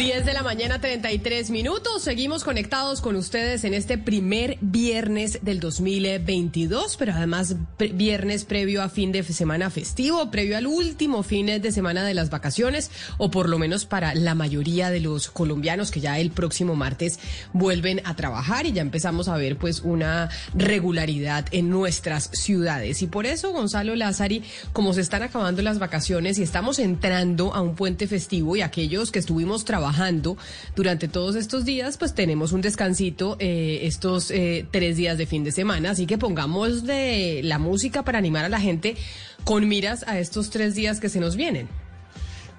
10 de la mañana, 33 minutos. Seguimos conectados con ustedes en este primer viernes del 2022, pero además viernes previo a fin de semana festivo, previo al último fin de semana de las vacaciones, o por lo menos para la mayoría de los colombianos que ya el próximo martes vuelven a trabajar y ya empezamos a ver pues una regularidad en nuestras ciudades. Y por eso, Gonzalo Lázari, como se están acabando las vacaciones y estamos entrando a un puente festivo y aquellos que estuvimos trabajando, trabajando durante todos estos días, pues tenemos un descansito eh, estos eh, tres días de fin de semana. Así que pongamos de la música para animar a la gente con miras a estos tres días que se nos vienen.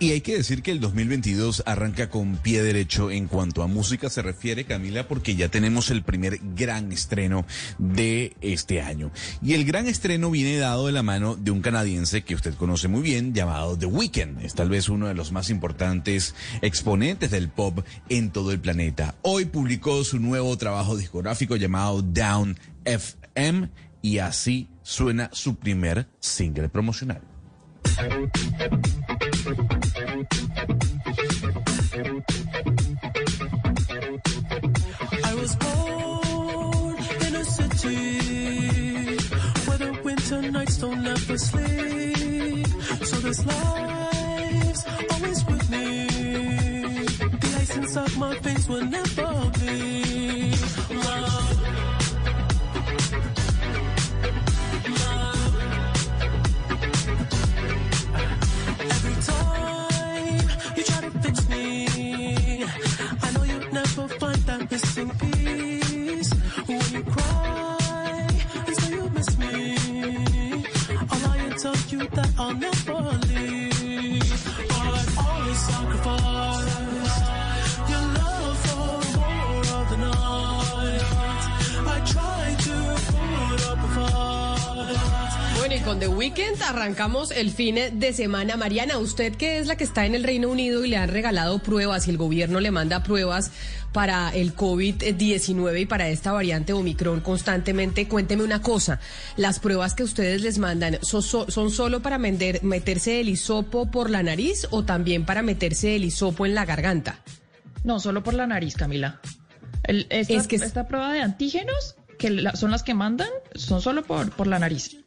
Y hay que decir que el 2022 arranca con pie derecho en cuanto a música se refiere, Camila, porque ya tenemos el primer gran estreno de este año. Y el gran estreno viene dado de la mano de un canadiense que usted conoce muy bien, llamado The Weeknd. Es tal vez uno de los más importantes exponentes del pop en todo el planeta. Hoy publicó su nuevo trabajo discográfico llamado Down FM y así suena su primer single promocional. I was born in a city where the winter nights don't ever sleep. So this life's always with me. The ice inside my veins will never bleed. bonita on the phone. Con The Weeknd arrancamos el fin de semana. Mariana, usted que es la que está en el Reino Unido y le han regalado pruebas y el gobierno le manda pruebas para el COVID-19 y para esta variante Omicron constantemente, cuénteme una cosa. ¿Las pruebas que ustedes les mandan son, son solo para meterse el hisopo por la nariz o también para meterse el hisopo en la garganta? No, solo por la nariz, Camila. El- esta, Es que es- esta prueba de antígenos, que la- son las que mandan, son solo por, por la nariz.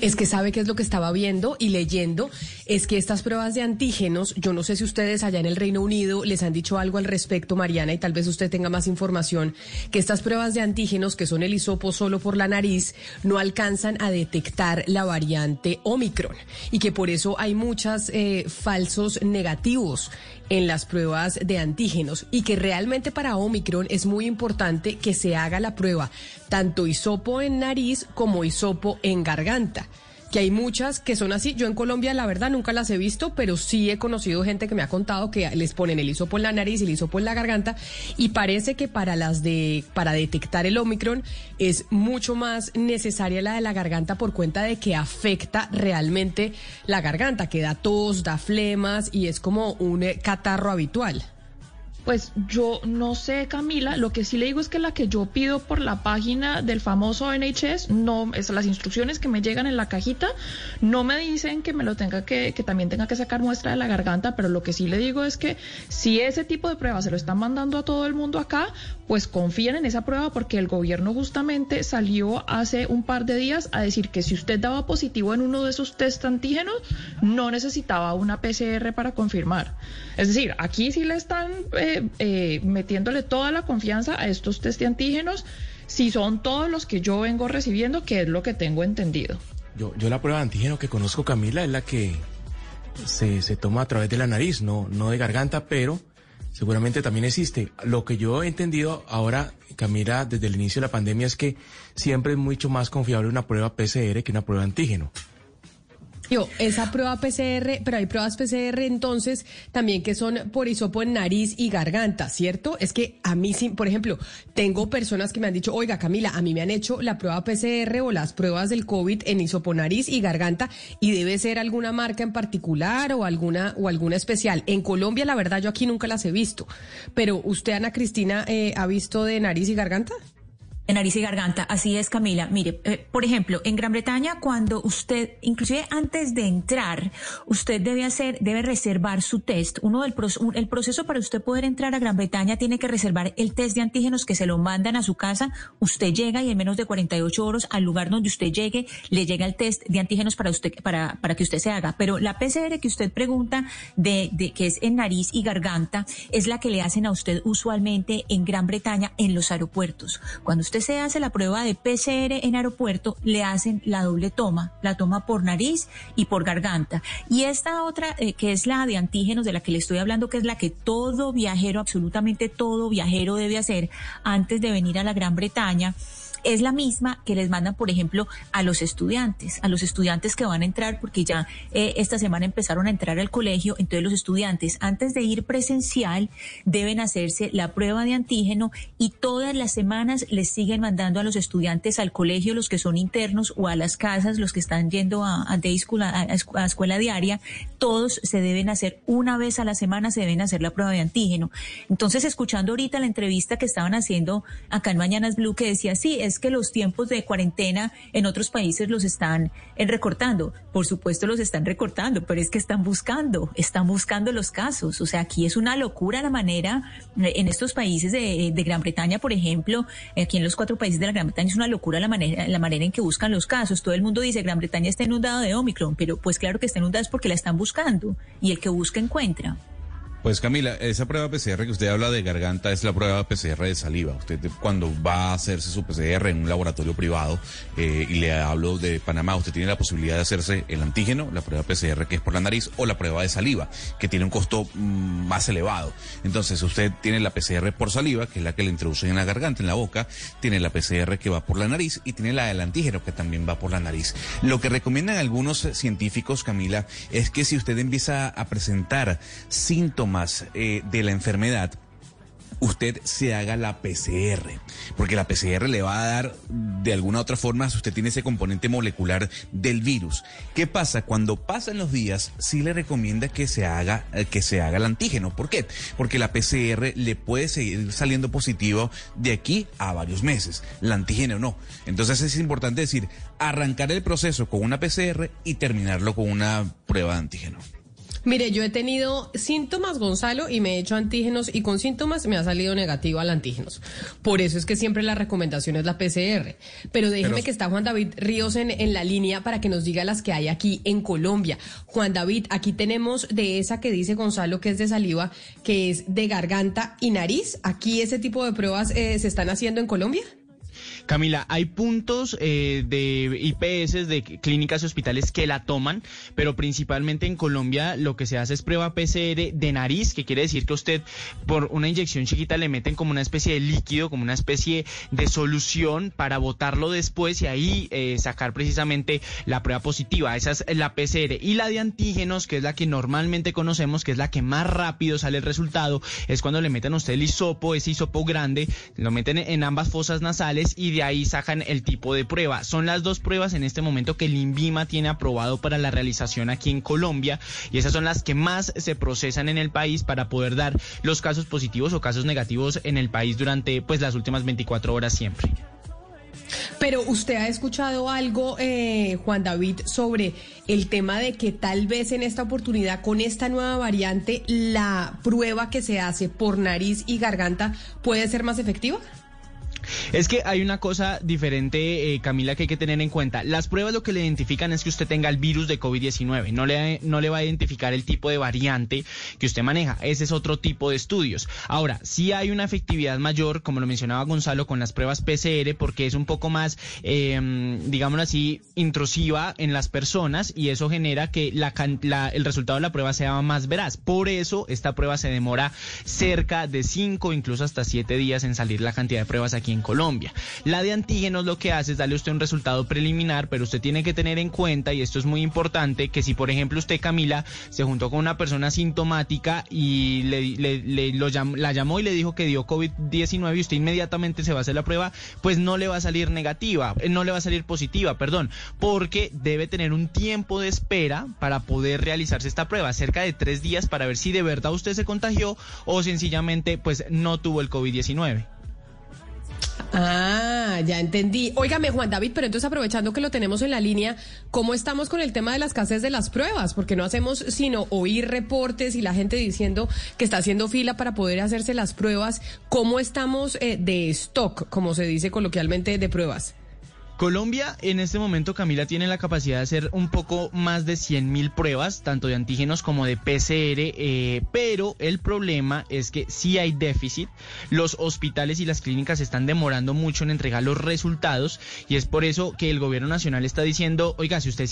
Es que sabe qué es lo que estaba viendo y leyendo, es que estas pruebas de antígenos, yo no sé si ustedes allá en el Reino Unido les han dicho algo al respecto, Mariana, y tal vez usted tenga más información, que estas pruebas de antígenos, que son el hisopo solo por la nariz, no alcanzan a detectar la variante Omicron y que por eso hay muchos falsos negativos en las pruebas de antígenos y que realmente para Omicron es muy importante que se haga la prueba tanto hisopo en nariz como hisopo en garganta. Que hay muchas que son así. Yo en Colombia, la verdad, nunca las he visto, pero sí he conocido gente que me ha contado que les ponen el hisopo en la nariz el hisopo en la garganta. Y parece que para las de, para detectar el Omicron es mucho más necesaria la de la garganta por cuenta de que afecta realmente la garganta, que da tos, da flemas y es como un catarro habitual. Pues yo no sé, Camila, lo que sí le digo es que la que yo pido por la página del famoso NHS, no, es las instrucciones que me llegan en la cajita, no me dicen que me lo tenga que, que también tenga que sacar muestra de la garganta, pero lo que sí le digo es que si ese tipo de pruebas se lo están mandando a todo el mundo acá, pues confíen en esa prueba porque el gobierno justamente salió hace un par de días a decir que si usted daba positivo en uno de esos test antígenos, no necesitaba una PCR para confirmar. Es decir, aquí sí le están eh, eh, metiéndole toda la confianza a estos test de antígenos, si son todos los que yo vengo recibiendo, que es lo que tengo entendido. Yo, yo la prueba de antígeno que conozco, Camila, es la que se, se toma a través de la nariz, no, no de garganta, pero seguramente también existe. Lo que yo he entendido ahora, Camila, desde el inicio de la pandemia es que siempre es mucho más confiable una prueba PCR que una prueba de antígeno. Yo, esa prueba PCR, pero hay pruebas PCR entonces también que son por hisopo en nariz y garganta, ¿cierto? Es que a mí por ejemplo, tengo personas que me han dicho, oiga Camila, a mí me han hecho la prueba PCR o las pruebas del COVID en hisopo nariz y garganta y debe ser alguna marca en particular o alguna o alguna especial. En Colombia, la verdad, yo aquí nunca las he visto. Pero usted, Ana Cristina, eh, ¿ha visto de nariz y garganta? De nariz y garganta, así es Camila. Mire, eh, por ejemplo, en Gran Bretaña cuando usted, inclusive antes de entrar, usted debe hacer, debe reservar su test. Uno del un- el proceso para usted poder entrar a Gran Bretaña tiene que reservar el test de antígenos que se lo mandan a su casa. Usted llega y en menos de 48 horas al lugar donde usted llegue le llega el test de antígenos para usted para para que usted se haga. Pero la PCR que usted pregunta de, de que es en nariz y garganta es la que le hacen a usted usualmente en Gran Bretaña en los aeropuertos. Cuando usted se hace la prueba de PCR en aeropuerto, le hacen la doble toma, la toma por nariz y por garganta. Y esta otra, eh, que es la de antígenos de la que le estoy hablando, que es la que todo viajero, absolutamente todo viajero debe hacer antes de venir a la Gran Bretaña, es la misma que les mandan, por ejemplo, a los estudiantes, a los estudiantes que van a entrar, porque ya eh, esta semana empezaron a entrar al colegio, entonces los estudiantes, antes de ir presencial, deben hacerse la prueba de antígeno y todas las semanas les siguen mandando a los estudiantes al colegio, los que son internos, o a las casas, los que están yendo a, a a escuela diaria, todos se deben hacer una vez a la semana, se deben hacer la prueba de antígeno. Entonces, escuchando ahorita la entrevista que estaban haciendo acá en Mañanas Blue, que decía, sí, es que los tiempos de cuarentena en otros países los están eh, recortando. Por supuesto los están recortando, pero es que están buscando, están buscando los casos. O sea, aquí es una locura la manera, eh, en estos países de, de Gran Bretaña, por ejemplo, aquí en los cuatro países de la Gran Bretaña es una locura la manera, la manera en que buscan los casos. Todo el mundo dice Gran Bretaña está inundado de Omicron, pero pues claro que está inundada es porque la están buscando y el que busca encuentra. Pues Camila, esa prueba PCR que usted habla de garganta es la prueba PCR de saliva. Usted cuando va a hacerse su PCR en un laboratorio privado, eh, y le hablo de Panamá, usted tiene la posibilidad de hacerse el antígeno, la prueba PCR que es por la nariz, o la prueba de saliva, que tiene un costo mm, más elevado. Entonces usted tiene la PCR por saliva, que es la que le introducen en la garganta, en la boca, tiene la PCR que va por la nariz y tiene la del antígeno que también va por la nariz. Lo que recomiendan algunos científicos, Camila, es que si usted empieza a presentar síntomas eh, de la enfermedad, usted se haga la PCR, porque la PCR le va a dar de alguna otra forma, si usted tiene ese componente molecular del virus. ¿Qué pasa? Cuando pasan los días, sí le recomienda que se haga, eh, que se haga el antígeno. ¿Por qué? Porque la PCR le puede seguir saliendo positivo de aquí a varios meses, el antígeno no. Entonces es importante decir, arrancar el proceso con una PCR y terminarlo con una prueba de antígeno. Mire, yo he tenido síntomas, Gonzalo, y me he hecho antígenos y con síntomas me ha salido negativo al antígenos. Por eso es que siempre la recomendación es la PCR. Pero déjeme Pero- que está Juan David Ríos en, en la línea para que nos diga las que hay aquí en Colombia. Juan David, aquí tenemos de esa que dice Gonzalo que es de saliva, que es de garganta y nariz. Aquí ese tipo de pruebas eh, se están haciendo en Colombia. Camila, hay puntos eh, de IPS, de clínicas y hospitales que la toman, pero principalmente en Colombia lo que se hace es prueba PCR de nariz, que quiere decir que usted por una inyección chiquita le meten como una especie de líquido, como una especie de solución para botarlo después y ahí eh, sacar precisamente la prueba positiva. Esa es la PCR. Y la de antígenos, que es la que normalmente conocemos, que es la que más rápido sale el resultado, es cuando le meten a usted el hisopo, ese hisopo grande, lo meten en ambas fosas nasales y de ahí sacan el tipo de prueba. Son las dos pruebas en este momento que el INVIMA tiene aprobado para la realización aquí en Colombia y esas son las que más se procesan en el país para poder dar los casos positivos o casos negativos en el país durante pues las últimas 24 horas siempre. Pero usted ha escuchado algo, eh, Juan David, sobre el tema de que tal vez en esta oportunidad, con esta nueva variante, la prueba que se hace por nariz y garganta puede ser más efectiva. Es que hay una cosa diferente, eh, Camila, que hay que tener en cuenta. Las pruebas lo que le identifican es que usted tenga el virus de COVID-19. No le, no le va a identificar el tipo de variante que usted maneja. Ese es otro tipo de estudios. Ahora, sí hay una efectividad mayor, como lo mencionaba Gonzalo, con las pruebas PCR, porque es un poco más, eh, digámoslo así, intrusiva en las personas y eso genera que la, la- el resultado de la prueba sea más veraz. Por eso, esta prueba se demora cerca de 5, incluso hasta 7 días en salir la cantidad de pruebas aquí en Colombia. La de antígenos lo que hace es darle usted un resultado preliminar, pero usted tiene que tener en cuenta, y esto es muy importante, que si por ejemplo usted, Camila, se juntó con una persona sintomática y le, la llamó y le dijo que dio COVID-19 y usted inmediatamente se va a hacer la prueba, pues no le va a salir negativa, eh, no le va a salir positiva, perdón, porque debe tener un tiempo de espera para poder realizarse esta prueba, cerca de tres días para ver si de verdad usted se contagió o sencillamente pues no tuvo el COVID-19. Ah, ya entendí. Óigame, Juan David, pero entonces aprovechando que lo tenemos en la línea, ¿cómo estamos con el tema de la escasez de las pruebas? Porque no hacemos sino oír reportes y la gente diciendo que está haciendo fila para poder hacerse las pruebas. ¿Cómo estamos eh, de stock, como se dice coloquialmente, de pruebas? Colombia en este momento, Camila, tiene la capacidad de hacer un poco más de 100 mil pruebas, tanto de antígenos como de PCR, eh, pero el problema es que sí hay déficit. Los hospitales y las clínicas están demorando mucho en entregar los resultados y es por eso que el gobierno nacional está diciendo, oiga, si usted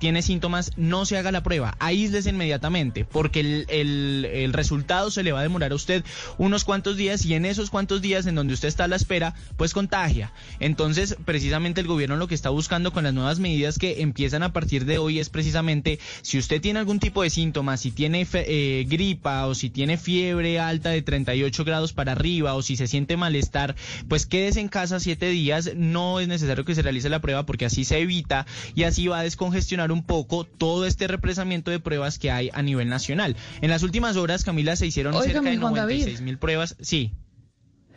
tiene síntomas, no se haga la prueba, aíslese inmediatamente, porque el, el- el resultado se le va a demorar a usted unos cuantos días y en esos cuantos días en donde usted está a la espera, pues contagia. Entonces, precisamente el gobierno lo que está buscando con las nuevas medidas que empiezan a partir de hoy es precisamente si usted tiene algún tipo de síntomas, si tiene fe- eh, gripa o si tiene fiebre alta de 38 grados para arriba o si se siente malestar, pues quédese en casa siete días. No es necesario que se realice la prueba porque así se evita y así va a descongestionar un poco todo este represamiento de pruebas que hay a nivel nacional. En las últimas horas, Camila, se hicieron cerca de Juan David. 96 mil pruebas. Sí.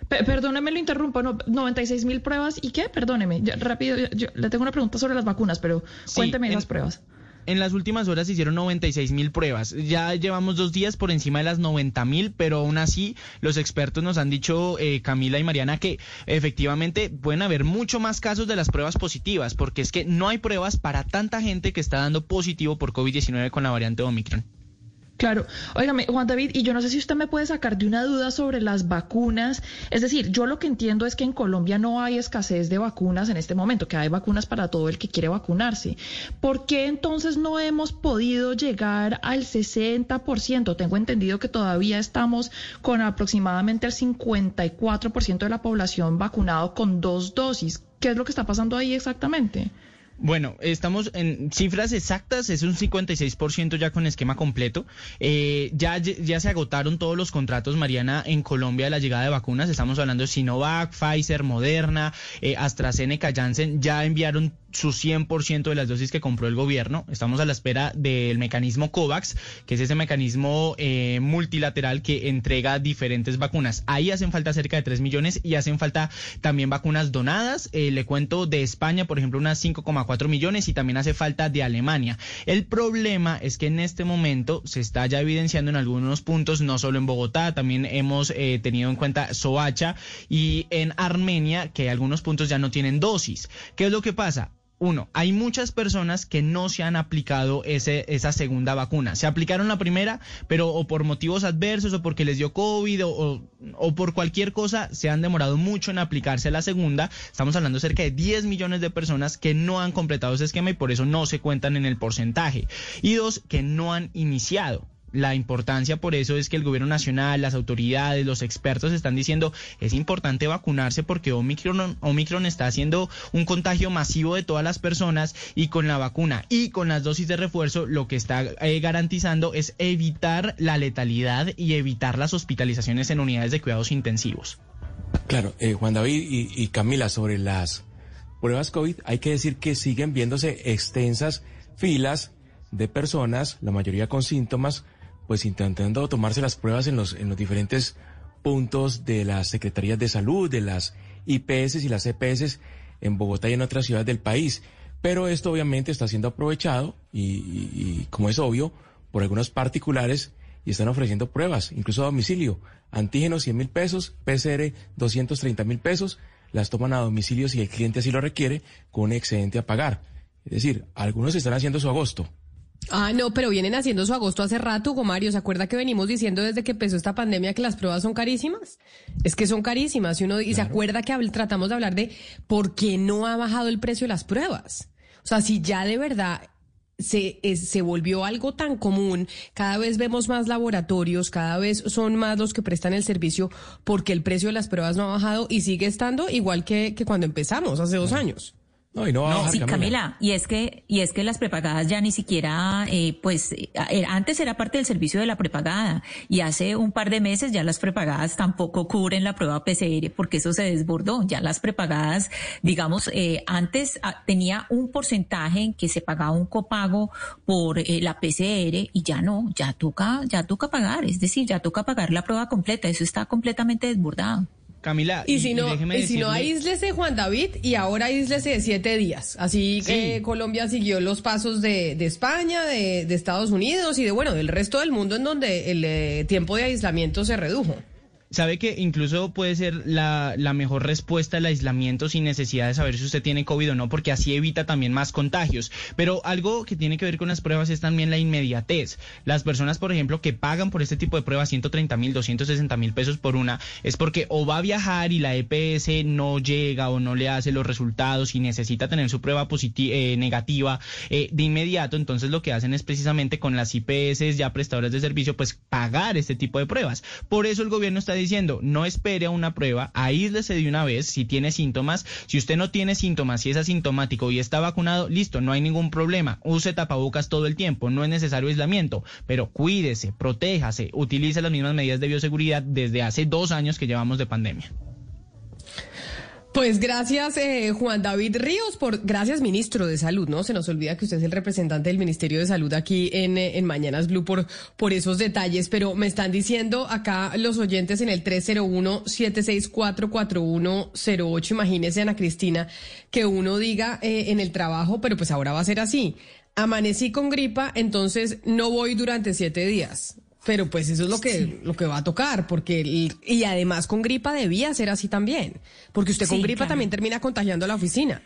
Pe- Perdóneme, lo interrumpo. No, 96 mil pruebas. ¿Y qué? Perdóneme. Rápido, yo, yo le tengo una pregunta sobre las vacunas, pero Sí, cuénteme en- las pruebas. En las últimas horas se hicieron 96 mil pruebas. Ya llevamos dos días por encima de las 90 mil, pero aún así los expertos nos han dicho, eh, Camila y Mariana, que efectivamente pueden haber mucho más casos de las pruebas positivas, porque es que no hay pruebas para tanta gente que está dando positivo por COVID-19 con la variante Omicron. Claro. Óigame, Juan David, y yo no sé si usted me puede sacar de una duda sobre las vacunas. Es decir, yo lo que entiendo es que en Colombia no hay escasez de vacunas en este momento, que hay vacunas para todo el que quiere vacunarse. ¿Por qué entonces no hemos podido llegar al 60%? Tengo entendido que todavía estamos con aproximadamente el 54% de la población vacunado con dos dosis. ¿Qué es lo que está pasando ahí exactamente? Bueno, estamos en cifras exactas, es un 56% ya con esquema completo. Eh, ya, ya se agotaron todos los contratos, Mariana, en Colombia de la llegada de vacunas. Estamos hablando de Sinovac, Pfizer, Moderna, eh, AstraZeneca, Janssen. Ya enviaron su 100% de las dosis que compró el gobierno. Estamos a la espera del mecanismo COVAX, que es ese mecanismo eh, multilateral que entrega diferentes vacunas. Ahí hacen falta cerca de 3 millones y hacen falta también vacunas donadas. Eh, le cuento de España, por ejemplo, unas 5,4 millones y también hace falta de Alemania. El problema es que en este momento se está ya evidenciando en algunos puntos, no solo en Bogotá, también hemos eh, tenido en cuenta Soacha y en Armenia, que algunos puntos ya no tienen dosis. ¿Qué es lo que pasa? Uno, hay muchas personas que no se han aplicado ese, esa segunda vacuna. Se aplicaron la primera, pero o por motivos adversos o porque les dio COVID o, o, o por cualquier cosa se han demorado mucho en aplicarse la segunda. Estamos hablando de cerca de 10 millones de personas que no han completado ese esquema y por eso no se cuentan en el porcentaje. Y dos, que no han iniciado. La importancia por eso es que el gobierno nacional, las autoridades, los expertos están diciendo es importante vacunarse porque Omicron, Omicron está haciendo un contagio masivo de todas las personas y con la vacuna y con las dosis de refuerzo lo que está eh, garantizando es evitar la letalidad y evitar las hospitalizaciones en unidades de cuidados intensivos. Claro, eh, Juan David y, y Camila, sobre las pruebas COVID, hay que decir que siguen viéndose extensas filas de personas, la mayoría con síntomas, pues intentando tomarse las pruebas en los, en los diferentes puntos de las secretarías de salud, de las IPS y las EPS en Bogotá y en otras ciudades del país. Pero esto obviamente está siendo aprovechado y, como es obvio, por algunos particulares y están ofreciendo pruebas, incluso a domicilio. Antígenos 100 mil pesos, PCR 230 mil pesos, las toman a domicilio si el cliente así lo requiere, con un excedente a pagar. Es decir, algunos están haciendo su agosto. Ah, no, pero vienen haciendo su agosto hace rato, Hugo Mario. ¿Se acuerda que venimos diciendo desde que empezó esta pandemia que las pruebas son carísimas? Es que son carísimas. Y uno y se acuerda que habl- tratamos de hablar de por qué no ha bajado el precio de las pruebas. O sea, si ya de verdad se, es- se volvió algo tan común, cada vez vemos más laboratorios, cada vez son más los que prestan el servicio porque el precio de las pruebas no ha bajado y sigue estando igual que, que cuando empezamos, hace dos años. No, y no va a bajar, Sí, Camila, y es que y es que las prepagadas ya ni siquiera, eh, pues eh, antes era parte del servicio de la prepagada y hace un par de meses ya las prepagadas tampoco cubren la prueba PCR porque eso se desbordó. Ya las prepagadas, digamos, eh, antes ah, tenía un porcentaje en que se pagaba un copago por eh, la PCR y ya no, ya toca, ya toca pagar, es decir, ya toca pagar la prueba completa. Eso está completamente desbordado. Camila, Y si no, y si no aíslese Juan David y ahora aíslese de siete días. Así que. Colombia siguió los pasos de, de España, de, de Estados Unidos y de bueno, del resto del mundo en donde el eh, tiempo de aislamiento se redujo. Sabe que incluso puede ser la, la mejor respuesta al aislamiento sin necesidad de saber si usted tiene COVID o no, porque así evita también más contagios. Pero algo que tiene que ver con las pruebas es también la inmediatez. Las personas, por ejemplo, que pagan por este tipo de pruebas 130 mil, 260 mil pesos por una, es porque o va a viajar y la EPS no llega o no le hace los resultados y necesita tener su prueba positiva, negativa eh, de inmediato. Entonces lo que hacen es precisamente con las IPS ya prestadoras de servicio, pues pagar este tipo de pruebas. Por eso el gobierno está diciendo, no espere a una prueba, aíslese de una vez si tiene síntomas. Si usted no tiene síntomas, si es asintomático y está vacunado, listo, no hay ningún problema. Use tapabocas todo el tiempo, no es necesario aislamiento, pero cuídese, protéjase, utilice las mismas medidas de bioseguridad desde hace dos años que llevamos de pandemia. Pues gracias eh, Juan David Ríos, por gracias ministro de Salud, ¿no? Se nos olvida que usted es el representante del Ministerio de Salud aquí en, eh, en Mañanas Blue por, por esos detalles, pero me están diciendo acá los oyentes en el 301-764-4108, imagínese Ana Cristina, que uno diga eh, en el trabajo, pero pues ahora va a ser así, amanecí con gripa, entonces no voy durante siete días. Pero pues eso es lo que, lo que va a tocar, porque, el- y además con gripa debía ser así también, porque usted con Sí, gripa claro. también termina contagiando a la oficina.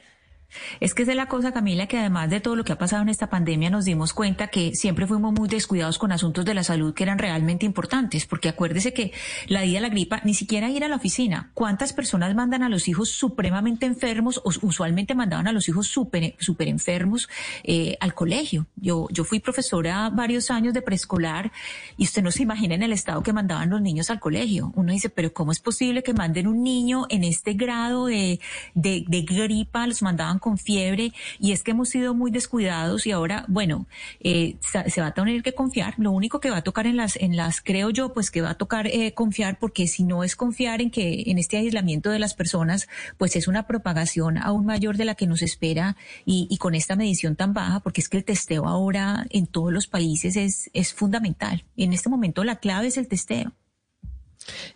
Es que es la cosa, Camila, que además de todo lo que ha pasado en esta pandemia, nos dimos cuenta que siempre fuimos muy descuidados con asuntos de la salud que eran realmente importantes, porque acuérdese que la día de la gripa, ni siquiera ir a la oficina. ¿Cuántas personas mandan a los hijos supremamente enfermos o usualmente mandaban a los hijos súper super enfermos eh, al colegio? Yo, yo fui profesora varios años de preescolar y usted no se imagina en el estado que mandaban los niños al colegio. Uno dice, pero ¿cómo es posible que manden un niño en este grado de, de, de gripa? Los mandaban con fiebre y es que hemos sido muy descuidados y ahora, bueno, eh, se va a tener que confiar. Lo único que va a tocar en las, en las, creo yo, pues que va a tocar eh, confiar porque si no es confiar en que en este aislamiento de las personas, pues es una propagación aún mayor de la que nos espera y, y con esta medición tan baja, porque es que el testeo ahora en todos los países es, es fundamental. En este momento la clave es el testeo.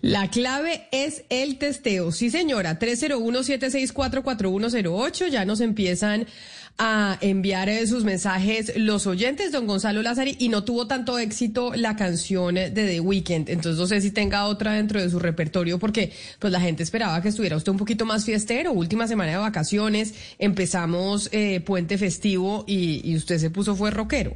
La clave es el testeo. Sí, señora, 301-764-4108. Ya nos empiezan a enviar eh, sus mensajes los oyentes, don Gonzalo Lázari, y no tuvo tanto éxito la canción de The Weeknd. Entonces no sé si tenga otra dentro de su repertorio, porque pues la gente esperaba que estuviera usted un poquito más fiestero. Última semana de vacaciones, empezamos eh, puente festivo y, y usted se puso fue rockero.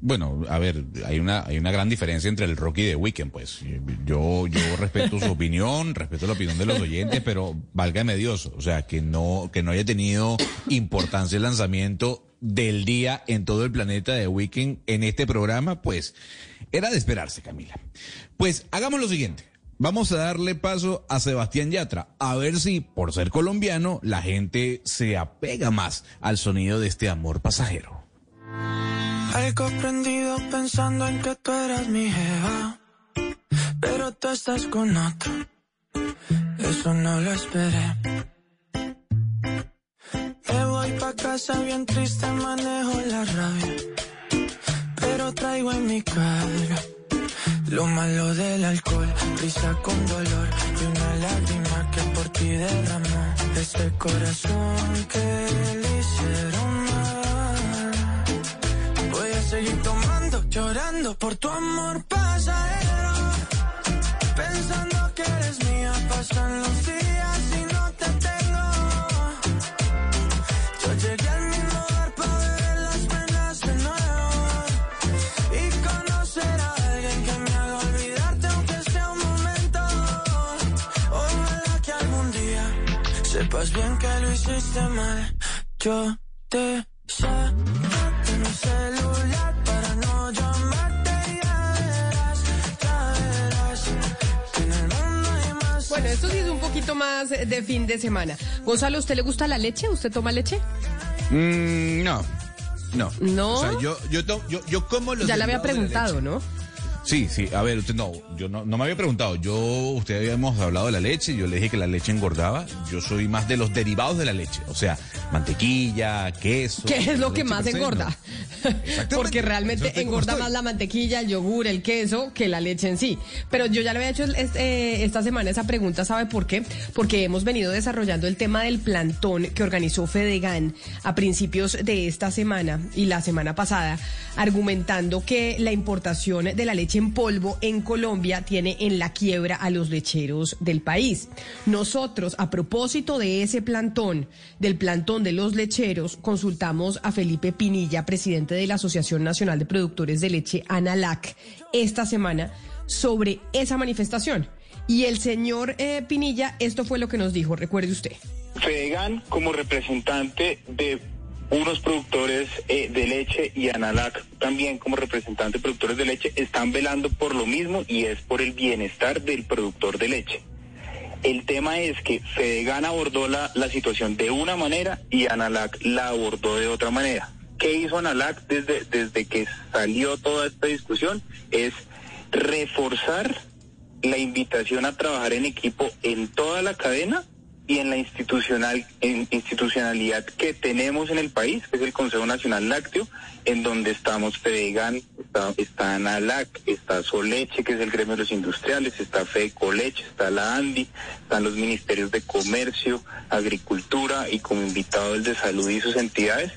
Bueno, a ver, hay una, hay una gran diferencia entre el rock y The Weeknd, pues. Yo, yo respeto su opinión, respeto la opinión de los oyentes, pero válgame Dios, o sea, que no, que no haya tenido importancia el lanzamiento del día en todo el planeta de Weekend en este programa, pues era de esperarse, Camila. Pues hagamos lo siguiente. Vamos a darle paso a Sebastián Yatra, a ver si, por ser colombiano, la gente se apega más al sonido de este amor pasajero. Algo prendido pensando en que tú eras mi jeva. Pero tú estás con otro. Eso no lo esperé. Me voy pa' casa bien triste, manejo la rabia. Pero traigo en mi cara lo malo del alcohol, risa con dolor y una lágrima que por ti derramó. Ese corazón que le hicieron seguir tomando, llorando por tu amor pasajero. Pensando que eres mía, pasan los días y no te tengo. Yo llegué al mismo bar para beber las penas de nuevo. Y conocer a alguien que me haga olvidarte aunque sea un momento. Ojalá que algún día sepas bien que lo hiciste mal. Yo te saco de mis celular poquito más de fin de semana. Gonzalo, ¿a usted le gusta la leche? ¿Usted toma leche? Mm, no. No. No. O sea, yo, yo, to- yo, yo como los Ya le había preguntado. ¿no? Sí, sí, a ver, usted no, yo no, no me había preguntado. Yo, usted habíamos hablado de la leche, yo le dije que la leche engordaba. Yo soy más de los derivados de la leche, o sea, mantequilla, queso. ¿Qué es lo que más se, engorda? no. Porque realmente engorda estoy. más la mantequilla, el yogur, el queso que la leche en sí. Pero yo ya le había hecho es- eh, esta semana esa pregunta, ¿sabe por qué? Porque hemos venido desarrollando el tema del plantón que organizó Fedegan a principios de esta semana y la semana pasada, argumentando que la importación de la leche en polvo en Colombia tiene en la quiebra a los lecheros del país. Nosotros, a propósito de ese plantón, del plantón de los lecheros, consultamos a Felipe Pinilla, presidente de la Asociación Nacional de Productores de Leche, ANALAC, esta semana sobre esa manifestación. Y el señor eh, Pinilla, esto fue lo que nos dijo, recuerde usted. Fedegan como representante de unos productores eh, de leche y Analac también como representante de productores de leche están velando por lo mismo y es por el bienestar del productor de leche. El tema es que Fedegan abordó la, la situación de una manera y Analac la abordó de otra manera. ¿Qué hizo Analac desde, desde que salió toda esta discusión? Es reforzar la invitación a trabajar en equipo en toda la cadena y en la institucional en institucionalidad que tenemos en el país, que es el Consejo Nacional Lácteo, en donde estamos Fedegan, está, está Analac, está Soleche, que es el gremio de los industriales, está Fedecoleche, está la ANDI, están los ministerios de Comercio, Agricultura y como invitado el de Salud y sus entidades.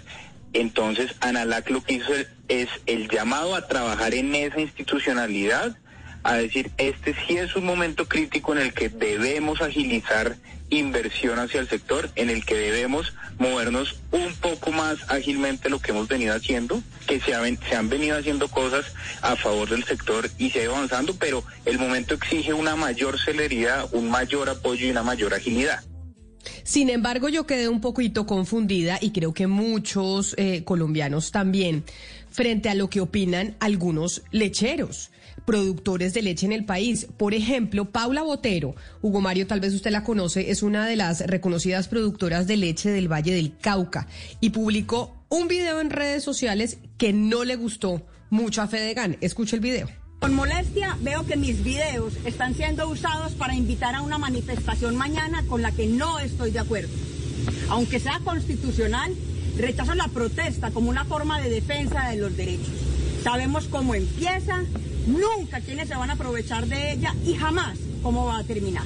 Entonces, Analac lo que hizo es- el llamado a trabajar en esa institucionalidad, a decir, este sí es un momento crítico en el que debemos agilizar inversión hacia el sector, en el que debemos movernos un poco más ágilmente lo que hemos venido haciendo, que se, han venido haciendo cosas a favor del sector y se ha ido avanzando, pero el momento exige una mayor celeridad, un mayor apoyo y una mayor agilidad. Sin embargo, yo quedé un poquito confundida y creo que muchos eh, colombianos también frente a lo que opinan algunos lecheros, productores de leche en el país. Por ejemplo, Paula Botero, Hugo Mario, tal vez usted la conoce, es una de las reconocidas productoras de leche del Valle del Cauca y publicó un video en redes sociales que no le gustó mucho a Fedegan. Escuche el video. Con molestia veo que mis videos están siendo usados para invitar a una manifestación mañana con la que no estoy de acuerdo. Aunque sea constitucional, rechazo la protesta como una forma de defensa de los derechos. Sabemos cómo empieza, nunca quiénes se van a aprovechar de ella y jamás cómo va a terminar.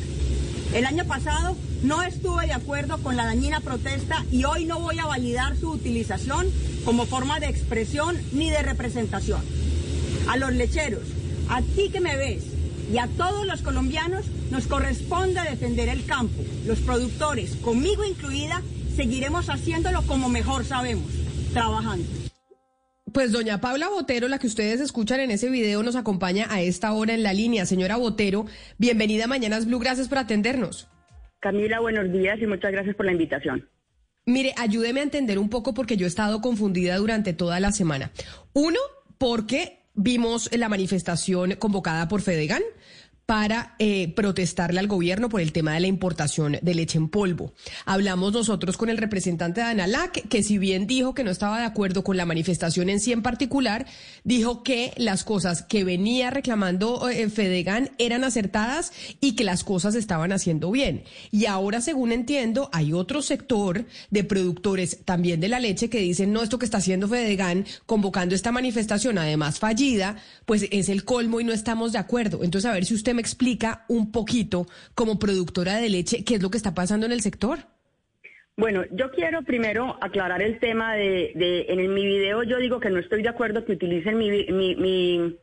El año pasado no estuve de acuerdo con la dañina protesta y hoy no voy a validar su utilización como forma de expresión ni de representación a los lecheros, a ti que me ves y a todos los colombianos nos corresponde defender el campo. Los productores, conmigo incluida, seguiremos haciéndolo como mejor sabemos, trabajando. Pues doña Paula Botero, la que ustedes escuchan en ese video, nos acompaña a esta hora en la línea. Señora Botero, bienvenida a Mañanas Blue, gracias por atendernos. Camila, buenos días y muchas gracias por la invitación. Mire, ayúdeme a entender un poco porque yo he estado confundida durante toda la semana. Uno, porque vimos la manifestación convocada por Fedegan para eh, protestarle al gobierno por el tema de la importación de leche en polvo. Hablamos nosotros con el representante de Analac, que si bien dijo que no estaba de acuerdo con la manifestación en sí en particular, dijo que las cosas que venía reclamando eh, Fedegan eran acertadas y que las cosas estaban haciendo bien. Y ahora, según entiendo, hay otro sector de productores también de la leche que dicen, no, esto que está haciendo Fedegan convocando esta manifestación, además fallida, pues es el colmo y no estamos de acuerdo. Entonces, a ver si usted me explica un poquito, como productora de leche, qué es lo que está pasando en el sector. Bueno, yo quiero primero aclarar el tema de, de- en mi video yo digo que no estoy de acuerdo que utilicen mi, mi, mi-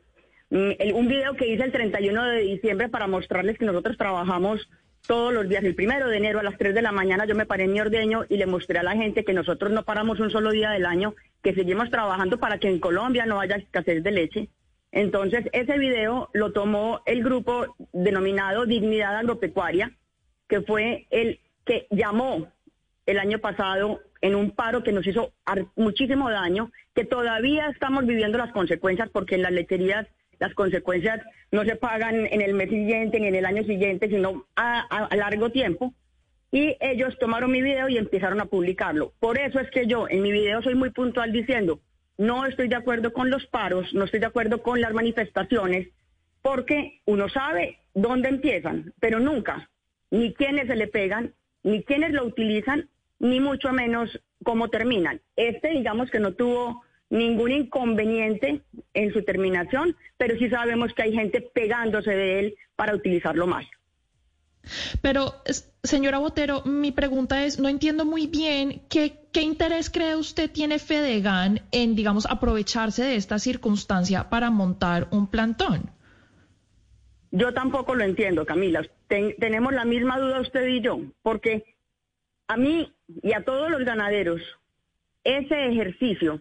un video que hice el 31 de diciembre para mostrarles que nosotros trabajamos todos los días. El primero de enero a las 3 de la mañana yo me paré en mi ordeño y le mostré a la gente que nosotros no paramos un solo día del año, que seguimos trabajando para que en Colombia no haya escasez de leche. Entonces, ese video lo tomó el grupo denominado Dignidad Agropecuaria, que fue el que llamó el año pasado en un paro que nos hizo muchísimo daño, que todavía estamos viviendo las consecuencias porque en las lecherías las consecuencias no se pagan en el mes siguiente ni en el año siguiente, sino a- a largo tiempo. Y ellos tomaron mi video y empezaron a publicarlo. Por eso es que yo en mi video soy muy puntual diciendo, no estoy de acuerdo con los paros, no estoy de acuerdo con las manifestaciones, porque uno sabe dónde empiezan, pero nunca ni quiénes se le pegan, ni quiénes lo utilizan, ni mucho menos cómo terminan. Este, digamos que no tuvo ningún inconveniente en su terminación, pero sí sabemos que hay gente pegándose de él para utilizarlo más. Pero, señora Botero, mi pregunta es, no entiendo muy bien qué, interés cree usted tiene Fedegan en, digamos, aprovecharse de esta circunstancia para montar un plantón. Yo tampoco lo entiendo, Camila. Ten- tenemos la misma duda usted y yo, porque a mí y a todos los ganaderos, ese ejercicio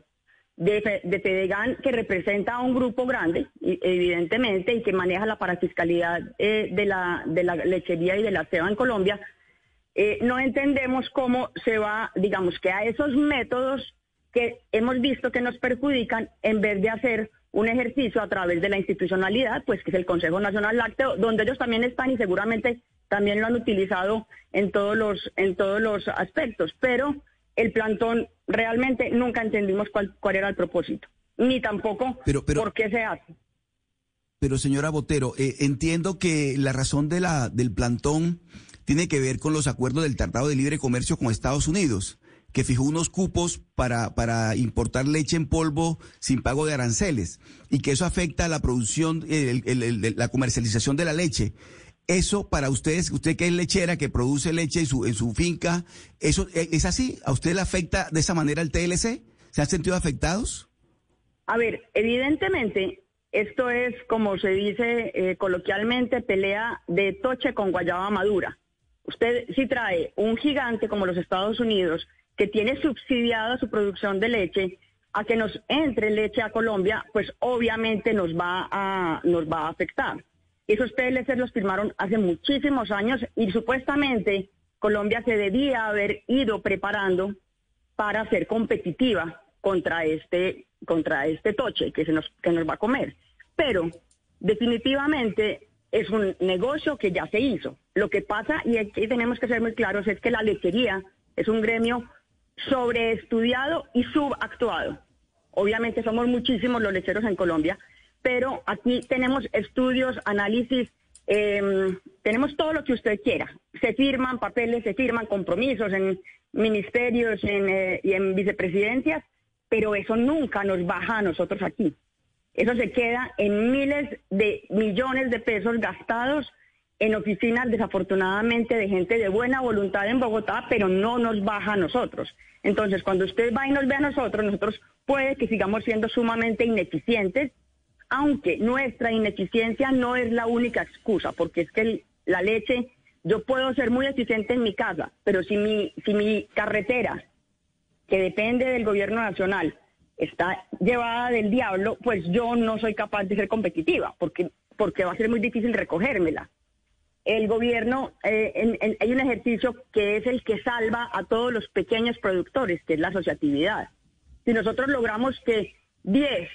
de, Fe- de Fedegan que representa a un grupo grande, evidentemente, y que maneja la parafiscalidad eh, de, la, de la lechería y de la ceba en Colombia, eh, no entendemos cómo se va, digamos, que a esos métodos que hemos visto que nos perjudican, en vez de hacer un ejercicio a través de la institucionalidad, pues que es el Consejo Nacional Lácteo, donde ellos también están y seguramente también lo han utilizado en todos los, en todos los aspectos. Pero el plantón realmente nunca entendimos cuál, cuál era el propósito, ni tampoco Pero- pero- por qué se hace. Pero señora Botero, eh, entiendo que la razón de la, del plantón tiene que ver con los acuerdos del Tratado de Libre Comercio con Estados Unidos, que fijó unos cupos para, para importar leche en polvo sin pago de aranceles y que eso afecta a la producción, el- el- el- la comercialización de la leche. Eso para ustedes, usted que es lechera, que produce leche en su, en su finca, ¿eso eh, es así? ¿A usted le afecta de esa manera el TLC? ¿Se han sentido afectados? A ver, evidentemente, esto es, como se dice eh, coloquialmente, pelea de toche con guayaba madura. Usted si trae un gigante como los Estados Unidos, que tiene subsidiada su producción de leche, a que nos entre leche a Colombia, pues obviamente nos va a, nos va a afectar. Esos TLC los firmaron hace muchísimos años y supuestamente Colombia se debía haber ido preparando para ser competitiva contra este contra este toche que nos que nos va a comer. Pero definitivamente es un negocio que ya se hizo. Lo que pasa y aquí tenemos que ser muy claros es que la lechería es un gremio sobreestudiado y subactuado. Obviamente somos muchísimos los lecheros en Colombia, pero aquí tenemos estudios, análisis, eh, tenemos todo lo que usted quiera. Se firman papeles, se firman compromisos en ministerios eh, y en vicepresidencias, pero eso nunca nos baja a nosotros aquí. Eso se queda en miles de millones de pesos gastados en oficinas, desafortunadamente, de gente de buena voluntad en Bogotá, pero no nos baja a nosotros. Entonces, cuando usted va y nos ve a nosotros, nosotros puede que sigamos siendo sumamente ineficientes, aunque nuestra ineficiencia no es la única excusa, porque es que la leche, yo puedo ser muy eficiente en mi casa, pero si mi, si mi carretera, que depende del gobierno nacional, está llevada del diablo, pues yo no soy capaz de ser competitiva, porque, porque va a ser muy difícil recogérmela. El gobierno, eh, hay un ejercicio que es el que salva a todos los pequeños productores, que es la asociatividad. Si nosotros logramos que 10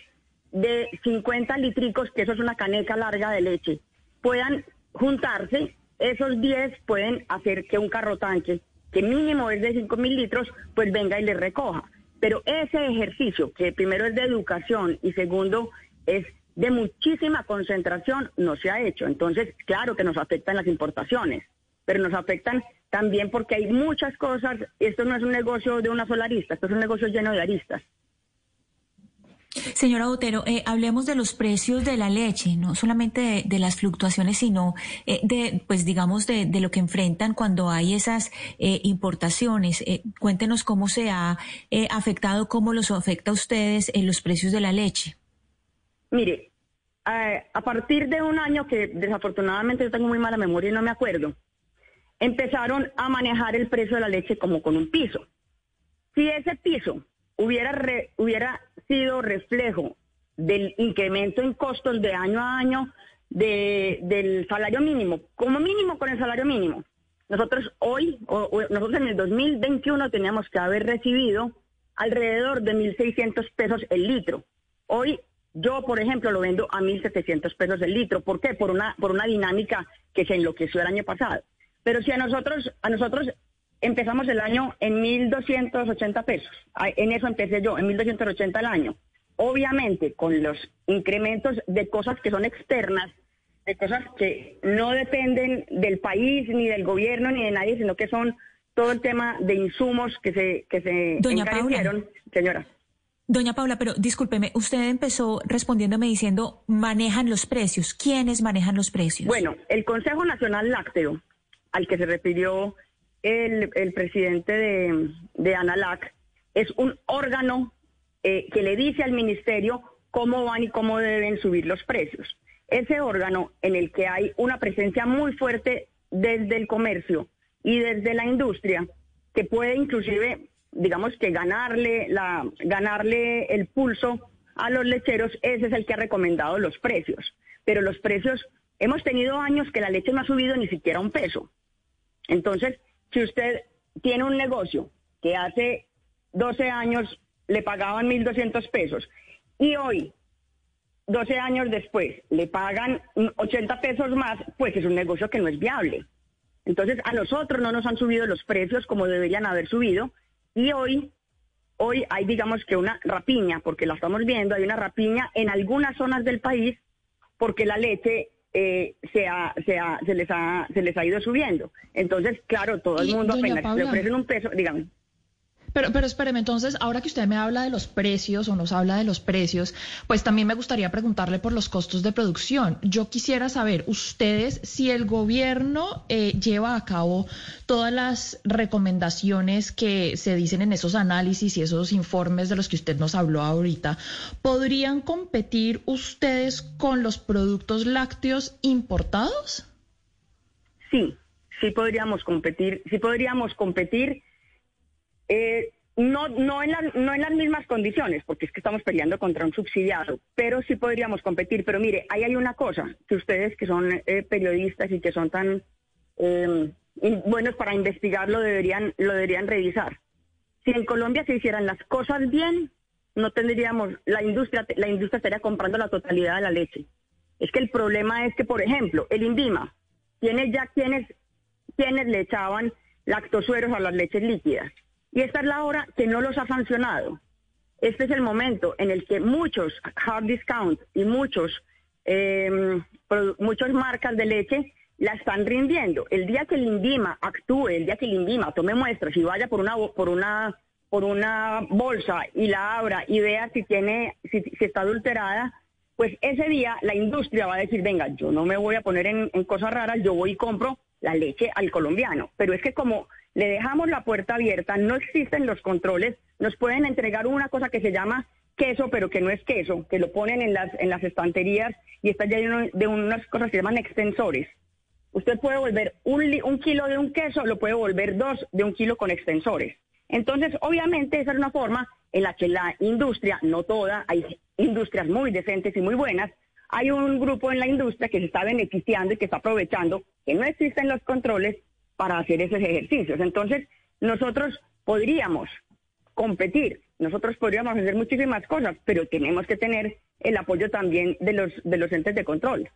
de 50 litricos, que eso es una caneca larga de leche, puedan juntarse, esos 10 pueden hacer que un carro tanque, que mínimo es de 5 mil litros, pues venga y le recoja. Pero ese ejercicio, que primero es de educación y segundo es de muchísima concentración, no se ha hecho. Entonces, claro que nos afectan las importaciones, pero nos afectan también porque hay muchas cosas. Esto no es un negocio de una sola arista, esto es un negocio lleno de aristas. Señora Botero, eh, hablemos de los precios de la leche, no solamente de, las fluctuaciones, sino eh, de, pues digamos, de, lo que enfrentan cuando hay esas eh, importaciones. Eh, cuéntenos cómo se ha eh, afectado, cómo los afecta a ustedes en los precios de la leche. Mire, eh, a partir de un año que desafortunadamente yo tengo muy mala memoria y no me acuerdo, empezaron a manejar el precio de la leche como con un piso. Si ese piso hubiera, hubiera sido reflejo del incremento en costos de año a año de- del salario mínimo, como mínimo con el salario mínimo, nosotros hoy, o nosotros en el 2021 teníamos que haber recibido alrededor de 1.600 pesos el litro. Hoy yo, por ejemplo, lo vendo a 1.700 pesos el litro. ¿Por qué? Por una, por una dinámica que se enloqueció el año pasado. Pero si a nosotros, a nosotros empezamos el año en 1.280 pesos, en eso empecé yo, en 1.280 al año. Obviamente, con los incrementos de cosas que son externas, de cosas que no dependen del país, ni del gobierno, ni de nadie, sino que son todo el tema de insumos que se, que se Doña Paula. encarecieron. Señora. Doña Paula, pero discúlpeme, usted empezó respondiéndome diciendo manejan los precios. ¿Quiénes manejan los precios? Bueno, el Consejo Nacional Lácteo, al que se refirió el, presidente de, de ANALAC, es un órgano eh, que le dice al ministerio cómo van y cómo deben subir los precios. Ese órgano en el que hay una presencia muy fuerte desde el comercio y desde la industria, que puede inclusive, digamos que ganarle el pulso a los lecheros, ese es el que ha recomendado los precios. Pero los precios, hemos tenido años que la leche no ha subido ni siquiera un peso. Entonces, si usted tiene un negocio que hace 12 años le pagaban 1.200 pesos y hoy, 12 años después, le pagan mm, 80 pesos más, pues es un negocio que no es viable. Entonces, a nosotros no nos han subido los precios como deberían haber subido y hoy, hoy hay digamos que una rapiña, porque la estamos viendo, hay una rapiña en algunas zonas del país porque la leche eh, se, ha- se, ha- se, les ha, se les ha ido subiendo. Entonces, claro, todo el mundo apenas le Paula. ofrecen un peso, dígame. Pero, pero espéreme, entonces, ahora que usted me habla de los precios o nos habla de los precios, pues también me gustaría preguntarle por los costos de producción. Yo quisiera saber, ustedes, si el gobierno eh, lleva a cabo todas las recomendaciones que se dicen en esos análisis y esos informes de los que usted nos habló ahorita, ¿podrían competir ustedes con los productos lácteos importados? Sí, sí podríamos competir, sí podríamos competir, eh, no, no, en las, no en las mismas condiciones, porque es que estamos peleando contra un subsidiado, pero sí podríamos competir. Pero mire, ahí hay una cosa que ustedes que son eh, periodistas y que son tan eh, buenos para investigarlo deberían, lo deberían revisar. Si en Colombia se hicieran las cosas bien, no tendríamos, la industria, la industria estaría comprando la totalidad de la leche. Es que el problema es que, por ejemplo, el INVIMA tiene ya quienes, quienes le echaban lactosueros a las leches líquidas. Y esta es la hora que no los ha sancionado. Este es el momento en el que muchos hard discount y muchos, produ- muchas marcas de leche la están rindiendo. El día que el INVIMA actúe, el día que el INVIMA tome muestras y vaya por una, por una, por una bolsa y la abra y vea si tiene, si, si está adulterada, pues ese día la industria va a decir, venga, yo no me voy a poner en, en cosas raras, yo voy y compro la leche al colombiano. Pero es que como le dejamos la puerta abierta, no existen los controles, nos pueden entregar una cosa que se llama queso, pero que no es queso, que lo ponen en las, en las estanterías y está lleno de unas cosas que se llaman extensores. Usted puede volver un, un kilo de un queso, lo puede volver dos de un kilo con extensores. Entonces, obviamente, esa es una forma en la que la industria, no toda, hay industrias muy decentes y muy buenas, hay un grupo en la industria que se está beneficiando y que está aprovechando que no existen los controles para hacer esos ejercicios. Entonces, nosotros podríamos competir, nosotros podríamos hacer muchísimas cosas, pero tenemos que tener el apoyo también de los, de los entes de control.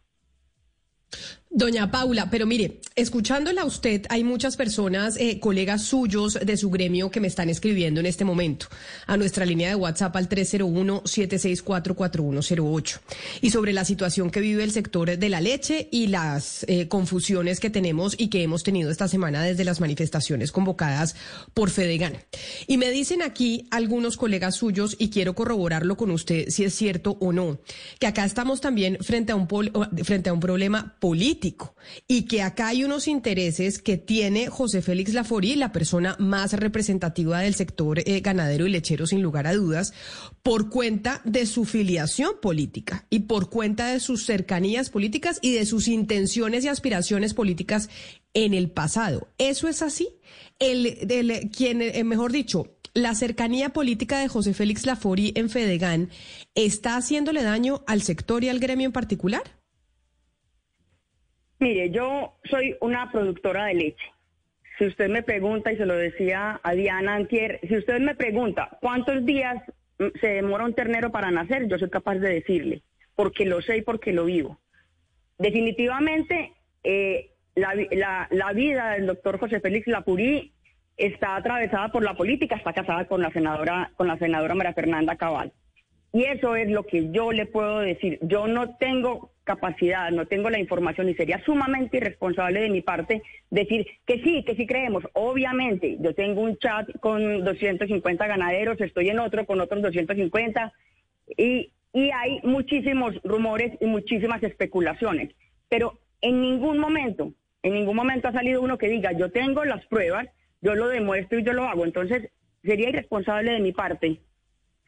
Doña Paula, pero mire, escuchándola a usted, hay muchas personas, eh, colegas suyos de su gremio que me están escribiendo en este momento a nuestra línea de WhatsApp al 301-764-4108 y sobre la situación que vive el sector de la leche y las eh, confusiones que tenemos y que hemos tenido esta semana desde las manifestaciones convocadas por Fedegan. Y me dicen aquí algunos colegas suyos y quiero corroborarlo con usted si es cierto o no, que acá estamos también frente a un pol- frente a un problema político y que acá hay unos intereses que tiene José Félix Laforí, la persona más representativa del sector eh, ganadero y lechero sin lugar a dudas, por cuenta de su filiación política y por cuenta de sus cercanías políticas y de sus intenciones y aspiraciones políticas en el pasado. ¿Eso es así? El, quien, eh, mejor dicho, la cercanía política de José Félix Laforí en Fedegan está haciéndole daño al sector y al gremio en particular? Mire, yo soy una productora de leche si usted me pregunta, y se lo decía a Diana Antier, si usted me pregunta cuántos días mm, se demora un ternero para nacer, yo soy capaz de decirle, porque lo sé y porque lo vivo. Definitivamente, eh, la, vi- la- la vida del doctor José Félix Lapurí está atravesada por la política, está casada con la senadora, con la senadora María Fernanda Cabal. Y eso es lo que yo le puedo decir. Yo no tengo capacidad, no tengo la información y sería sumamente irresponsable de mi parte decir que sí, que sí creemos. Obviamente, yo tengo un chat con 250 ganaderos, estoy en otro con otros 250 y, y hay muchísimos rumores y muchísimas especulaciones. Pero en ningún momento, en ningún momento ha salido uno que diga, yo tengo las pruebas, yo lo demuestro y yo lo hago. Entonces, sería irresponsable de mi parte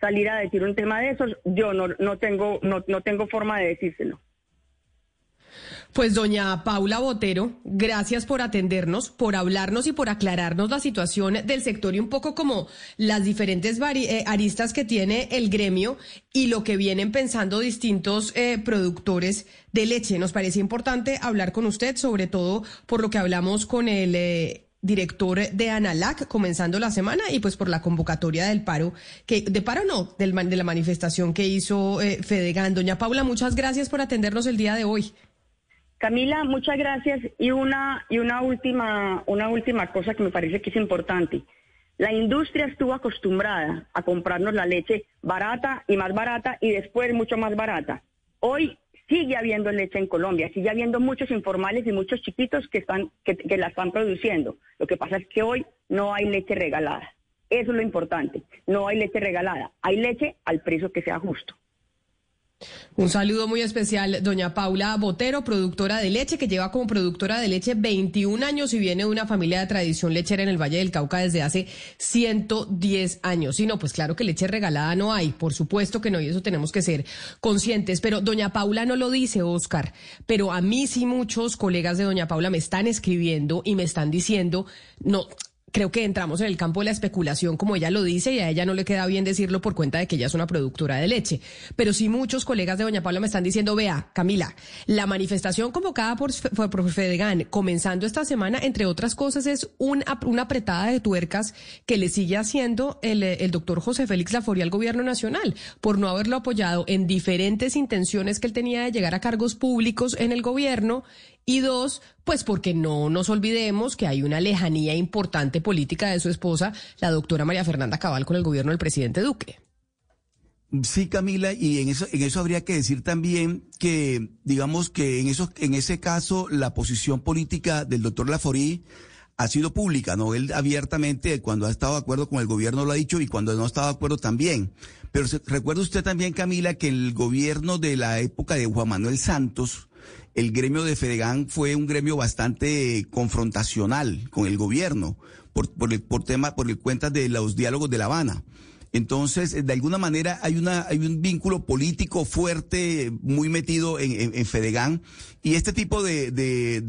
salir a decir un tema de esos, yo no, no tengo, no, no tengo forma de decírselo. Pues doña Paula Botero, gracias por atendernos, por hablarnos y por aclararnos la situación del sector y un poco como las diferentes eh, aristas que tiene el gremio y lo que vienen pensando distintos eh, productores de leche. Nos parece importante hablar con usted, sobre todo por lo que hablamos con el... eh, director de Analac comenzando la semana y pues por la convocatoria del paro que de paro no del de la manifestación que hizo eh, Fedegan doña Paula muchas gracias por atendernos el día de hoy Camila, muchas gracias. Y una, y una última, una última cosa que me parece que es importante. La industria estuvo acostumbrada a comprarnos la leche barata y más barata y después mucho más barata. Hoy sigue habiendo leche en Colombia, sigue habiendo muchos informales y muchos chiquitos que están, la están produciendo. Lo que pasa es que hoy no hay leche regalada. Eso es lo importante. No hay leche regalada. Hay leche al precio que sea justo. Un saludo muy especial, doña Paula Botero, productora de leche, que lleva como productora de leche 21 años y viene de una familia de tradición lechera en el Valle del Cauca desde hace 110 años. Y no, pues claro que leche regalada no hay, por supuesto que no, y eso tenemos que ser conscientes. Pero doña Paula no lo dice, Oscar, pero a mí sí muchos colegas de doña Paula me están escribiendo y me están diciendo, no, creo que entramos en el campo de la especulación, como ella lo dice, y a ella no le queda bien decirlo por cuenta de que ella es una productora de leche. Pero sí muchos colegas de Doña Paula me están diciendo, vea, Camila, la manifestación convocada por, por, Fedegan, comenzando esta semana, entre otras cosas, es una apretada de tuercas que le sigue haciendo el, el doctor José Félix Laforia al gobierno nacional, por no haberlo apoyado en diferentes intenciones que él tenía de llegar a cargos públicos en el gobierno y dos, pues porque no nos olvidemos que hay una lejanía importante política de su esposa, la doctora María Fernanda Cabal, con el gobierno del presidente Duque. Sí, Camila, y en eso, en eso habría que decir también que, digamos que en esos, en ese caso, la posición política del doctor Laforí ha sido pública, ¿no? Él abiertamente, cuando ha estado de acuerdo con el gobierno, lo ha dicho, y cuando no ha estado de acuerdo también. Pero recuerda usted también, Camila, que el gobierno de la época de Juan Manuel Santos, el gremio de Fedegan fue un gremio bastante confrontacional con el gobierno por, por el por tema por el cuenta de los diálogos de La Habana. Entonces, de alguna manera hay una hay un vínculo político fuerte, muy metido en, en, Fedegan y este tipo de de,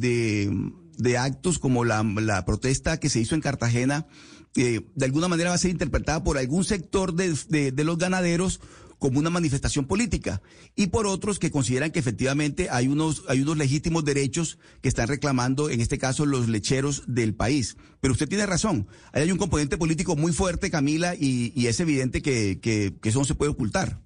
de, actos como la, la protesta que se hizo en Cartagena eh, de alguna manera va a ser interpretada por algún sector de, de los ganaderos como una manifestación política y por otros que consideran que efectivamente hay unos hay unos legítimos derechos que están reclamando en este caso los lecheros del país. Pero usted tiene razón, hay un componente político muy fuerte, Camila, y, y es evidente que, que, que eso no se puede ocultar.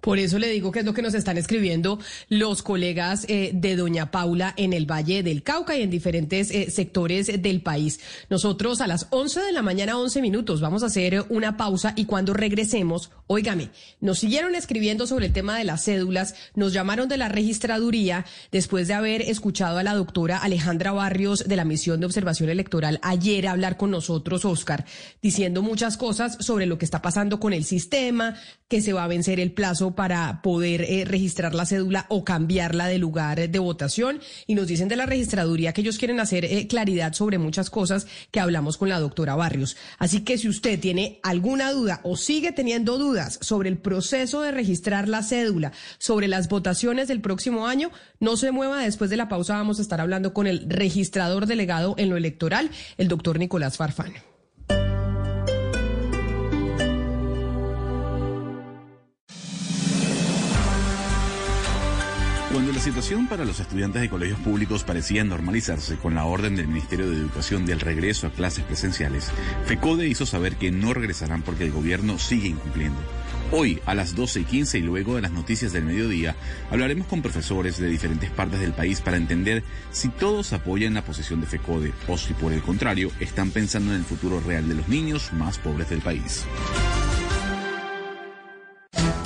Por eso le digo que es lo que nos están escribiendo los colegas eh, de Doña Paula en el Valle del Cauca y en diferentes eh, sectores del país. Nosotros a las 11 de la mañana, 11 minutos, vamos a hacer una pausa y cuando regresemos, óigame, nos siguieron escribiendo sobre el tema de las cédulas, nos llamaron de la registraduría después de haber escuchado a la doctora Alejandra Barrios de la misión de observación electoral ayer hablar con nosotros, Oscar, diciendo muchas cosas sobre lo que está pasando con el sistema, que se va a vencer el plazo para poder eh, registrar la cédula o cambiarla de lugar de votación. Y nos dicen de la registraduría que ellos quieren hacer eh, claridad sobre muchas cosas que hablamos con la doctora Barrios. Así que si usted tiene alguna duda o sigue teniendo dudas sobre el proceso de registrar la cédula, sobre las votaciones del próximo año, no se mueva. Después de la pausa vamos a estar hablando con el registrador delegado en lo electoral, el doctor Nicolás Farfán. Situación para los estudiantes de colegios públicos parecía normalizarse con la orden del Ministerio de Educación del regreso a clases presenciales. FECODE hizo saber que no regresarán porque el gobierno sigue incumpliendo. Hoy, a las 12 y 15 y luego de las noticias del mediodía, hablaremos con profesores de diferentes partes del país para entender si todos apoyan la posición de FECODE o si por el contrario están pensando en el futuro real de los niños más pobres del país.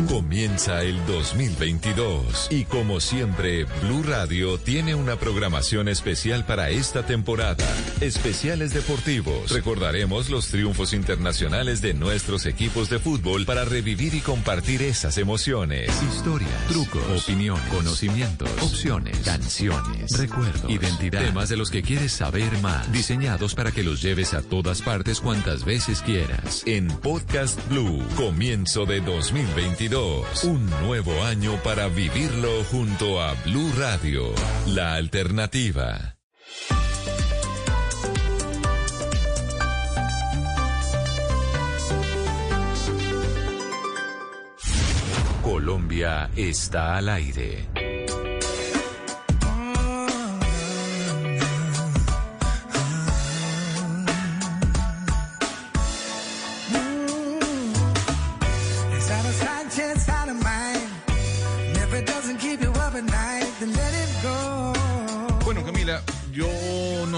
Comienza el 2022 y como siempre, Blue Radio tiene una programación especial para esta temporada. Especiales deportivos. Recordaremos los triunfos internacionales de nuestros equipos de fútbol para revivir y compartir esas emociones. Historia, trucos, opinión, conocimientos, opciones, canciones, recuerdos, identidad, temas de los que quieres saber más, diseñados para que los lleves a todas partes cuantas veces quieras. En Podcast Blue, comienzo de 2022. Un nuevo año para vivirlo junto a Blue Radio, la alternativa. Colombia está al aire.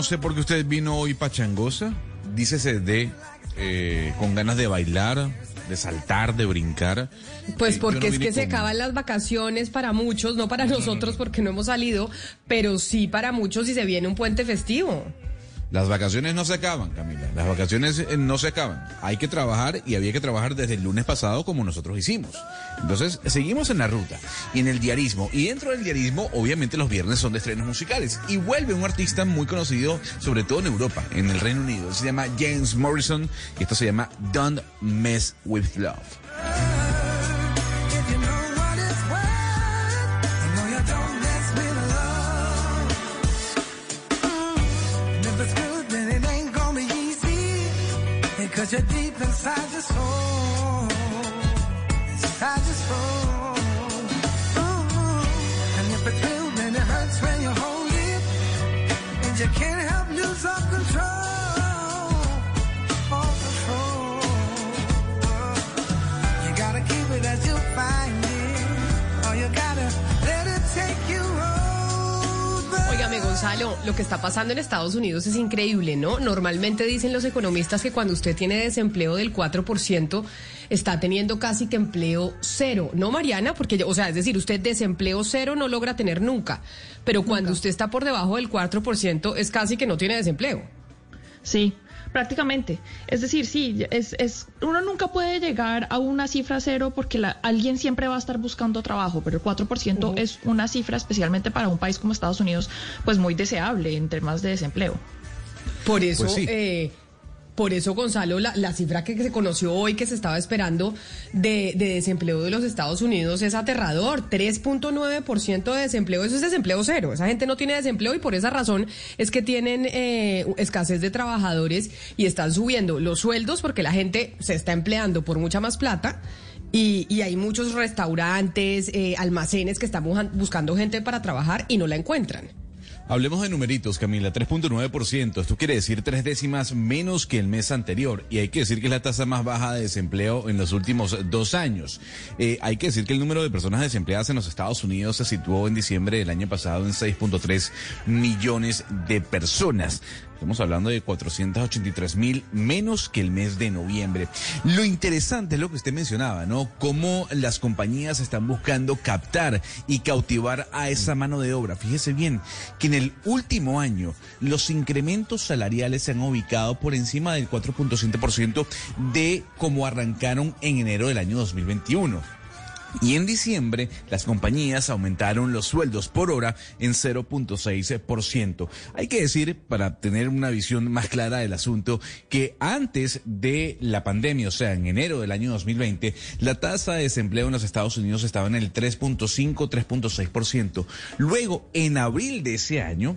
Sé por qué usted vino hoy pachangosa. Dícese de eh, con ganas de bailar, de saltar, de brincar. Pues Eh, porque no es que se acaban las vacaciones para muchos, no para nosotros porque no hemos salido, pero sí para muchos y se viene un puente festivo. Las vacaciones no se acaban, Camila. Las vacaciones eh, no se acaban. Hay que trabajar y había que trabajar desde el lunes pasado como nosotros hicimos. Entonces, seguimos en la ruta y en el diarismo. Y dentro del diarismo, obviamente los viernes son de estrenos musicales. Y vuelve un artista muy conocido, sobre todo en Europa, en el Reino Unido. Se llama James Morrison y esto se llama Don't Mess With Love. Because you're deep inside your soul. Inside your soul. Ooh. And if it's real, then it hurts when you hold it. And you can't help lose all control. Gonzalo, lo que está pasando en Estados Unidos es increíble, ¿no? Normalmente dicen los economistas que cuando usted tiene desempleo del 4%, está teniendo casi que empleo cero, ¿no, Mariana? Porque, o sea, es decir, usted desempleo cero no logra tener nunca, pero cuando usted está por debajo del 4%, es casi que no tiene desempleo. Sí, prácticamente. Es decir, sí, es, es, uno nunca puede llegar a una cifra cero porque la- alguien siempre va a estar buscando trabajo, pero el 4% es una cifra, especialmente para un país como Estados Unidos, pues muy deseable en temas de desempleo. Por eso, Pues sí. eh, por eso, Gonzalo, la, cifra que se conoció hoy, que se estaba esperando de, de desempleo de los Estados Unidos es aterrador. 3.9% de desempleo, eso es desempleo cero. Esa gente no tiene desempleo y por esa razón es que tienen eh, escasez de trabajadores y están subiendo los sueldos porque la gente se está empleando por mucha más plata. Y, y hay muchos restaurantes, eh, almacenes que están buscando gente para trabajar y no la encuentran. Hablemos de numeritos, Camila. 3.9%. Esto quiere decir tres décimas menos que el mes anterior. Y hay que decir que es la tasa más baja de desempleo en los últimos dos años. Eh, hay que decir que el número de personas desempleadas en los Estados Unidos se situó en diciembre del año pasado en 6.3 millones de personas. Estamos hablando de 483 mil menos que el mes de noviembre. Lo interesante es lo que usted mencionaba, ¿no? Cómo las compañías están buscando captar y cautivar a esa mano de obra. Fíjese bien que en el último año los incrementos salariales se han ubicado por encima del 4.7% de cómo arrancaron en enero del año 2021. Y en diciembre, las compañías aumentaron los sueldos por hora en 0.6%. Hay que decir, para tener una visión más clara del asunto, que antes de la pandemia, o sea, en enero del año 2020, la tasa de desempleo en los Estados Unidos estaba en el 3.5, 3.6%. Luego, en abril de ese año,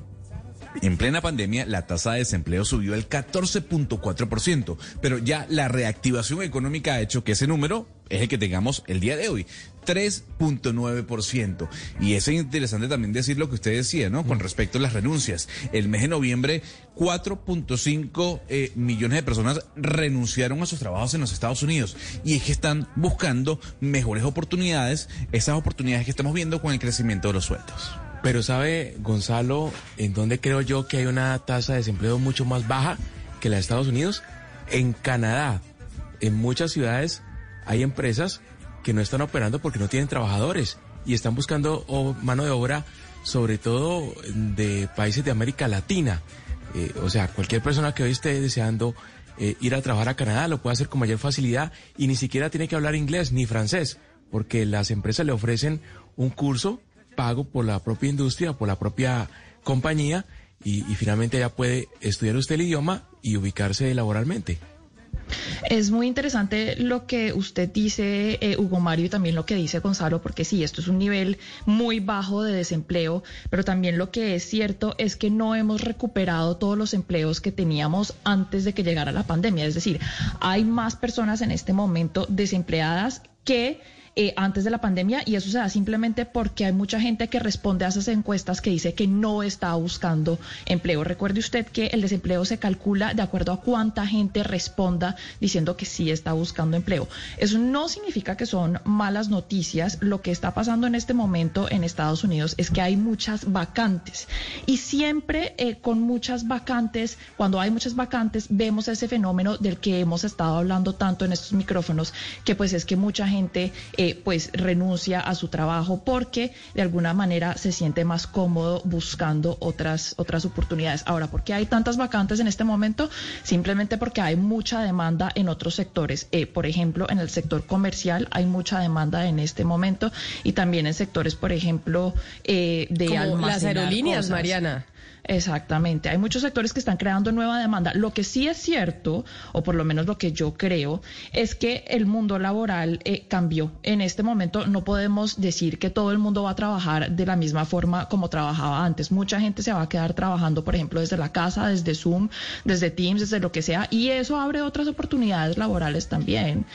en plena pandemia, la tasa de desempleo subió al 14.4%, pero ya la reactivación económica ha hecho que ese número es el que tengamos el día de hoy. 3.9%. Y es interesante también decir lo que usted decía, ¿no? Con respecto a las renuncias. El mes de noviembre, 4.5 eh, millones de personas renunciaron a sus trabajos en los Estados Unidos. Y es que están buscando mejores oportunidades, esas oportunidades que estamos viendo con el crecimiento de los sueldos. Pero sabe, Gonzalo, en dónde creo yo que hay una tasa de desempleo mucho más baja que la de Estados Unidos, en Canadá, en muchas ciudades hay empresas que no están operando porque no tienen trabajadores y están buscando o- mano de obra, sobre todo de países de América Latina. Eh, o sea, cualquier persona que hoy esté deseando eh, ir a trabajar a Canadá lo puede hacer con mayor facilidad y ni siquiera tiene que hablar inglés ni francés, porque las empresas le ofrecen un curso pago por la propia industria, por la propia compañía, y, finalmente ya puede estudiar usted el idioma y ubicarse laboralmente. Es muy interesante lo que usted dice, eh, Hugo Mario, y también lo que dice Gonzalo, porque sí, esto es un nivel muy bajo de desempleo, pero también lo que es cierto es que no hemos recuperado todos los empleos que teníamos antes de que llegara la pandemia. Es decir, hay más personas en este momento desempleadas que eh, antes de la pandemia y eso se da simplemente porque hay mucha gente que responde a esas encuestas que dice que no está buscando empleo. Recuerde usted que el desempleo se calcula de acuerdo a cuánta gente responda diciendo que sí está buscando empleo. Eso no significa que son malas noticias. Lo que está pasando en este momento en Estados Unidos es que hay muchas vacantes y siempre eh, con muchas vacantes, cuando hay muchas vacantes, vemos ese fenómeno del que hemos estado hablando tanto en estos micrófonos, que pues es que mucha gente eh, pues renuncia a su trabajo porque de alguna manera se siente más cómodo buscando otras, otras oportunidades. Ahora, ¿por qué hay tantas vacantes en este momento? Simplemente porque hay mucha demanda en otros sectores. Eh, por ejemplo, en el sector comercial hay mucha demanda en este momento y también en sectores, por ejemplo, eh, de Como las aerolíneas, cosas. Mariana. Exactamente. Hay muchos sectores que están creando nueva demanda. Lo que sí es cierto, o por lo menos lo que yo creo, es que el mundo laboral eh, cambió. En este momento no podemos decir que todo el mundo va a trabajar de la misma forma como trabajaba antes. Mucha gente se va a quedar trabajando, por ejemplo, desde la casa, desde Zoom, desde Teams, desde lo que sea, y eso abre otras oportunidades laborales también.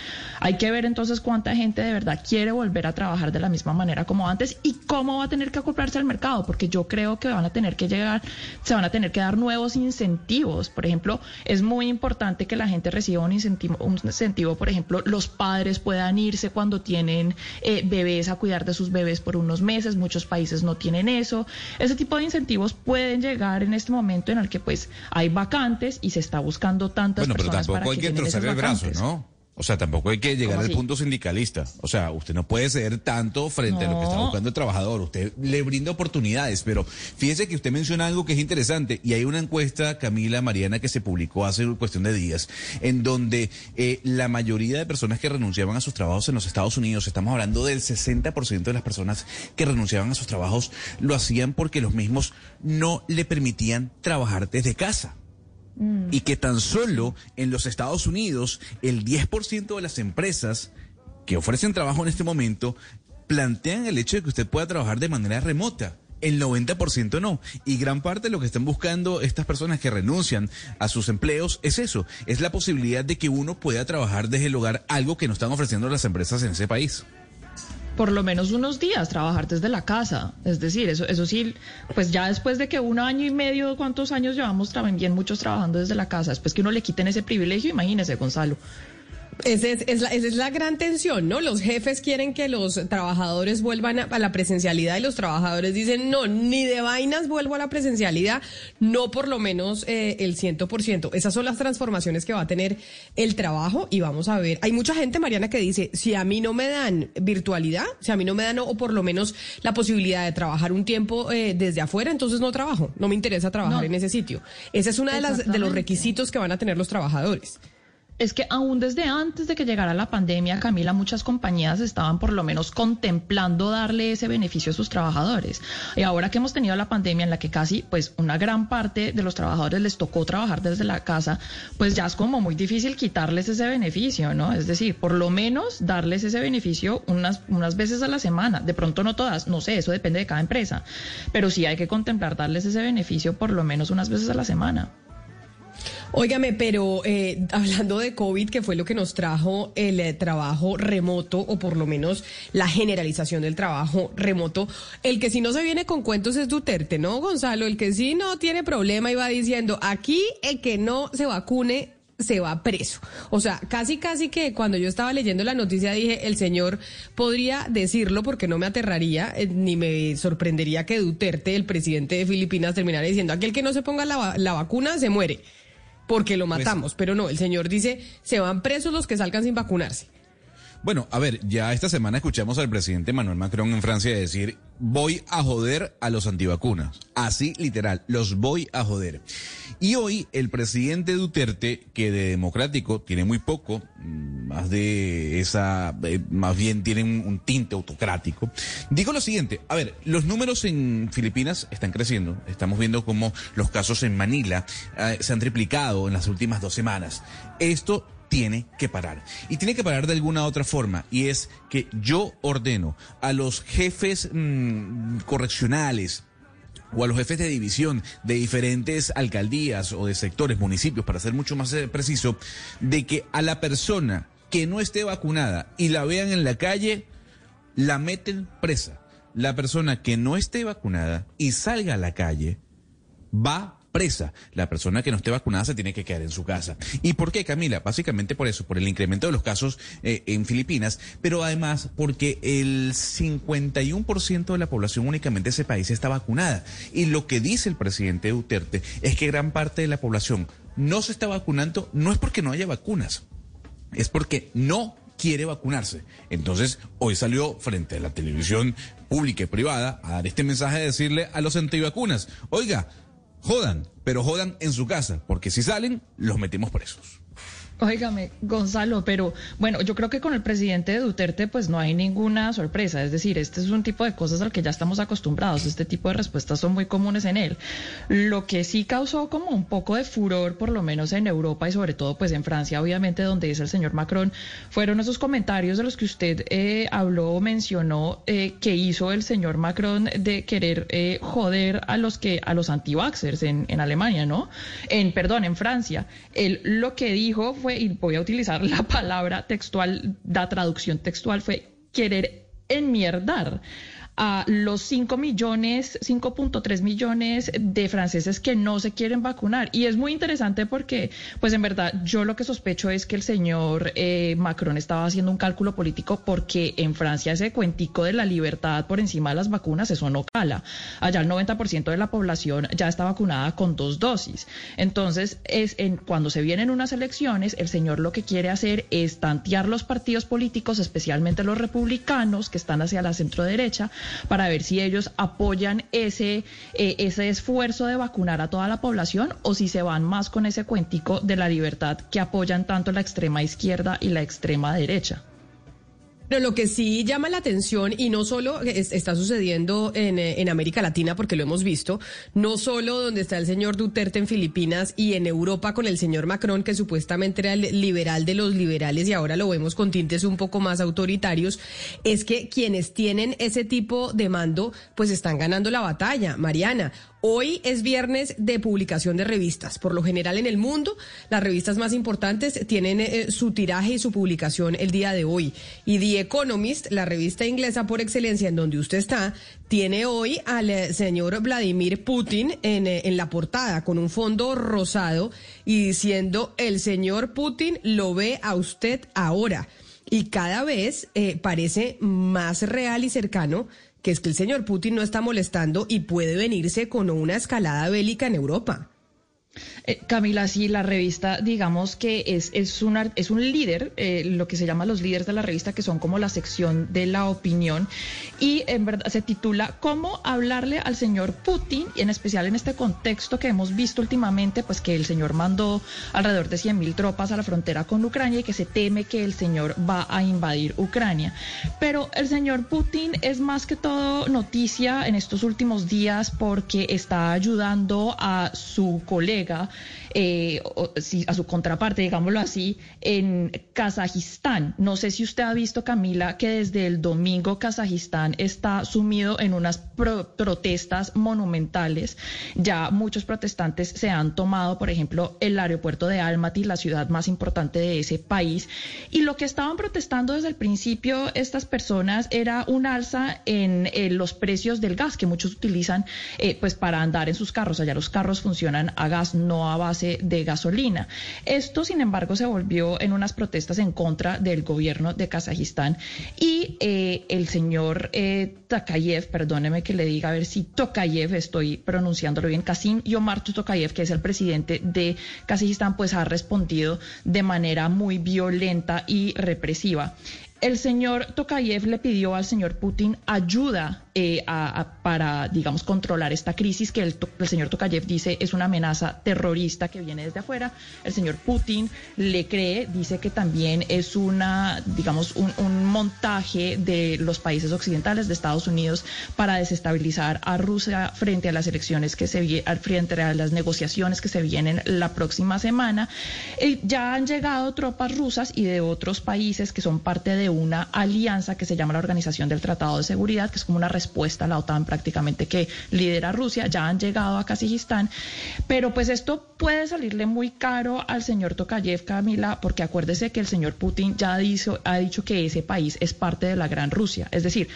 Hay que ver entonces cuánta gente de verdad quiere volver a trabajar de la misma manera como antes y cómo va a tener que acoplarse al mercado, porque yo creo que van a tener que llegar se van a tener que dar nuevos incentivos. Por ejemplo, es muy importante que la gente reciba un incentivo, un incentivo por ejemplo, los padres puedan irse cuando tienen eh, bebés a cuidar de sus bebés por unos meses. Muchos países no tienen eso. Ese tipo de incentivos pueden llegar en este momento en el que pues hay vacantes y se está buscando tantas Bueno, pero personas para tampoco hay que esas trozar el brazo. ¿no? O sea, tampoco hay que llegar ¿Cómo al punto sindicalista. O sea, usted no puede ceder tanto frente a lo que está buscando el trabajador. Usted le brinda oportunidades, pero fíjese que usted menciona algo que es interesante y hay una encuesta, Camila Mariana, que se publicó hace cuestión de días, en donde eh, la mayoría de personas que renunciaban a sus trabajos en los Estados Unidos, estamos hablando del 60% de las personas que renunciaban a sus trabajos, lo hacían porque los mismos no le permitían trabajar desde casa y que tan solo en los Estados Unidos el 10% de las empresas que ofrecen trabajo en este momento plantean el hecho de que usted pueda trabajar de manera remota. El 90% no. Y gran parte de lo que están buscando estas personas que renuncian a sus empleos es eso, es la posibilidad de que uno pueda trabajar desde el hogar, algo que no están ofreciendo las empresas en ese país. Por lo menos unos días trabajar desde la casa. Es decir, eso, eso sí, pues ya después de que un año y medio, ¿cuántos años llevamos también muchos trabajando desde la casa? Después que uno le quiten ese privilegio, imagínese, Gonzalo. Esa es, es la, esa es la gran tensión, ¿no? Los jefes quieren que los trabajadores vuelvan a, a la presencialidad y los trabajadores dicen, no, ni de vainas vuelvo a la presencialidad, no por lo menos eh, el 100%. Esas son las transformaciones que va a tener el trabajo y vamos a ver. Hay mucha gente, Mariana, que dice, si a mí no me dan virtualidad, si a mí no me dan o por lo menos la posibilidad de trabajar un tiempo eh, desde afuera, entonces no trabajo, no me interesa trabajar No. en ese sitio. Ese es uno de, las, de los requisitos que van a tener los trabajadores. Es que aún desde antes de que llegara la pandemia, Camila, muchas compañías estaban por lo menos contemplando darle ese beneficio a sus trabajadores. Y ahora que hemos tenido la pandemia en la que casi, pues, una gran parte de los trabajadores les tocó trabajar desde la casa, pues ya es como muy difícil quitarles ese beneficio, ¿no? Es decir, por lo menos darles ese beneficio unas, unas veces a la semana. De pronto no todas, no sé, eso depende de cada empresa. Pero sí hay que contemplar darles ese beneficio por lo menos unas veces a la semana. Óigame, pero eh, hablando de COVID, que fue lo que nos trajo el eh, trabajo remoto, o por lo menos la generalización del trabajo remoto, el que sí no se viene con cuentos es Duterte, ¿no, Gonzalo? El que sí no tiene problema y va diciendo, aquí el que no se vacune se va preso. O sea, casi, casi que cuando yo estaba leyendo la noticia dije, el señor podría decirlo porque no me aterraría eh, ni me sorprendería que Duterte, el presidente de Filipinas, terminara diciendo, aquel que no se ponga la, va- la vacuna se muere porque lo matamos. Pero no, el señor dice, se van presos los que salgan sin vacunarse. Bueno, a ver, ya esta semana escuchamos al presidente Manuel Macron en Francia decir, voy a joder a los antivacunas. Así, literal, los voy a joder. Y hoy el presidente Duterte, que de democrático tiene muy poco, mm, más de esa, eh, más bien tiene un, tinte autocrático, dijo lo siguiente, a ver, los números en Filipinas están creciendo, estamos viendo cómo los casos en Manila eh, se han triplicado en las últimas dos semanas. Esto tiene que parar. Y tiene que parar de alguna otra forma. Y es que yo ordeno a los jefes mm, correccionales o a los jefes de división de diferentes alcaldías o de sectores, municipios, para ser mucho más eh, preciso, de que a la persona que no esté vacunada y la vean en la calle, la meten presa. La persona que no esté vacunada y salga a la calle, va presa. La persona que no esté vacunada se tiene que quedar en su casa. ¿Y por qué, Camila? Básicamente por eso, por el incremento de los casos eh, en Filipinas, pero además porque el 51% de la población únicamente de ese país está vacunada. Y lo que dice el presidente Duterte es que gran parte de la población no se está vacunando, no es porque no haya vacunas, es porque no quiere vacunarse. Entonces, hoy salió frente a la televisión pública y privada a dar este mensaje de decirle a los antivacunas, oiga, jodan, pero jodan en su casa, porque si salen, los metemos presos. Óigame, Gonzalo, pero bueno, yo creo que con el presidente de Duterte pues no hay ninguna sorpresa, es decir, este es un tipo de cosas al que ya estamos acostumbrados, este tipo de respuestas son muy comunes en él. Lo que sí causó como un poco de furor, por lo menos en Europa y sobre todo pues en Francia, obviamente donde es el señor Macron, fueron esos comentarios de los que usted eh, habló o mencionó eh, que hizo el señor Macron de querer eh, joder a los que a los anti-vaxxers en, en Alemania, ¿no? En perdón, en Francia. Él lo que dijo fue y voy a utilizar la palabra textual, la traducción textual fue querer enmierdar a los 5 millones, 5.3 millones de franceses que no se quieren vacunar. Y es muy interesante porque, pues en verdad, yo lo que sospecho es que el señor eh, Macron estaba haciendo un cálculo político porque en Francia ese cuentico de la libertad por encima de las vacunas, eso no cala. Allá el 90% de la población ya está vacunada con dos dosis. Entonces, es en, cuando se vienen unas elecciones, el señor lo que quiere hacer es tantear los partidos políticos, especialmente los republicanos que están hacia la centro derecha, para ver si ellos apoyan ese, eh, ese esfuerzo de vacunar a toda la población o si se van más con ese cuentico de la libertad que apoyan tanto la extrema izquierda y la extrema derecha. Pero lo que sí llama la atención, y no solo es- está sucediendo en, eh, en América Latina, porque lo hemos visto, no solo donde está el señor Duterte en Filipinas y en Europa con el señor Macron, que supuestamente era el liberal de los liberales y ahora lo vemos con tintes un poco más autoritarios, es que quienes tienen ese tipo de mando, pues están ganando la batalla. Mariana, Hoy es viernes de publicación de revistas. Por lo general en el mundo, las revistas más importantes tienen eh, su tiraje y su publicación el día de hoy. Y The Economist, la revista inglesa por excelencia en donde usted está, tiene hoy al eh, señor Vladimir Putin en, eh, en la portada con un fondo rosado y diciendo, el señor Putin lo ve a usted ahora. Y cada vez eh, parece más real y cercano que es que el señor Putin no está molestando y puede venirse con una escalada bélica en Europa. Eh, Camila, sí, la revista, digamos que es, es, una, es un líder, eh, lo que se llama los líderes de la revista, que son como la sección de la opinión, y en verdad se titula ¿Cómo hablarle al señor Putin? Y en especial en este contexto que hemos visto últimamente, pues que el señor mandó alrededor de 100 mil tropas a la frontera con Ucrania y que se teme que el señor va a invadir Ucrania. Pero el señor Putin es más que todo noticia en estos últimos días porque está ayudando a su colega bigger. Eh, o- si- a su contraparte, digámoslo así, en Kazajistán. No sé si usted ha visto, Camila, que desde el domingo Kazajistán está sumido en unas pro- protestas monumentales. Ya muchos protestantes se han tomado, por ejemplo, el aeropuerto de Almaty, la ciudad más importante de ese país. Y lo que estaban protestando desde el principio estas personas era un alza en eh, los precios del gas que muchos utilizan eh, pues para andar en sus carros. Allá los carros funcionan a gas, no a base de gasolina. Esto, sin embargo, se volvió en unas protestas en contra del gobierno de Kazajistán y eh, el señor eh, Tokayev, perdóneme que le diga a ver si Tokayev, estoy pronunciándolo bien, Kasim Yomar Tokayev, que es el presidente de Kazajistán, pues ha respondido de manera muy violenta y represiva. El señor Tokayev le pidió al señor Putin ayuda eh, para, digamos, controlar esta crisis que el, el señor Tokayev dice es una amenaza terrorista que viene desde afuera. El señor Putin le cree, dice que también es una, digamos, un, montaje de los países occidentales, de Estados Unidos, para desestabilizar a Rusia frente a las elecciones que se frente a las negociaciones que se vienen la próxima semana. Eh, ya han llegado tropas rusas y de otros países que son parte de una alianza que se llama la Organización del Tratado de Seguridad, que es como una respuesta a la OTAN prácticamente que lidera Rusia. Ya han llegado a Kazajistán, pero pues esto puede salirle muy caro al señor Tokayev, Camila, porque acuérdese que el señor Putin ya ha dicho que ese país es parte de la Gran Rusia. Es decir,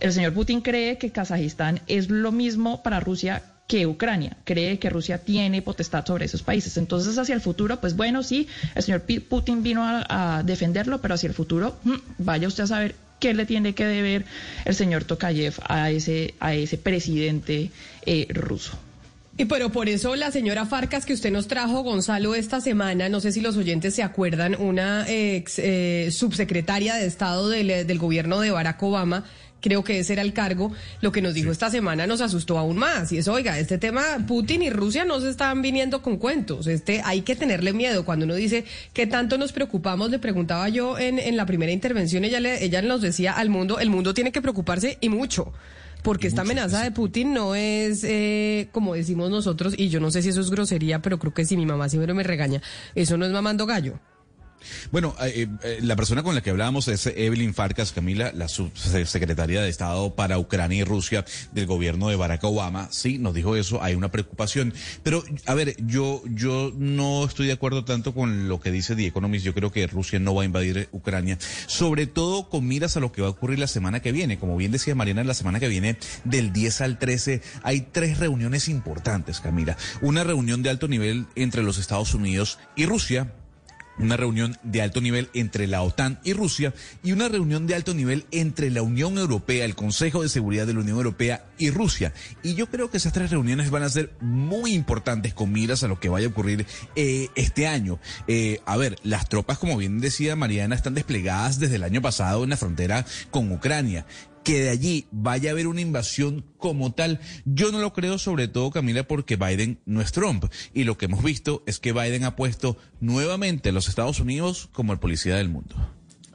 el señor Putin cree que Kazajistán es lo mismo para Rusia que Ucrania. Cree que Rusia tiene potestad sobre esos países. Entonces, hacia el futuro, pues bueno, sí, el señor Putin vino a, a defenderlo, pero hacia el futuro, mm, vaya usted a saber qué le tiene que deber el señor Tokayev a ese, a ese presidente eh, ruso. Y pero por eso la señora Farcas que usted nos trajo, Gonzalo, esta semana, no sé si los oyentes se acuerdan, una ex eh, subsecretaria de Estado del, eh, del gobierno de Barack Obama, creo que ese era el cargo, lo que nos dijo esta semana nos asustó aún más. Y es, oiga, este tema, Putin y Rusia no se están viniendo con cuentos, este hay que tenerle miedo. Cuando uno dice qué tanto nos preocupamos, le preguntaba yo en, en la primera intervención, ella, le, ella nos decía al mundo, el mundo tiene que preocuparse y mucho porque esta amenaza de Putin no es eh, como decimos nosotros, y yo no sé si eso es grosería, pero creo que si mi mamá siempre me regaña, eso no es mamando gallo. Bueno, eh, eh, la persona con la que hablábamos es Evelyn Farcas, Camila, la subsecretaria de Estado para Ucrania y Rusia del gobierno de Barack Obama. Sí, nos dijo eso, hay una preocupación. Pero, a ver, yo, yo no estoy de acuerdo tanto con lo que dice The Economist. Yo creo que Rusia no va a invadir Ucrania, sobre todo con miras a lo que va a ocurrir la semana que viene. Como bien decía Mariana, la semana que viene, del 10 al 13, hay tres reuniones importantes, Camila. Una reunión de alto nivel entre los Estados Unidos y Rusia una reunión de alto nivel entre la OTAN y Rusia y una reunión de alto nivel entre la Unión Europea, el Consejo de Seguridad de la Unión Europea y Rusia. Y yo creo que esas tres reuniones van a ser muy importantes con miras a lo que vaya a ocurrir eh, este año. Eh, a ver, las tropas, como bien decía Mariana, están desplegadas desde el año pasado en la frontera con Ucrania que de allí vaya a haber una invasión como tal, yo no lo creo, sobre todo Camila, porque Biden no es Trump. Y lo que hemos visto es que Biden ha puesto nuevamente a los Estados Unidos como el policía del mundo.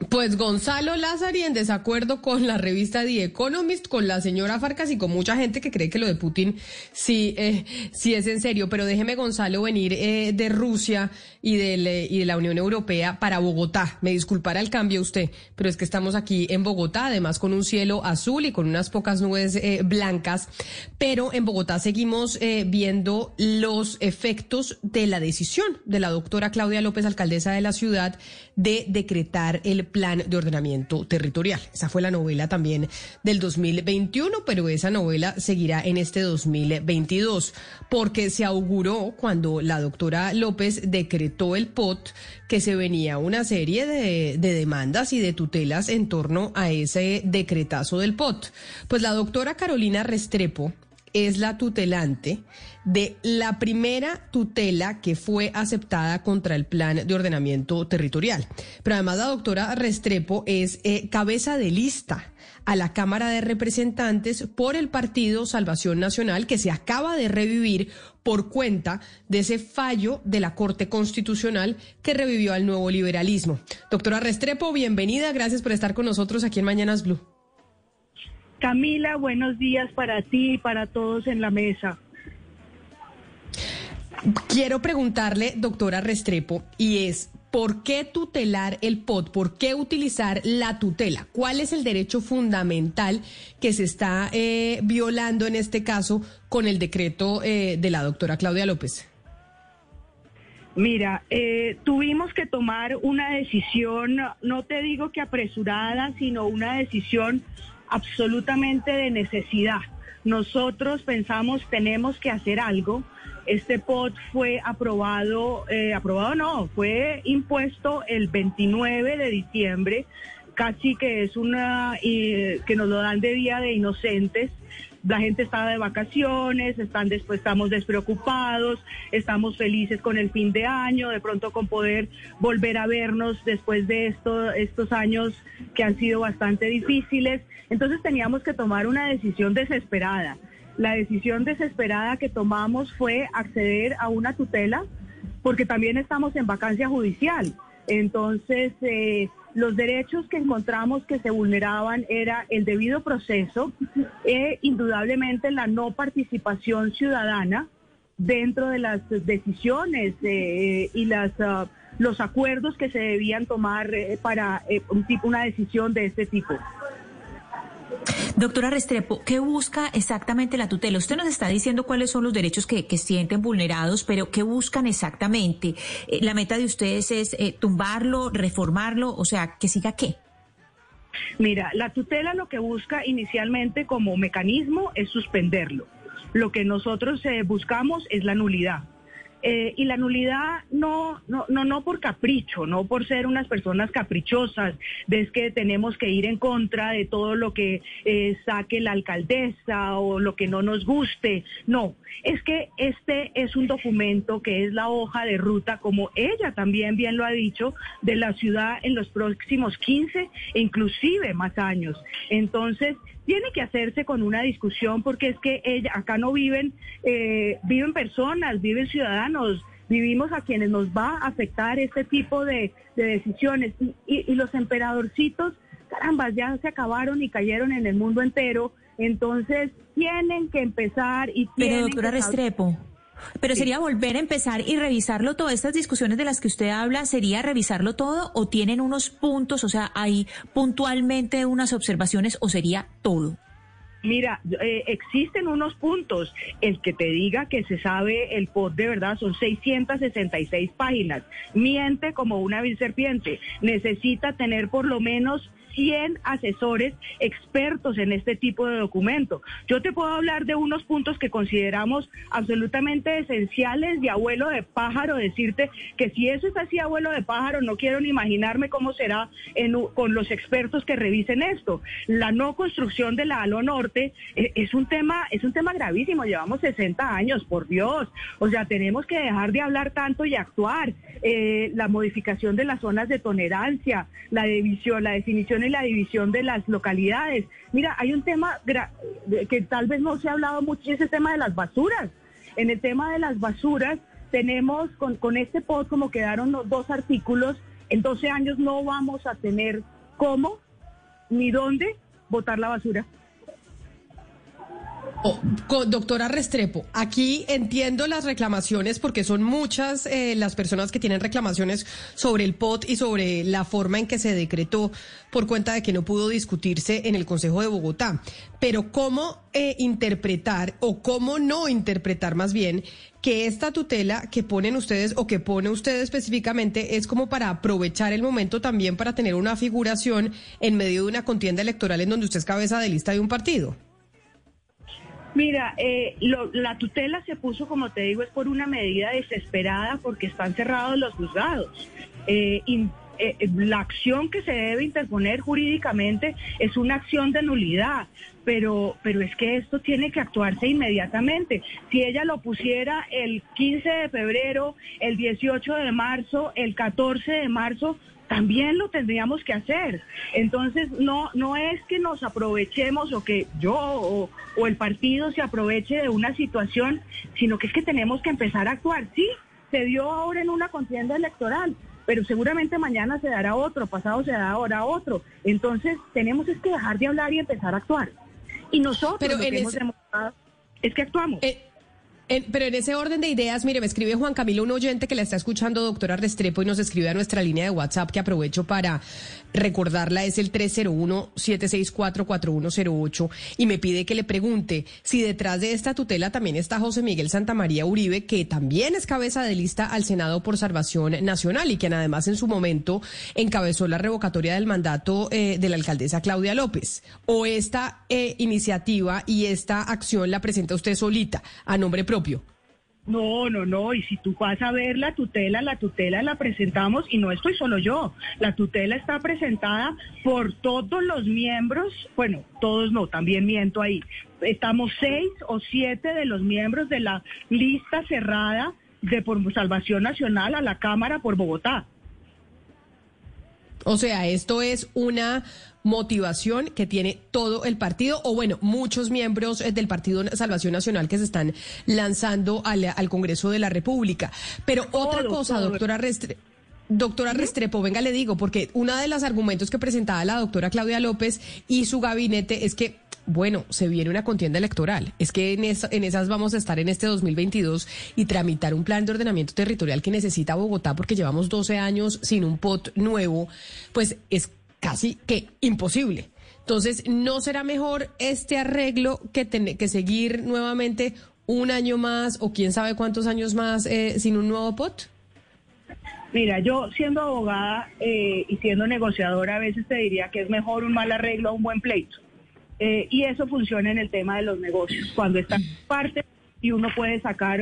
Pues Gonzalo Lázari en desacuerdo con la revista The Economist, con la señora Farcas y con mucha gente que cree que lo de Putin sí, eh, sí es en serio. Pero déjeme, Gonzalo, venir eh, de Rusia y, eh, y de la Unión Europea para Bogotá. Me disculpará el cambio usted, pero es que estamos aquí en Bogotá, además con un cielo azul y con unas pocas nubes eh, blancas. Pero en Bogotá seguimos eh, viendo los efectos de la decisión de la doctora Claudia López, alcaldesa de la ciudad, de decretar el plan de ordenamiento territorial. Esa fue la novela también del 2021, pero esa novela seguirá en este 2022, porque se auguró cuando la doctora López decretó el POT que se venía una serie de, de demandas y de tutelas en torno a ese decretazo del POT. Pues la doctora Carolina Restrepo es la tutelante de la primera tutela que fue aceptada contra el plan de ordenamiento territorial. Pero además la doctora Restrepo es eh, cabeza de lista a la Cámara de Representantes por el Partido Salvación Nacional que se acaba de revivir por cuenta de ese fallo de la Corte Constitucional que revivió al nuevo liberalismo. Doctora Restrepo, bienvenida, gracias por estar con nosotros aquí en Mañanas Blue. Camila, buenos días para ti y para todos en la mesa. Quiero preguntarle, doctora Restrepo, y es, ¿por qué tutelar el POT? ¿Por qué utilizar la tutela? ¿Cuál es el derecho fundamental que se está eh, violando en este caso con el decreto eh, de la doctora Claudia López? Mira, eh, tuvimos que tomar una decisión, no te digo que apresurada, sino una decisión absolutamente de necesidad. Nosotros pensamos tenemos que hacer algo. Este POT fue aprobado, eh, aprobado no, fue impuesto el 29 de diciembre, casi que es una, que nos lo dan de día de inocentes la gente estaba de vacaciones, están después estamos despreocupados, estamos felices con el fin de año, de pronto con poder volver a vernos después de esto, estos años que han sido bastante difíciles. Entonces teníamos que tomar una decisión desesperada. La decisión desesperada que tomamos fue acceder a una tutela, porque también estamos en vacancia judicial. Entonces, eh, los derechos que encontramos que se vulneraban era el debido proceso e indudablemente la no participación ciudadana dentro de las decisiones eh, y las ah, los acuerdos que se debían tomar eh, para un tipo una decisión de este tipo. Doctora Restrepo, ¿qué busca exactamente la tutela? Usted nos está diciendo cuáles son los derechos que, que sienten vulnerados, pero ¿qué buscan exactamente? Eh, la meta de ustedes es eh, tumbarlo, reformarlo, o sea, que siga qué. Mira, la tutela lo que busca inicialmente como mecanismo es suspenderlo. Lo que nosotros eh, buscamos es la nulidad. Eh, y la nulidad no, no, no, no por capricho, no por ser unas personas caprichosas, de que tenemos que ir en contra de todo lo que eh, saque la alcaldesa o lo que no nos guste. No, es que este es un documento que es la hoja de ruta, como ella también bien lo ha dicho, de la ciudad en los próximos 15 e inclusive más años. Entonces, tiene que hacerse con una discusión porque es que ella, acá no viven, eh, viven personas, viven ciudadanos, vivimos a quienes nos va a afectar este tipo de, de decisiones. Y, y, los emperadorcitos, caramba, ya se acabaron y cayeron en el mundo entero. Entonces tienen que empezar y tienen Pero doctora que Restrepo, pero Sí. sería volver a empezar y revisarlo todo. Estas discusiones de las que usted habla, ¿sería revisarlo todo o tienen unos puntos, o sea, hay puntualmente unas observaciones o sería todo? Mira, eh, existen unos puntos. El que te diga que se sabe el POT de verdad son 666 páginas. Miente como una vil serpiente. Necesita tener por lo menos 100 asesores expertos en este tipo de documento. Yo te puedo hablar de unos puntos que consideramos absolutamente esenciales de abuelo de pájaro, decirte que si eso es así abuelo de pájaro, no quiero ni imaginarme cómo será con los expertos que revisen esto. La no construcción de la Alo Norte eh, es un tema es un tema gravísimo, llevamos 60 años, por Dios. O sea, tenemos que dejar de hablar tanto y actuar. Eh, la modificación de las zonas de tolerancia, la división, la definición y la división de las localidades. Mira, hay un tema que tal vez no se ha hablado mucho, es el tema de las basuras. En el tema de las basuras, tenemos con, con este POT, como quedaron dos artículos, en 12 años no vamos a tener cómo ni dónde botar la basura. Oh, doctora Restrepo, aquí entiendo las reclamaciones porque son muchas eh, las personas que tienen reclamaciones sobre el POT y sobre la forma en que se decretó por cuenta de que no pudo discutirse en el Consejo de Bogotá. Pero ¿cómo eh, interpretar o cómo no interpretar más bien que esta tutela que ponen ustedes o que pone usted específicamente es como para aprovechar el momento también para tener una figuración en medio de una contienda electoral en donde usted es cabeza de lista de un partido? Mira, eh, la tutela se puso, como te digo, es por una medida desesperada porque están cerrados los juzgados. Eh, eh, la acción que se debe interponer jurídicamente es una acción de nulidad, pero, pero es que esto tiene que actuarse inmediatamente. Si ella lo pusiera el 15 de febrero, el 18 de marzo, el 14 de marzo, también lo tendríamos que hacer. Entonces, no, no es que nos aprovechemos o que yo o, o el partido se aproveche de una situación, sino que es que tenemos que empezar a actuar. Sí, se dio ahora en una contienda electoral, pero seguramente mañana se dará otro, pasado se dará ahora otro. Entonces, tenemos es que dejar de hablar y empezar a actuar. Y nosotros Pero lo que hemos ese- demostrado es que actuamos. Eh, En- pero en ese orden de ideas, mire, me escribe Juan Camilo, un oyente que la está escuchando, doctora Restrepo, y nos escribe a nuestra línea de WhatsApp, que aprovecho para recordarla, es el 301-764-4108, y me pide que le pregunte si detrás de esta tutela también está José Miguel Santamaría Uribe, que también es cabeza de lista al Senado por Salvación Nacional y quien además en su momento encabezó la revocatoria del mandato eh, de la alcaldesa Claudia López. O esta eh, iniciativa y esta acción la presenta usted solita, a nombre propio. No, no, no. Y si tú vas a ver la tutela, la tutela la presentamos y no estoy solo yo. La tutela está presentada por todos los miembros. Bueno, todos no, también miento ahí. Estamos seis o siete de los miembros de la lista cerrada de por Salvación Nacional a la Cámara por Bogotá. O sea, esto es una motivación que tiene todo el partido, o bueno, muchos miembros eh, del Partido Salvación Nacional que se están lanzando al, al Congreso de la República. Pero otra cosa, doctora Restre- Doctora Restrepo, venga, le digo, porque uno de los argumentos que presentaba la doctora Claudia López y su gabinete es que, bueno, se viene una contienda electoral. Es que en, en esas vamos a estar en este 2022 y tramitar un plan de ordenamiento territorial que necesita Bogotá porque llevamos 12 años sin un POT nuevo, pues es casi que imposible. Entonces, ¿no será mejor este arreglo que, ten- que seguir nuevamente un año más o quién sabe cuántos años más eh, sin un nuevo POT? Mira, yo siendo abogada eh, y siendo negociadora a veces te diría que es mejor un mal arreglo a un buen pleito. Eh, y eso funciona en el tema de los negocios. Cuando está parte y uno puede sacar,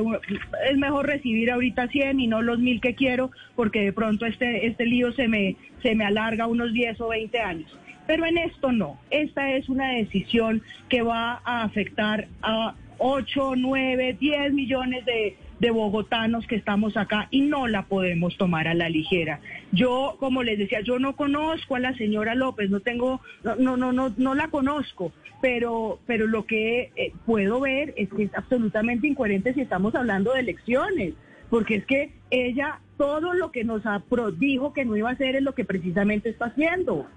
es mejor recibir ahorita 100 y no los mil que quiero porque de pronto este, este lío se me, se me alarga unos 10 o 20 años. Pero en esto no. Esta es una decisión que va a afectar a 8, 9, 10 millones de, de bogotanos que estamos acá y no la podemos tomar a la ligera. Yo, como les decía, yo no conozco a la señora López, no tengo, no, no, no, no, la conozco, pero, pero lo que eh, puedo ver es que es absolutamente incoherente si estamos hablando de elecciones, porque es que ella todo lo que nos dijo que no iba a hacer es lo que precisamente está haciendo.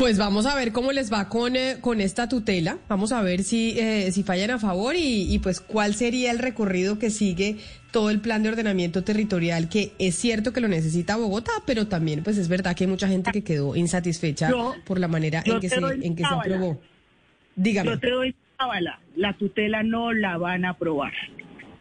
Pues vamos a ver cómo les va con, eh, con esta tutela. Vamos a ver si, eh, si fallan a favor y, y pues cuál sería el recorrido que sigue todo el plan de ordenamiento territorial, que es cierto que lo necesita Bogotá, pero también pues es verdad que hay mucha gente que quedó insatisfecha Yo- por la manera en que, se, en que se aprobó. Dígame. Yo te doy cábala, la tutela no la van a aprobar.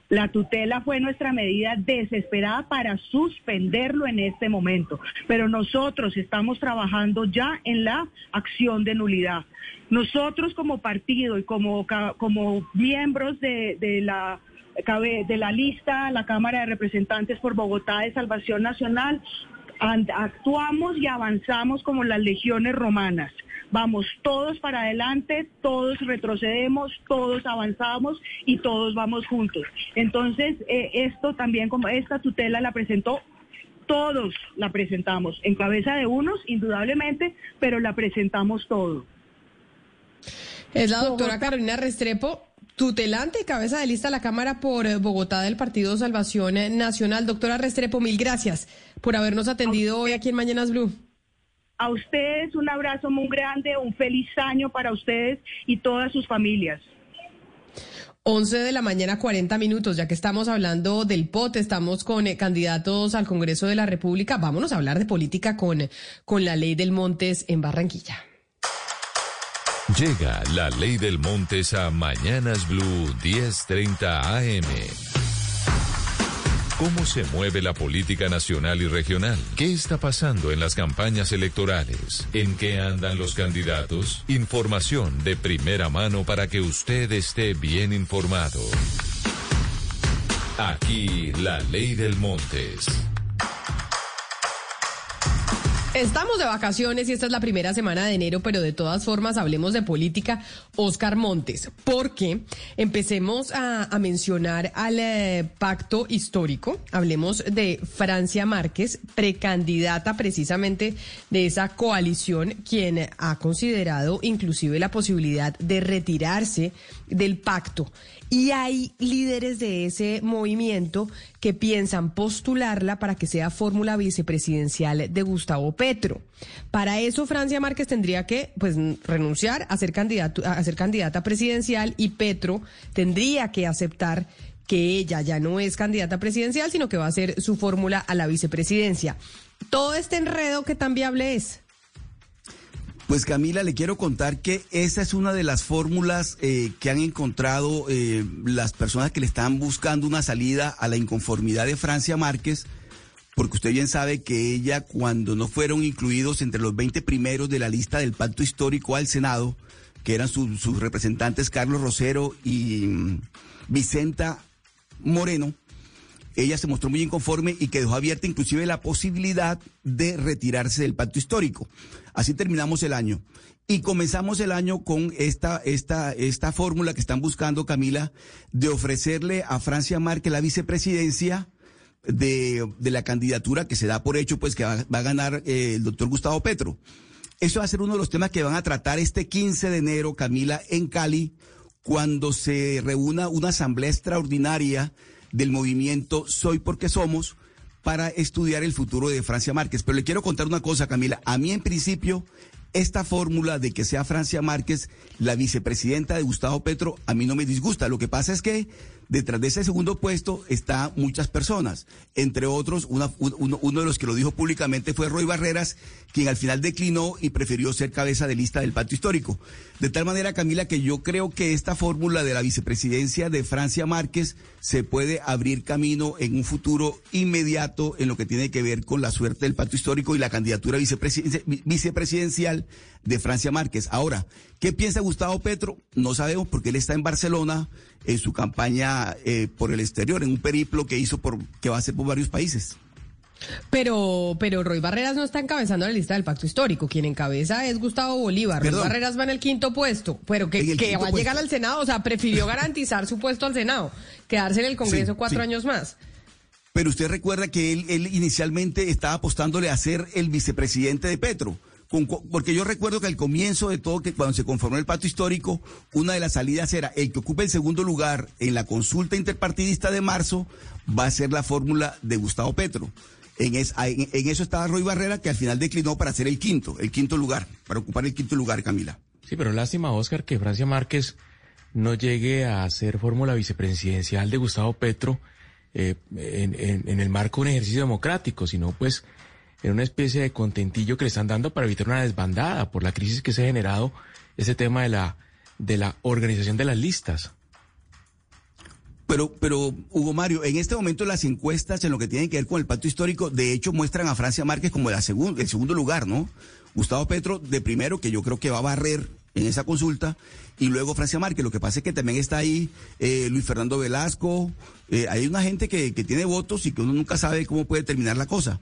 La tutela fue nuestra medida desesperada para suspenderlo en este momento, pero nosotros estamos trabajando ya en la acción de nulidad. Nosotros como partido y como, como miembros de, de la de la lista, la Cámara de Representantes por Bogotá de Salvación Nacional, actuamos y avanzamos como las legiones romanas. Vamos todos para adelante, todos retrocedemos, todos avanzamos y todos vamos juntos. Entonces, eh, esto también, como esta tutela la presentó, todos la presentamos, en cabeza de unos, indudablemente, pero la presentamos todos. Es la doctora Carolina Restrepo, tutelante y cabeza de lista de la Cámara por eh, Bogotá del Partido Salvación Nacional. Doctora Restrepo, mil gracias por habernos atendido hoy aquí en Mañanas Blue. A ustedes un abrazo muy grande, un feliz año para ustedes y todas sus familias. 11 de la mañana, 40 minutos, ya que estamos hablando del POT, estamos con eh, candidatos al Congreso de la República. Vámonos a hablar de política con, con la ley del Montes en Barranquilla. Llega la ley del Montes a Mañanas Blue 1030 AM. ¿Cómo se mueve la política nacional y regional? ¿Qué está pasando en las campañas electorales? ¿En qué andan los candidatos? Información de primera mano para que usted esté bien informado. Aquí la ley del Montes. Estamos de vacaciones y esta es la primera semana de enero, pero de todas formas hablemos de política. Oscar Montes, porque empecemos a, mencionar al eh, pacto histórico. Hablemos de Francia Márquez, precandidata precisamente de esa coalición, quien ha considerado inclusive la posibilidad de retirarse del pacto. Y hay líderes de ese movimiento que piensan postularla para que sea fórmula vicepresidencial de Gustavo Petro. Para eso Francia Márquez tendría que pues renunciar a ser candidato a ser candidata presidencial y Petro tendría que aceptar que ella ya no es candidata presidencial, sino que va a ser su fórmula a la vicepresidencia. Todo este enredo que tan viable es. Pues Camila, le quiero contar que esa es una de las fórmulas eh, que han encontrado eh, las personas que le están buscando una salida a la inconformidad de Francia Márquez, porque usted bien sabe que ella, cuando no fueron incluidos entre los 20 primeros de la lista del pacto histórico al Senado, que eran su- sus representantes Carlos Rosero y mm, Vicenta Moreno, ella se mostró muy inconforme y que dejó abierta inclusive la posibilidad de retirarse del pacto histórico. Así terminamos el año. Y comenzamos el año con esta, esta, esta fórmula que están buscando, Camila, de ofrecerle a Francia Márquez la vicepresidencia de, de la candidatura que se da por hecho, pues que va, a ganar eh, el doctor Gustavo Petro. Eso va a ser uno de los temas que van a tratar este 15 de enero, Camila, en Cali, cuando se reúna una asamblea extraordinaria del movimiento Soy porque Somos para estudiar el futuro de Francia Márquez. Pero le quiero contar una cosa, Camila. A mí, en principio, esta fórmula de que sea Francia Márquez la vicepresidenta de Gustavo Petro, a mí no me disgusta. Lo que pasa es que detrás de ese segundo puesto está muchas personas. Entre otros, uno, de los que lo dijo públicamente fue Roy Barreras, quien al final declinó y prefirió ser cabeza de lista del pacto histórico. De tal manera, Camila, que yo creo que esta fórmula de la vicepresidencia de Francia Márquez se puede abrir camino en un futuro inmediato en lo que tiene que ver con la suerte del pacto histórico y la candidatura vicepresidencia- vi- vicepresidencial de Francia Márquez. Ahora, ¿qué piensa Gustavo Petro? No sabemos porque él está en Barcelona en su campaña eh, por el exterior, en un periplo que hizo por que va a hacer por varios países. Pero, pero Roy Barreras no está encabezando la lista del pacto histórico. Quien encabeza es Gustavo Bolívar. Perdón. Roy Barreras va en el quinto puesto, pero que, va a llegar al Senado. O sea, prefirió garantizar su puesto al Senado, quedarse en el Congreso Sí, cuatro sí. años más. Pero usted recuerda que él, él inicialmente estaba apostándole a ser el vicepresidente de Petro. Porque yo recuerdo que al comienzo de todo, que cuando se conformó el pacto histórico, una de las salidas era el que ocupe el segundo lugar en la consulta interpartidista de marzo va a ser la fórmula de Gustavo Petro. En, es- en- eso estaba Roy Barrera, que al final declinó para ser el quinto, el quinto lugar, para ocupar el quinto lugar, Camila. Sí, pero lástima, Oscar, que Francia Márquez no llegue a ser fórmula vicepresidencial de Gustavo Petro eh, en el marco de un ejercicio democrático, sino pues en una especie de contentillo que le están dando para evitar una desbandada por la crisis que se ha generado ese tema de la, de la organización de las listas. Pero, pero, Hugo Mario, en este momento las encuestas en lo que tienen que ver con el pacto histórico, de hecho, muestran a Francia Márquez como la segun- el segundo lugar, ¿no? Gustavo Petro de primero, que yo creo que va a barrer en esa consulta, y luego Francia Márquez. Lo que pasa es que también está ahí eh, Luis Fernando Velasco, eh, hay una gente que, que tiene votos y que uno nunca sabe cómo puede terminar la cosa.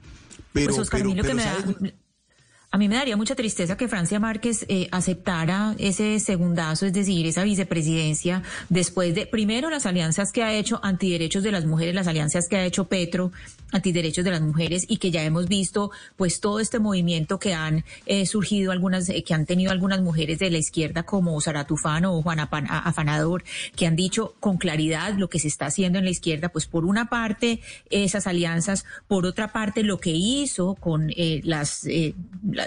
Pero, pues Oscar, pero, lo que pero, me. A mí me daría mucha tristeza que Francia Márquez eh, aceptara ese segundazo, es decir, esa vicepresidencia, después de, primero, las alianzas que ha hecho antiderechos de las mujeres, las alianzas que ha hecho Petro, antiderechos de las mujeres, y que ya hemos visto, pues, todo este movimiento que han eh, surgido algunas, eh, que han tenido algunas mujeres de la izquierda, como Sara Tufano o a- Afanador, que han dicho con claridad lo que se está haciendo en la izquierda, pues, por una parte, esas alianzas, por otra parte, lo que hizo con eh, las, eh,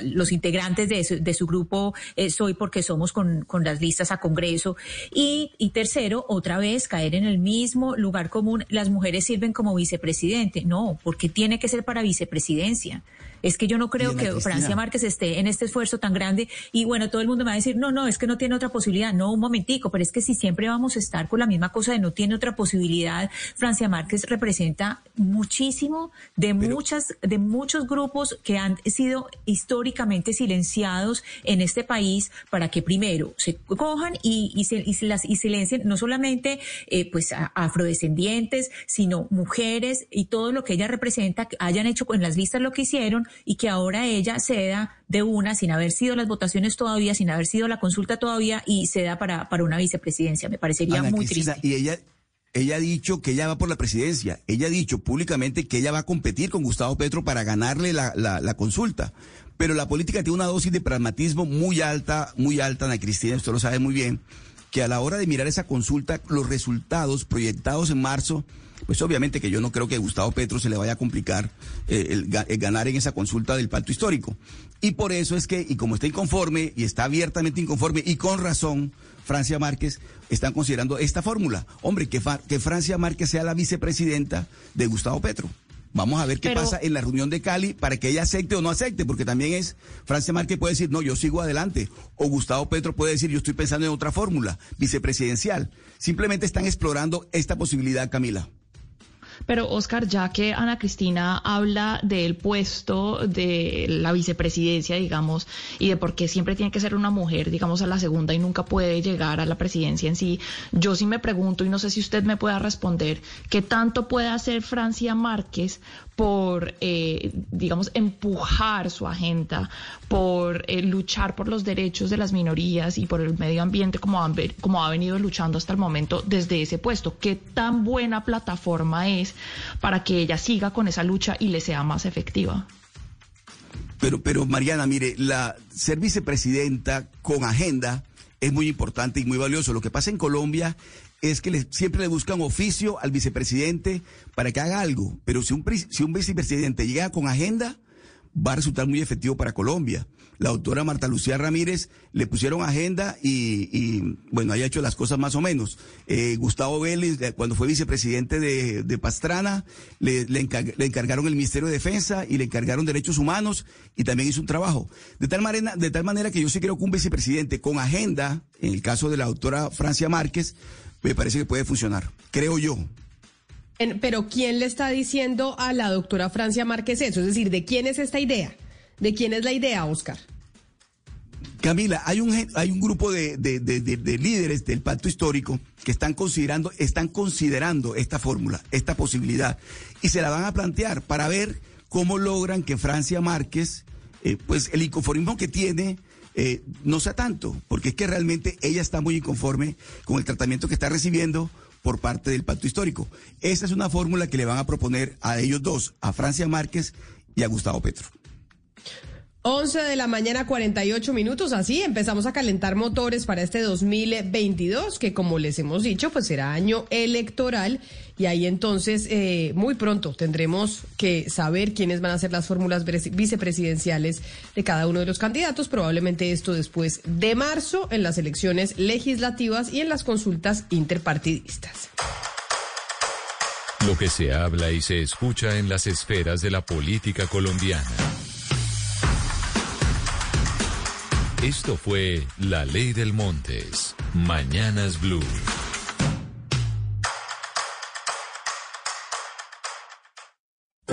los integrantes de su, de su grupo eh, Soy porque somos con, las listas a Congreso. Y tercero, otra vez caer en el mismo lugar común, las mujeres sirven como vicepresidente. No, porque tiene que ser para vicepresidencia. Es que yo no creo que Cristina. Francia Márquez esté en este esfuerzo tan grande y bueno, todo el mundo me va a decir, no, no, es que no tiene otra posibilidad. No, un momentico, pero es que si siempre vamos a estar con la misma cosa de no tiene otra posibilidad, Francia Márquez representa muchísimo de muchas, de muchos grupos que han sido históricamente silenciados en este país para que primero se cojan y, y, se, y se las y silencien no solamente eh, pues a- afrodescendientes, sino mujeres y todo lo que ella representa, que hayan hecho en las listas lo que hicieron y que ahora ella ceda de una sin haber sido las votaciones todavía, sin haber sido la consulta todavía y ceda para, para una vicepresidencia. Me parecería Ana muy Cristina, triste. Y ella, ella ha dicho que ella va por la presidencia. Ella ha dicho públicamente que ella va a competir con Gustavo Petro para ganarle la, la, la consulta. Pero la política tiene una dosis de pragmatismo muy alta, muy alta, Ana Cristina, usted lo sabe muy bien. que a la hora de mirar esa consulta, los resultados proyectados en marzo, pues obviamente que yo no creo que a Gustavo Petro se le vaya a complicar eh, el, ga- el ganar en esa consulta del pacto histórico. Y por eso es que, y como está inconforme, y está abiertamente inconforme, y con razón, Francia Márquez están considerando esta fórmula. Hombre, que, Fa- que Francia Márquez sea la vicepresidenta de Gustavo Petro. Vamos a ver qué Pero- pasa en la reunión de Cali para que ella acepte o no acepte, porque también es, Francia Márquez puede decir, no, yo sigo adelante, o Gustavo Petro puede decir, yo estoy pensando en otra fórmula, vicepresidencial. Simplemente están explorando esta posibilidad, Camila. Pero Oscar, ya que Ana Cristina habla del puesto de la vicepresidencia, digamos, y de por qué siempre tiene que ser una mujer, digamos, a la segunda y nunca puede llegar a la presidencia en sí, yo sí me pregunto, y no sé si usted me pueda responder, ¿qué tanto puede hacer Francia Márquez por, eh, digamos, empujar su agenda, por eh, luchar por los derechos de las minorías y por el medio ambiente como, han como ha venido luchando hasta el momento desde ese puesto? ¿Qué tan buena plataforma es para que ella siga con esa lucha y le sea más efectiva? Pero, pero Mariana, mire, la ser vicepresidenta con agenda es muy importante y muy valioso. Lo que pasa en Colombia es que siempre le buscan oficio al vicepresidente para que haga algo. Pero si un, si un vicepresidente llega con agenda, va a resultar muy efectivo para Colombia. La doctora Marta Lucía Ramírez le pusieron agenda y, bueno, haya hecho las cosas más o menos. Eh, Gustavo Vélez, cuando fue vicepresidente de, Pastrana, le, le encargaron el Ministerio de Defensa y le encargaron Derechos Humanos y también hizo un trabajo. De tal manera, de tal manera que yo sí creo que un vicepresidente con agenda, en el caso de la doctora Francia Márquez, me parece que puede funcionar. Creo yo. Pero ¿quién le está diciendo a la doctora Francia Márquez eso? Es decir, ¿de quién es esta idea? ¿De quién es la idea, Oscar? Camila, hay un, hay un grupo de, de- de- de- de líderes del pacto histórico que están considerando, están considerando esta fórmula, esta posibilidad, y se la van a plantear para ver cómo logran que Francia Márquez, eh, pues el inconformismo que tiene, eh, no sea tanto, porque es que realmente ella está muy inconforme con el tratamiento que está recibiendo por parte del pacto histórico. Esa es una fórmula que le van a proponer a ellos dos, a Francia Márquez y a Gustavo Petro. 11 de la mañana, 48 minutos. Así empezamos a calentar motores para este 2022, que como les hemos dicho, pues será año electoral. Y ahí entonces, eh, muy pronto tendremos que saber quiénes van a ser las fórmulas vicepresidenciales de cada uno de los candidatos. Probablemente esto después de marzo, en las elecciones legislativas y en las consultas interpartidistas. Lo que se habla y se escucha en las esferas de la política colombiana. Esto fue La Ley del Montes. Mañanas Blue.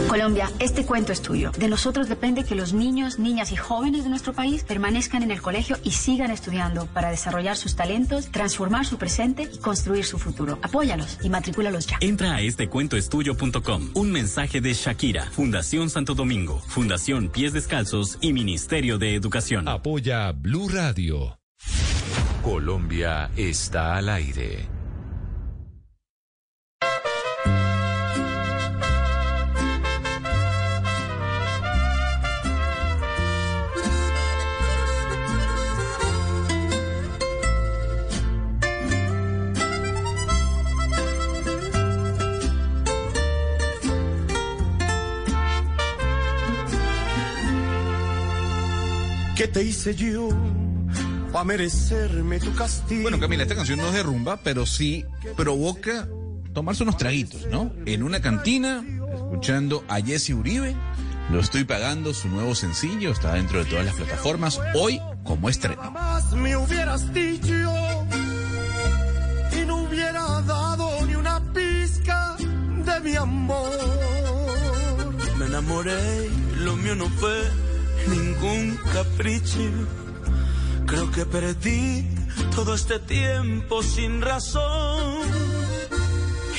Colombia, este cuento es tuyo. De nosotros depende que los niños, niñas y jóvenes de nuestro país permanezcan en el colegio y sigan estudiando para desarrollar sus talentos, transformar su presente y construir su futuro. Apóyalos y matricúlalos ya. Entra a estecuentoestudio.com. Un mensaje de Shakira, Fundación Santo Domingo, Fundación Pies Descalzos y Ministerio de Educación. Apoya Blue Radio. Colombia está al aire. ¿Qué te hice yo para merecerme tu castigo? Bueno, Camila, esta canción no es de rumba, pero sí provoca tomarse unos traguitos, ¿no? En una cantina, escuchando a Jesse Uribe. Lo estoy pagando, su nuevo sencillo, está dentro de todas las plataformas. Hoy, como estreno. Más me hubieras dicho y no hubiera dado ni una pizca de mi amor. Me enamoré lo mío no fue ningún capricho. Creo que perdí todo este tiempo sin razón.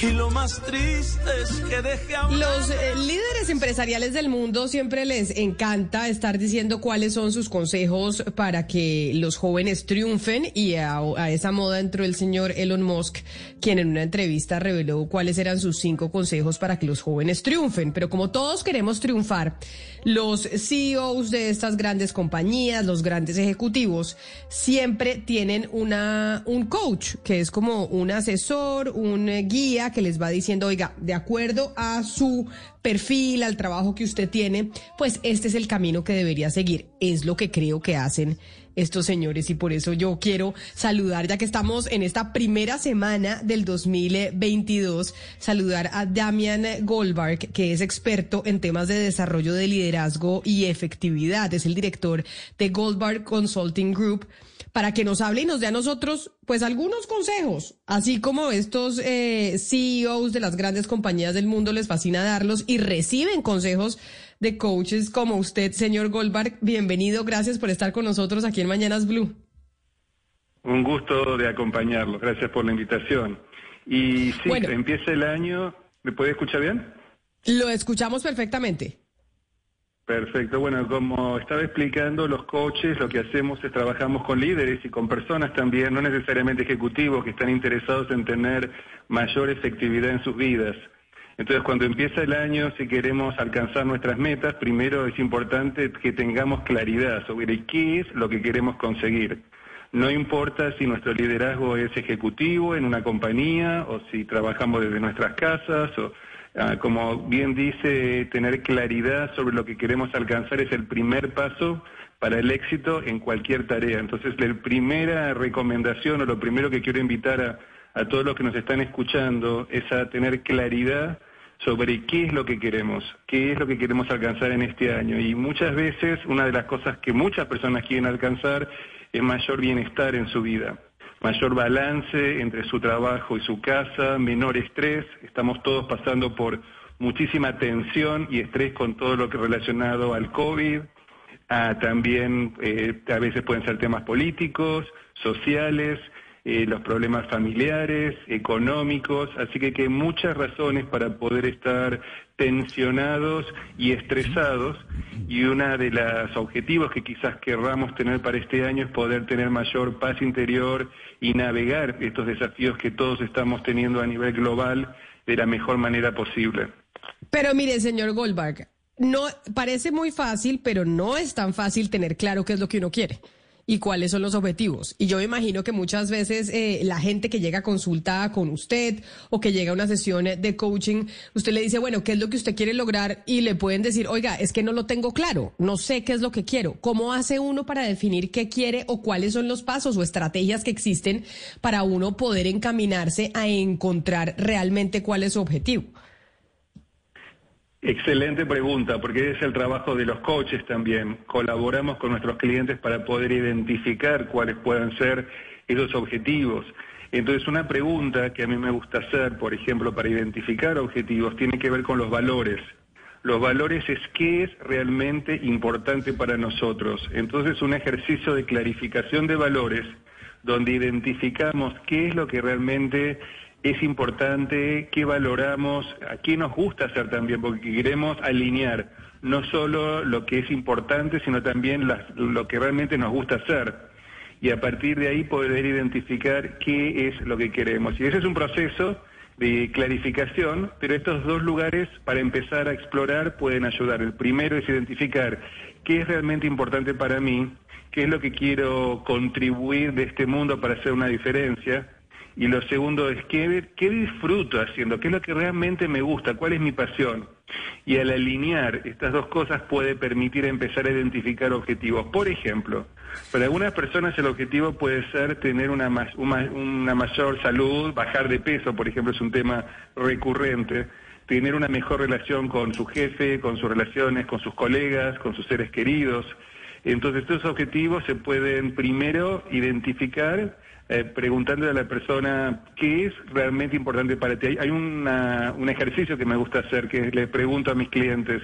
Y lo más triste es que deje a Los eh, líderes empresariales del mundo siempre les encanta estar diciendo cuáles son sus consejos para que los jóvenes triunfen y a, a esa moda entró el señor Elon Musk, quien en una entrevista reveló cuáles eran sus cinco consejos para que los jóvenes triunfen. Pero como todos queremos triunfar, los CEOs de estas grandes compañías, los grandes ejecutivos, siempre tienen una, un coach, que es como un asesor, un eh, que les va diciendo, oiga, de acuerdo a su perfil, al trabajo que usted tiene, pues este es el camino que debería seguir. Es lo que creo que hacen estos señores y por eso yo quiero saludar, ya que estamos en esta primera semana del 2022, saludar a Damian Goldberg, que es experto en temas de desarrollo de liderazgo y efectividad. Es el director de Goldberg Consulting Group para que nos hable y nos dé a nosotros, pues, algunos consejos, así como estos eh, CEOs de las grandes compañías del mundo les fascina darlos y reciben consejos de coaches como usted, señor Goldberg. Bienvenido, gracias por estar con nosotros aquí en Mañanas Blue. Un gusto de acompañarlos, gracias por la invitación. Y sí, Bueno. empieza el año, ¿me puede escuchar bien? Lo escuchamos perfectamente. Perfecto, bueno, como estaba explicando, los coaches lo que hacemos es trabajamos con líderes y con personas también, no necesariamente ejecutivos, que están interesados en tener mayor efectividad en sus vidas. Entonces, cuando empieza el año, si queremos alcanzar nuestras metas, primero es importante que tengamos claridad sobre qué es lo que queremos conseguir. No importa si nuestro liderazgo es ejecutivo en una compañía o si trabajamos desde nuestras casas o como bien dice, tener claridad sobre lo que queremos alcanzar es el primer paso para el éxito en cualquier tarea. Entonces, la primera recomendación o lo primero que quiero invitar a, a todos los que nos están escuchando es a tener claridad sobre qué es lo que queremos, qué es lo que queremos alcanzar en este año. Y muchas veces una de las cosas que muchas personas quieren alcanzar es mayor bienestar en su vida mayor balance entre su trabajo y su casa, menor estrés. Estamos todos pasando por muchísima tensión y estrés con todo lo que relacionado al COVID. Ah, también eh, a veces pueden ser temas políticos, sociales, eh, los problemas familiares, económicos, así que hay muchas razones para poder estar tensionados y estresados y una de los objetivos que quizás querramos tener para este año es poder tener mayor paz interior y navegar estos desafíos que todos estamos teniendo a nivel global de la mejor manera posible. Pero mire, señor Goldberg, no parece muy fácil, pero no es tan fácil tener claro qué es lo que uno quiere y cuáles son los objetivos. Y yo me imagino que muchas veces eh, la gente que llega a consulta con usted o que llega a una sesión de coaching, usted le dice, bueno, ¿qué es lo que usted quiere lograr? Y le pueden decir, oiga, es que no lo tengo claro, no sé qué es lo que quiero. ¿Cómo hace uno para definir qué quiere o cuáles son los pasos o estrategias que existen para uno poder encaminarse a encontrar realmente cuál es su objetivo? Excelente pregunta, porque es el trabajo de los coaches también. Colaboramos con nuestros clientes para poder identificar cuáles puedan ser esos objetivos. Entonces, una pregunta que a mí me gusta hacer, por ejemplo, para identificar objetivos, tiene que ver con los valores. Los valores es qué es realmente importante para nosotros. Entonces, un ejercicio de clarificación de valores, donde identificamos qué es lo que realmente es importante, qué valoramos, a qué nos gusta hacer también, porque queremos alinear no solo lo que es importante, sino también lo que realmente nos gusta hacer. Y a partir de ahí poder identificar qué es lo que queremos. Y ese es un proceso de clarificación, pero estos dos lugares para empezar a explorar pueden ayudar. El primero es identificar qué es realmente importante para mí, qué es lo que quiero contribuir de este mundo para hacer una diferencia. Y lo segundo es qué, qué disfruto haciendo, qué es lo que realmente me gusta, cuál es mi pasión. Y al alinear estas dos cosas puede permitir empezar a identificar objetivos. Por ejemplo, para algunas personas el objetivo puede ser tener una, una, una mayor salud, bajar de peso, por ejemplo, es un tema recurrente. Tener una mejor relación con su jefe, con sus relaciones, con sus colegas, con sus seres queridos. Entonces, estos objetivos se pueden primero identificar eh, preguntándole a la persona qué es realmente importante para ti. Hay, hay una- un ejercicio que me gusta hacer, que le pregunto a mis clientes,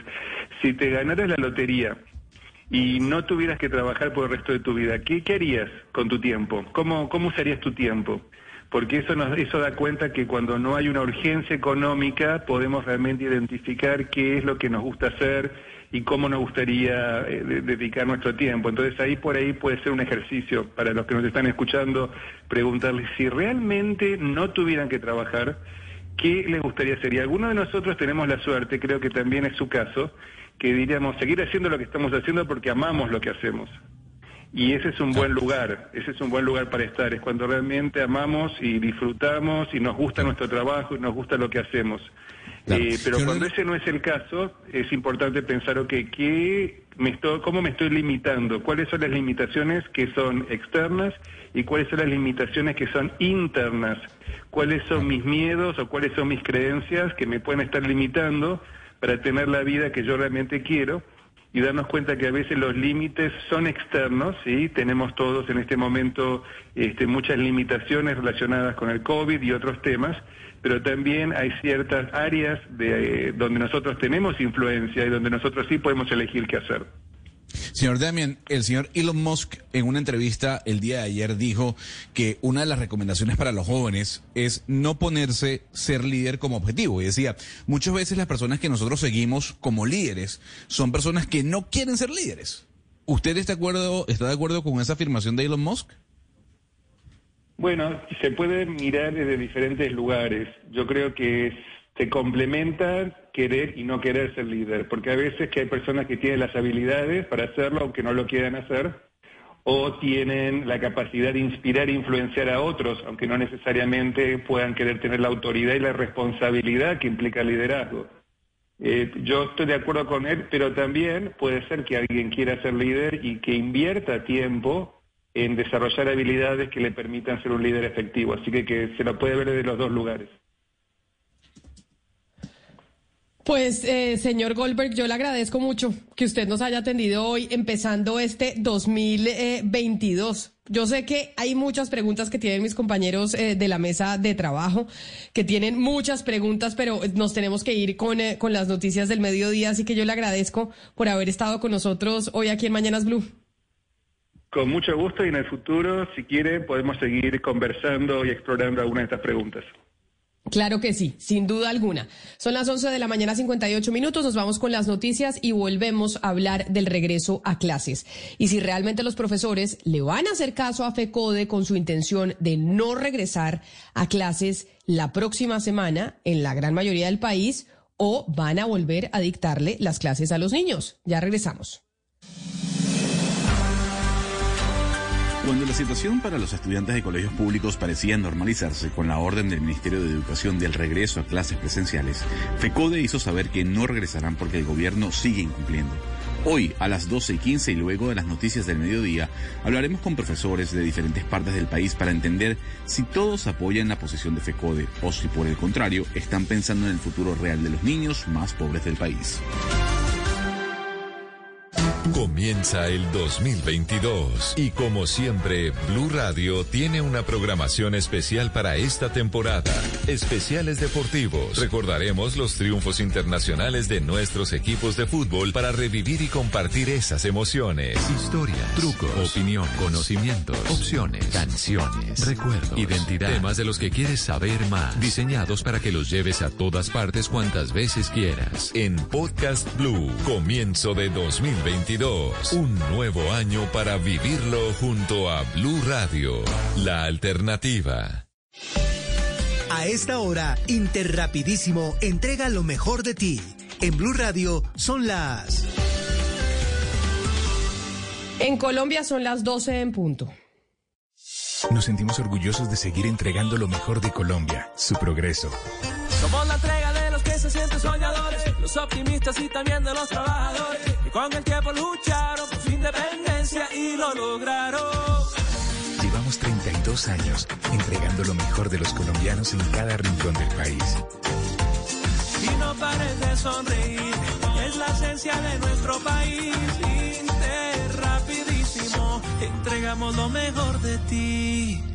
si te ganaras la lotería y no tuvieras que trabajar por el resto de tu vida, ¿qué, harías con tu tiempo? ¿Cómo, ¿Cómo usarías tu tiempo? porque eso, nos, eso da cuenta que cuando no hay una urgencia económica podemos realmente identificar qué es lo que nos gusta hacer y cómo nos gustaría eh, de- dedicar nuestro tiempo. Entonces ahí por ahí puede ser un ejercicio para los que nos están escuchando, preguntarles si realmente no tuvieran que trabajar, ¿qué les gustaría hacer? Y algunos de nosotros tenemos la suerte, creo que también es su caso, que diríamos seguir haciendo lo que estamos haciendo porque amamos lo que hacemos. Y ese es un buen lugar, ese es un buen lugar para estar, es cuando realmente amamos y disfrutamos y nos gusta nuestro trabajo y nos gusta lo que hacemos. Eh, pero cuando ese no es el caso, es importante pensar, ok, ¿qué me estoy, ¿cómo me estoy limitando? ¿Cuáles son las limitaciones que son externas y cuáles son las limitaciones que son internas? ¿Cuáles son mis miedos o cuáles son mis creencias que me pueden estar limitando para tener la vida que yo realmente quiero? y darnos cuenta que a veces los límites son externos, ¿sí? Tenemos todos en este momento este, muchas limitaciones relacionadas con el COVID y otros temas, pero también hay ciertas áreas de, donde nosotros tenemos influencia y donde nosotros sí podemos elegir qué hacer. Señor Damian, el señor Elon Musk en una entrevista el día de ayer dijo que una de las recomendaciones para los jóvenes es no ponerse ser líder como objetivo. Y decía, muchas veces las personas que nosotros seguimos como líderes son personas que no quieren ser líderes. ¿Usted está de acuerdo, está de acuerdo con esa afirmación de Elon Musk? Bueno, se puede mirar desde diferentes lugares. Yo creo que se complementa querer y no querer ser líder, porque a veces que hay personas que tienen las habilidades para hacerlo aunque no lo quieran hacer, o tienen la capacidad de inspirar e influenciar a otros, aunque no necesariamente puedan querer tener la autoridad y la responsabilidad que implica el liderazgo. Eh, yo estoy de acuerdo con él, pero también puede ser que alguien quiera ser líder y que invierta tiempo en desarrollar habilidades que le permitan ser un líder efectivo. Así que, que se lo puede ver desde los dos lugares. Pues, eh, señor Goldberg, yo le agradezco mucho que usted nos haya atendido hoy, empezando este 2022. Yo sé que hay muchas preguntas que tienen mis compañeros eh, de la mesa de trabajo, que tienen muchas preguntas, pero nos tenemos que ir con, eh, con las noticias del mediodía, así que yo le agradezco por haber estado con nosotros hoy aquí en Mañanas Blue. Con mucho gusto y en el futuro, si quiere, podemos seguir conversando y explorando algunas de estas preguntas. Claro que sí, sin duda alguna. Son las 11 de la mañana, 58 minutos. Nos vamos con las noticias y volvemos a hablar del regreso a clases. Y si realmente los profesores le van a hacer caso a FECODE con su intención de no regresar a clases la próxima semana en la gran mayoría del país o van a volver a dictarle las clases a los niños. Ya regresamos. Cuando la situación para los estudiantes de colegios públicos parecía normalizarse con la orden del Ministerio de Educación del regreso a clases presenciales, FECODE hizo saber que no regresarán porque el gobierno sigue incumpliendo. Hoy, a las 12 y 15 y luego de las noticias del mediodía, hablaremos con profesores de diferentes partes del país para entender si todos apoyan la posición de FECODE o si por el contrario están pensando en el futuro real de los niños más pobres del país. Comienza el 2022 y como siempre, Blue Radio tiene una programación especial para esta temporada. Especiales deportivos. Recordaremos los triunfos internacionales de nuestros equipos de fútbol para revivir y compartir esas emociones. Historias, trucos, opinión, conocimientos, opciones, canciones, recuerdos, identidad, temas de los que quieres saber más, diseñados para que los lleves a todas partes cuantas veces quieras. En Podcast Blue, comienzo de 2022. Un nuevo año para vivirlo junto a Blue Radio, la alternativa. A esta hora, Interrapidísimo entrega lo mejor de ti. En Blue Radio son las... En Colombia son las 12 en punto. Nos sentimos orgullosos de seguir entregando lo mejor de Colombia, su progreso. Los optimistas y también de los trabajadores, que con el tiempo lucharon por su independencia y lo lograron. Llevamos 32 años entregando lo mejor de los colombianos en cada rincón del país. Y no pares de sonreír, es la esencia de nuestro país. Inter rapidísimo, entregamos lo mejor de ti.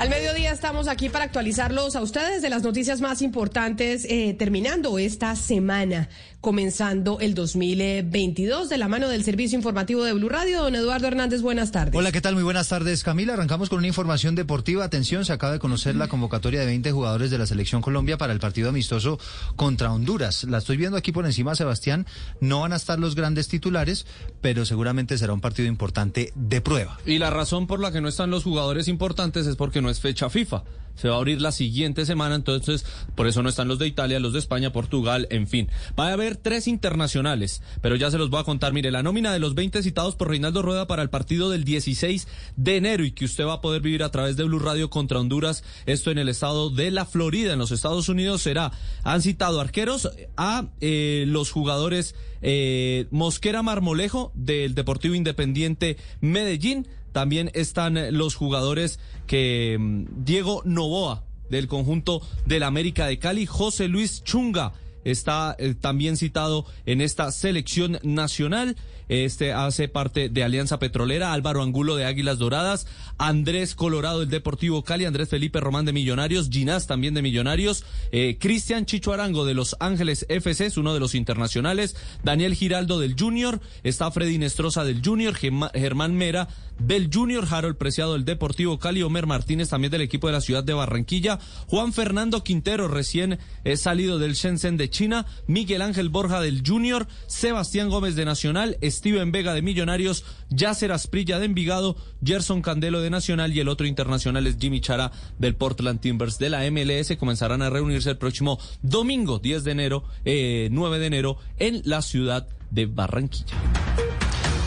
Al mediodía estamos aquí para actualizarlos a ustedes de las noticias más importantes, eh, terminando esta semana, comenzando el 2022, de la mano del Servicio Informativo de Blue Radio. Don Eduardo Hernández, buenas tardes. Hola, ¿qué tal? Muy buenas tardes, Camila. Arrancamos con una información deportiva. Atención, se acaba de conocer la convocatoria de 20 jugadores de la Selección Colombia para el partido amistoso contra Honduras. La estoy viendo aquí por encima, Sebastián. No van a estar los grandes titulares, pero seguramente será un partido importante de prueba. Y la razón por la que no están los jugadores importantes es porque no es fecha FIFA. Se va a abrir la siguiente semana, entonces por eso no están los de Italia, los de España, Portugal, en fin. Va a haber tres internacionales, pero ya se los voy a contar. Mire, la nómina de los 20 citados por Reinaldo Rueda para el partido del 16 de enero y que usted va a poder vivir a través de Blue Radio contra Honduras, esto en el estado de la Florida, en los Estados Unidos, será, han citado arqueros a eh, los jugadores eh, Mosquera Marmolejo del Deportivo Independiente Medellín, también están los jugadores que mm, Diego Novoa del conjunto del América de Cali, José Luis Chunga está eh, también citado en esta selección nacional. Este hace parte de Alianza Petrolera, Álvaro Angulo de Águilas Doradas, Andrés Colorado del Deportivo Cali, Andrés Felipe Román de Millonarios, Ginás también de Millonarios, eh, Cristian Chicho Arango de Los Ángeles FC, es uno de los internacionales, Daniel Giraldo del Junior, está Freddy Nestroza del Junior, Germán Mera del Junior, Harold Preciado del Deportivo Cali, Omer Martínez también del equipo de la ciudad de Barranquilla, Juan Fernando Quintero recién eh, salido del Shenzhen de China, Miguel Ángel Borja del Junior, Sebastián Gómez de Nacional, Steven Vega de Millonarios, Yasser Asprilla de Envigado, Gerson Candelo de Nacional y el otro internacional es Jimmy Chara del Portland Timbers de la MLS. Comenzarán a reunirse el próximo domingo 10 de enero, eh, 9 de enero en la ciudad de Barranquilla.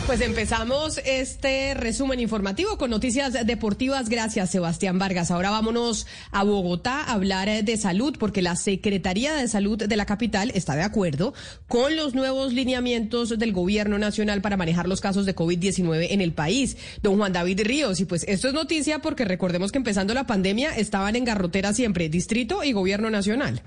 Pues empezamos este resumen informativo con noticias deportivas. Gracias, Sebastián Vargas. Ahora vámonos a Bogotá a hablar eh, de salud, porque la Secretaría de Salud de la capital está de acuerdo con los nuevos lineamientos del gobierno nacional para manejar los casos de COVID-19 en el país. Don Juan David Ríos, y pues esto es noticia porque recordemos que empezando la pandemia estaban en garrotera siempre distrito y gobierno nacional.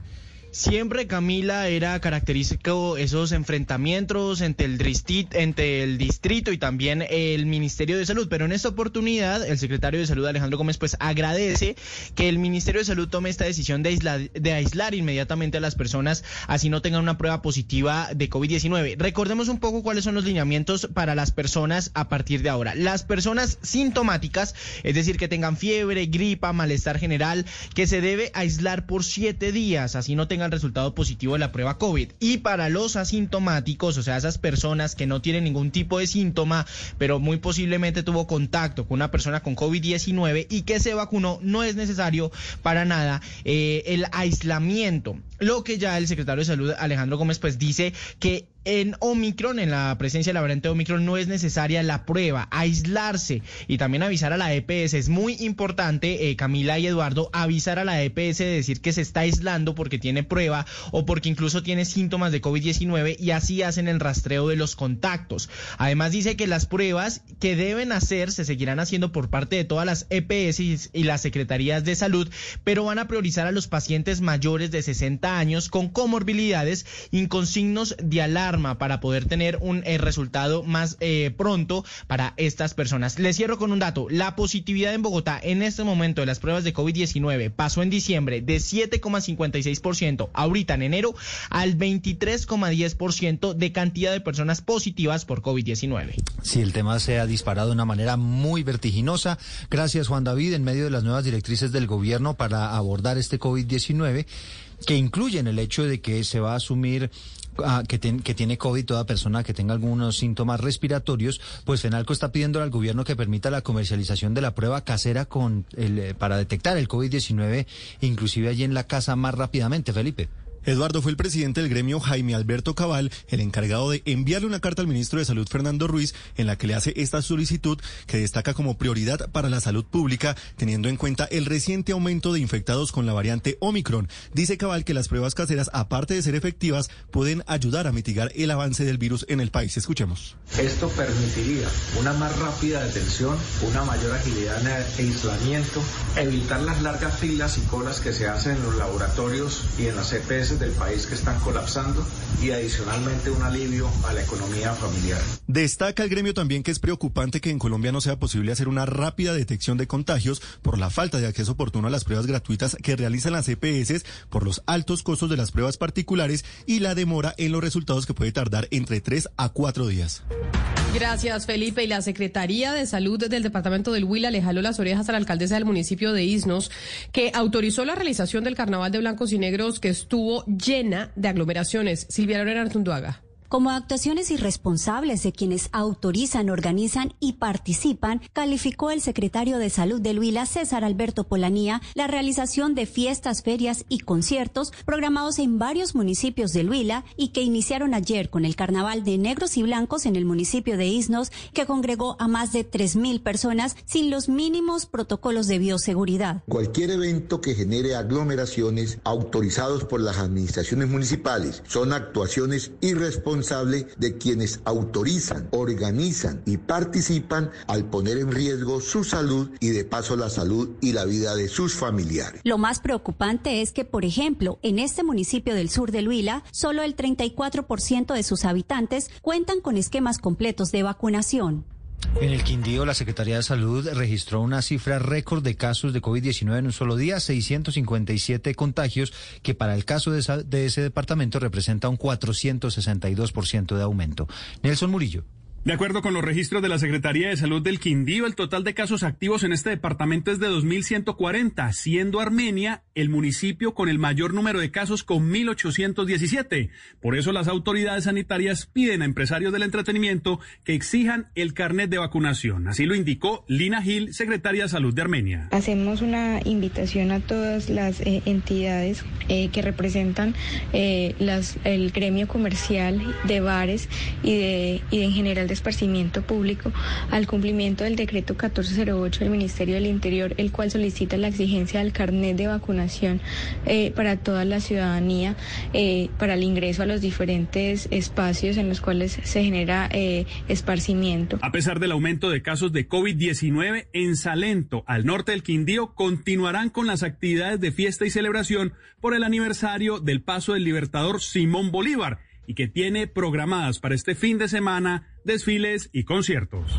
Siempre, Camila, era característico esos enfrentamientos entre el, dristit- entre el distrito y también el Ministerio de Salud. Pero en esta oportunidad, el secretario de Salud, Alejandro Gómez, pues agradece que el Ministerio de Salud tome esta decisión de aislar, de aislar inmediatamente a las personas, así no tengan una prueba positiva de COVID-19. Recordemos un poco cuáles son los lineamientos para las personas a partir de ahora. Las personas sintomáticas, es decir, que tengan fiebre, gripa, malestar general, que se debe aislar por siete días, así no tengan resultado positivo de la prueba COVID. Y para los asintomáticos, o sea, esas personas que no tienen ningún tipo de síntoma, pero muy posiblemente tuvo contacto con una persona con COVID-19 y que se vacunó, no es necesario para nada eh, el aislamiento. Lo que ya el secretario de Salud, Alejandro Gómez, pues dice que en Omicron, en la presencia de la variante Omicron, no es necesaria la prueba, aislarse y también avisar a la EPS. Es muy importante, eh, Camila y Eduardo, avisar a la EPS de decir que se está aislando porque tiene prueba o porque incluso tiene síntomas de COVID-19 y así hacen el rastreo de los contactos. Además dice que las pruebas que deben hacer se seguirán haciendo por parte de todas las EPS y, las secretarías de salud, pero van a priorizar a los pacientes mayores de 60 años con comorbilidades y con signos de alarma para poder tener un eh, resultado más eh, pronto para estas personas. Les cierro con un dato. La positividad en Bogotá en este momento de las pruebas de COVID-19 pasó en diciembre de 7,56% ahorita en enero al 23,10% de cantidad de personas positivas por COVID-19. Sí, el tema se ha disparado de una manera muy vertiginosa. Gracias, Juan David, en medio de las nuevas directrices del gobierno para abordar este COVID-19, que incluyen el hecho de que se va a asumir ah, que, ten- que tiene COVID toda persona que tenga algunos síntomas respiratorios, pues Fenalco está pidiendo al gobierno que permita la comercialización de la prueba casera con el, eh, para detectar el COVID-19, inclusive allí en la casa más rápidamente, Felipe. Eduardo fue el presidente del gremio Jaime Alberto Cabal, el encargado de enviarle una carta al ministro de Salud Fernando Ruiz en la que le hace esta solicitud que destaca como prioridad para la salud pública teniendo en cuenta el reciente aumento de infectados con la variante Omicron. Dice Cabal que las pruebas caseras, aparte de ser efectivas, pueden ayudar a mitigar el avance del virus en el país. Escuchemos. Esto permitiría una más rápida detención, una mayor agilidad en el aislamiento, evitar las largas filas y colas que se hacen en los laboratorios y en las EPS del país que están colapsando y adicionalmente un alivio a la economía familiar. Destaca el gremio también que es preocupante que en Colombia no sea posible hacer una rápida detección de contagios por la falta de acceso oportuno a las pruebas gratuitas que realizan las EPS, por los altos costos de las pruebas particulares y la demora en los resultados que puede tardar entre 3 a 4 días. Gracias, Felipe. Y la Secretaría de Salud del Departamento del Huila le jaló las orejas a la alcaldesa del municipio de Isnos, que autorizó la realización del Carnaval de Blancos y Negros, que estuvo llena de aglomeraciones. Silvia Lorena Artunduaga. Como actuaciones irresponsables de quienes autorizan, organizan y participan, calificó el secretario de Salud del Huila, César Alberto Polanía, la realización de fiestas, ferias y conciertos programados en varios municipios del Huila y que iniciaron ayer con el Carnaval de Negros y Blancos en el municipio de Isnos, que congregó a más de 3.000 personas sin los mínimos protocolos de bioseguridad. Cualquier evento que genere aglomeraciones autorizados por las administraciones municipales son actuaciones irresponsables de quienes autorizan, organizan y participan al poner en riesgo su salud y de paso la salud y la vida de sus familiares. Lo más preocupante es que, por ejemplo, en este municipio del sur de Huila, solo el 34% de sus habitantes cuentan con esquemas completos de vacunación. En el Quindío, la Secretaría de Salud registró una cifra récord de casos de COVID-19 en un solo día, 657 contagios, que para el caso de, de ese departamento representa un 462% de aumento. Nelson Murillo. De acuerdo con los registros de la Secretaría de Salud del Quindío, el total de casos activos en este departamento es de 2.140, siendo Armenia el municipio con el mayor número de casos con 1.817. Por eso las autoridades sanitarias piden a empresarios del entretenimiento que exijan el carnet de vacunación. Así lo indicó Lina Gil, secretaria de Salud de Armenia. Hacemos una invitación a todas las eh, entidades eh, que representan eh, el gremio comercial de bares y de, y de en general de esparcimiento público al cumplimiento del decreto 1408 del Ministerio del Interior, el cual solicita la exigencia del carnet de vacunación eh, para toda la ciudadanía eh, para el ingreso a los diferentes espacios en los cuales se genera eh, esparcimiento. A pesar del aumento de casos de COVID-19 en Salento, al norte del Quindío, continuarán con las actividades de fiesta y celebración por el aniversario del paso del libertador Simón Bolívar y que tiene programadas para este fin de semana desfiles y conciertos.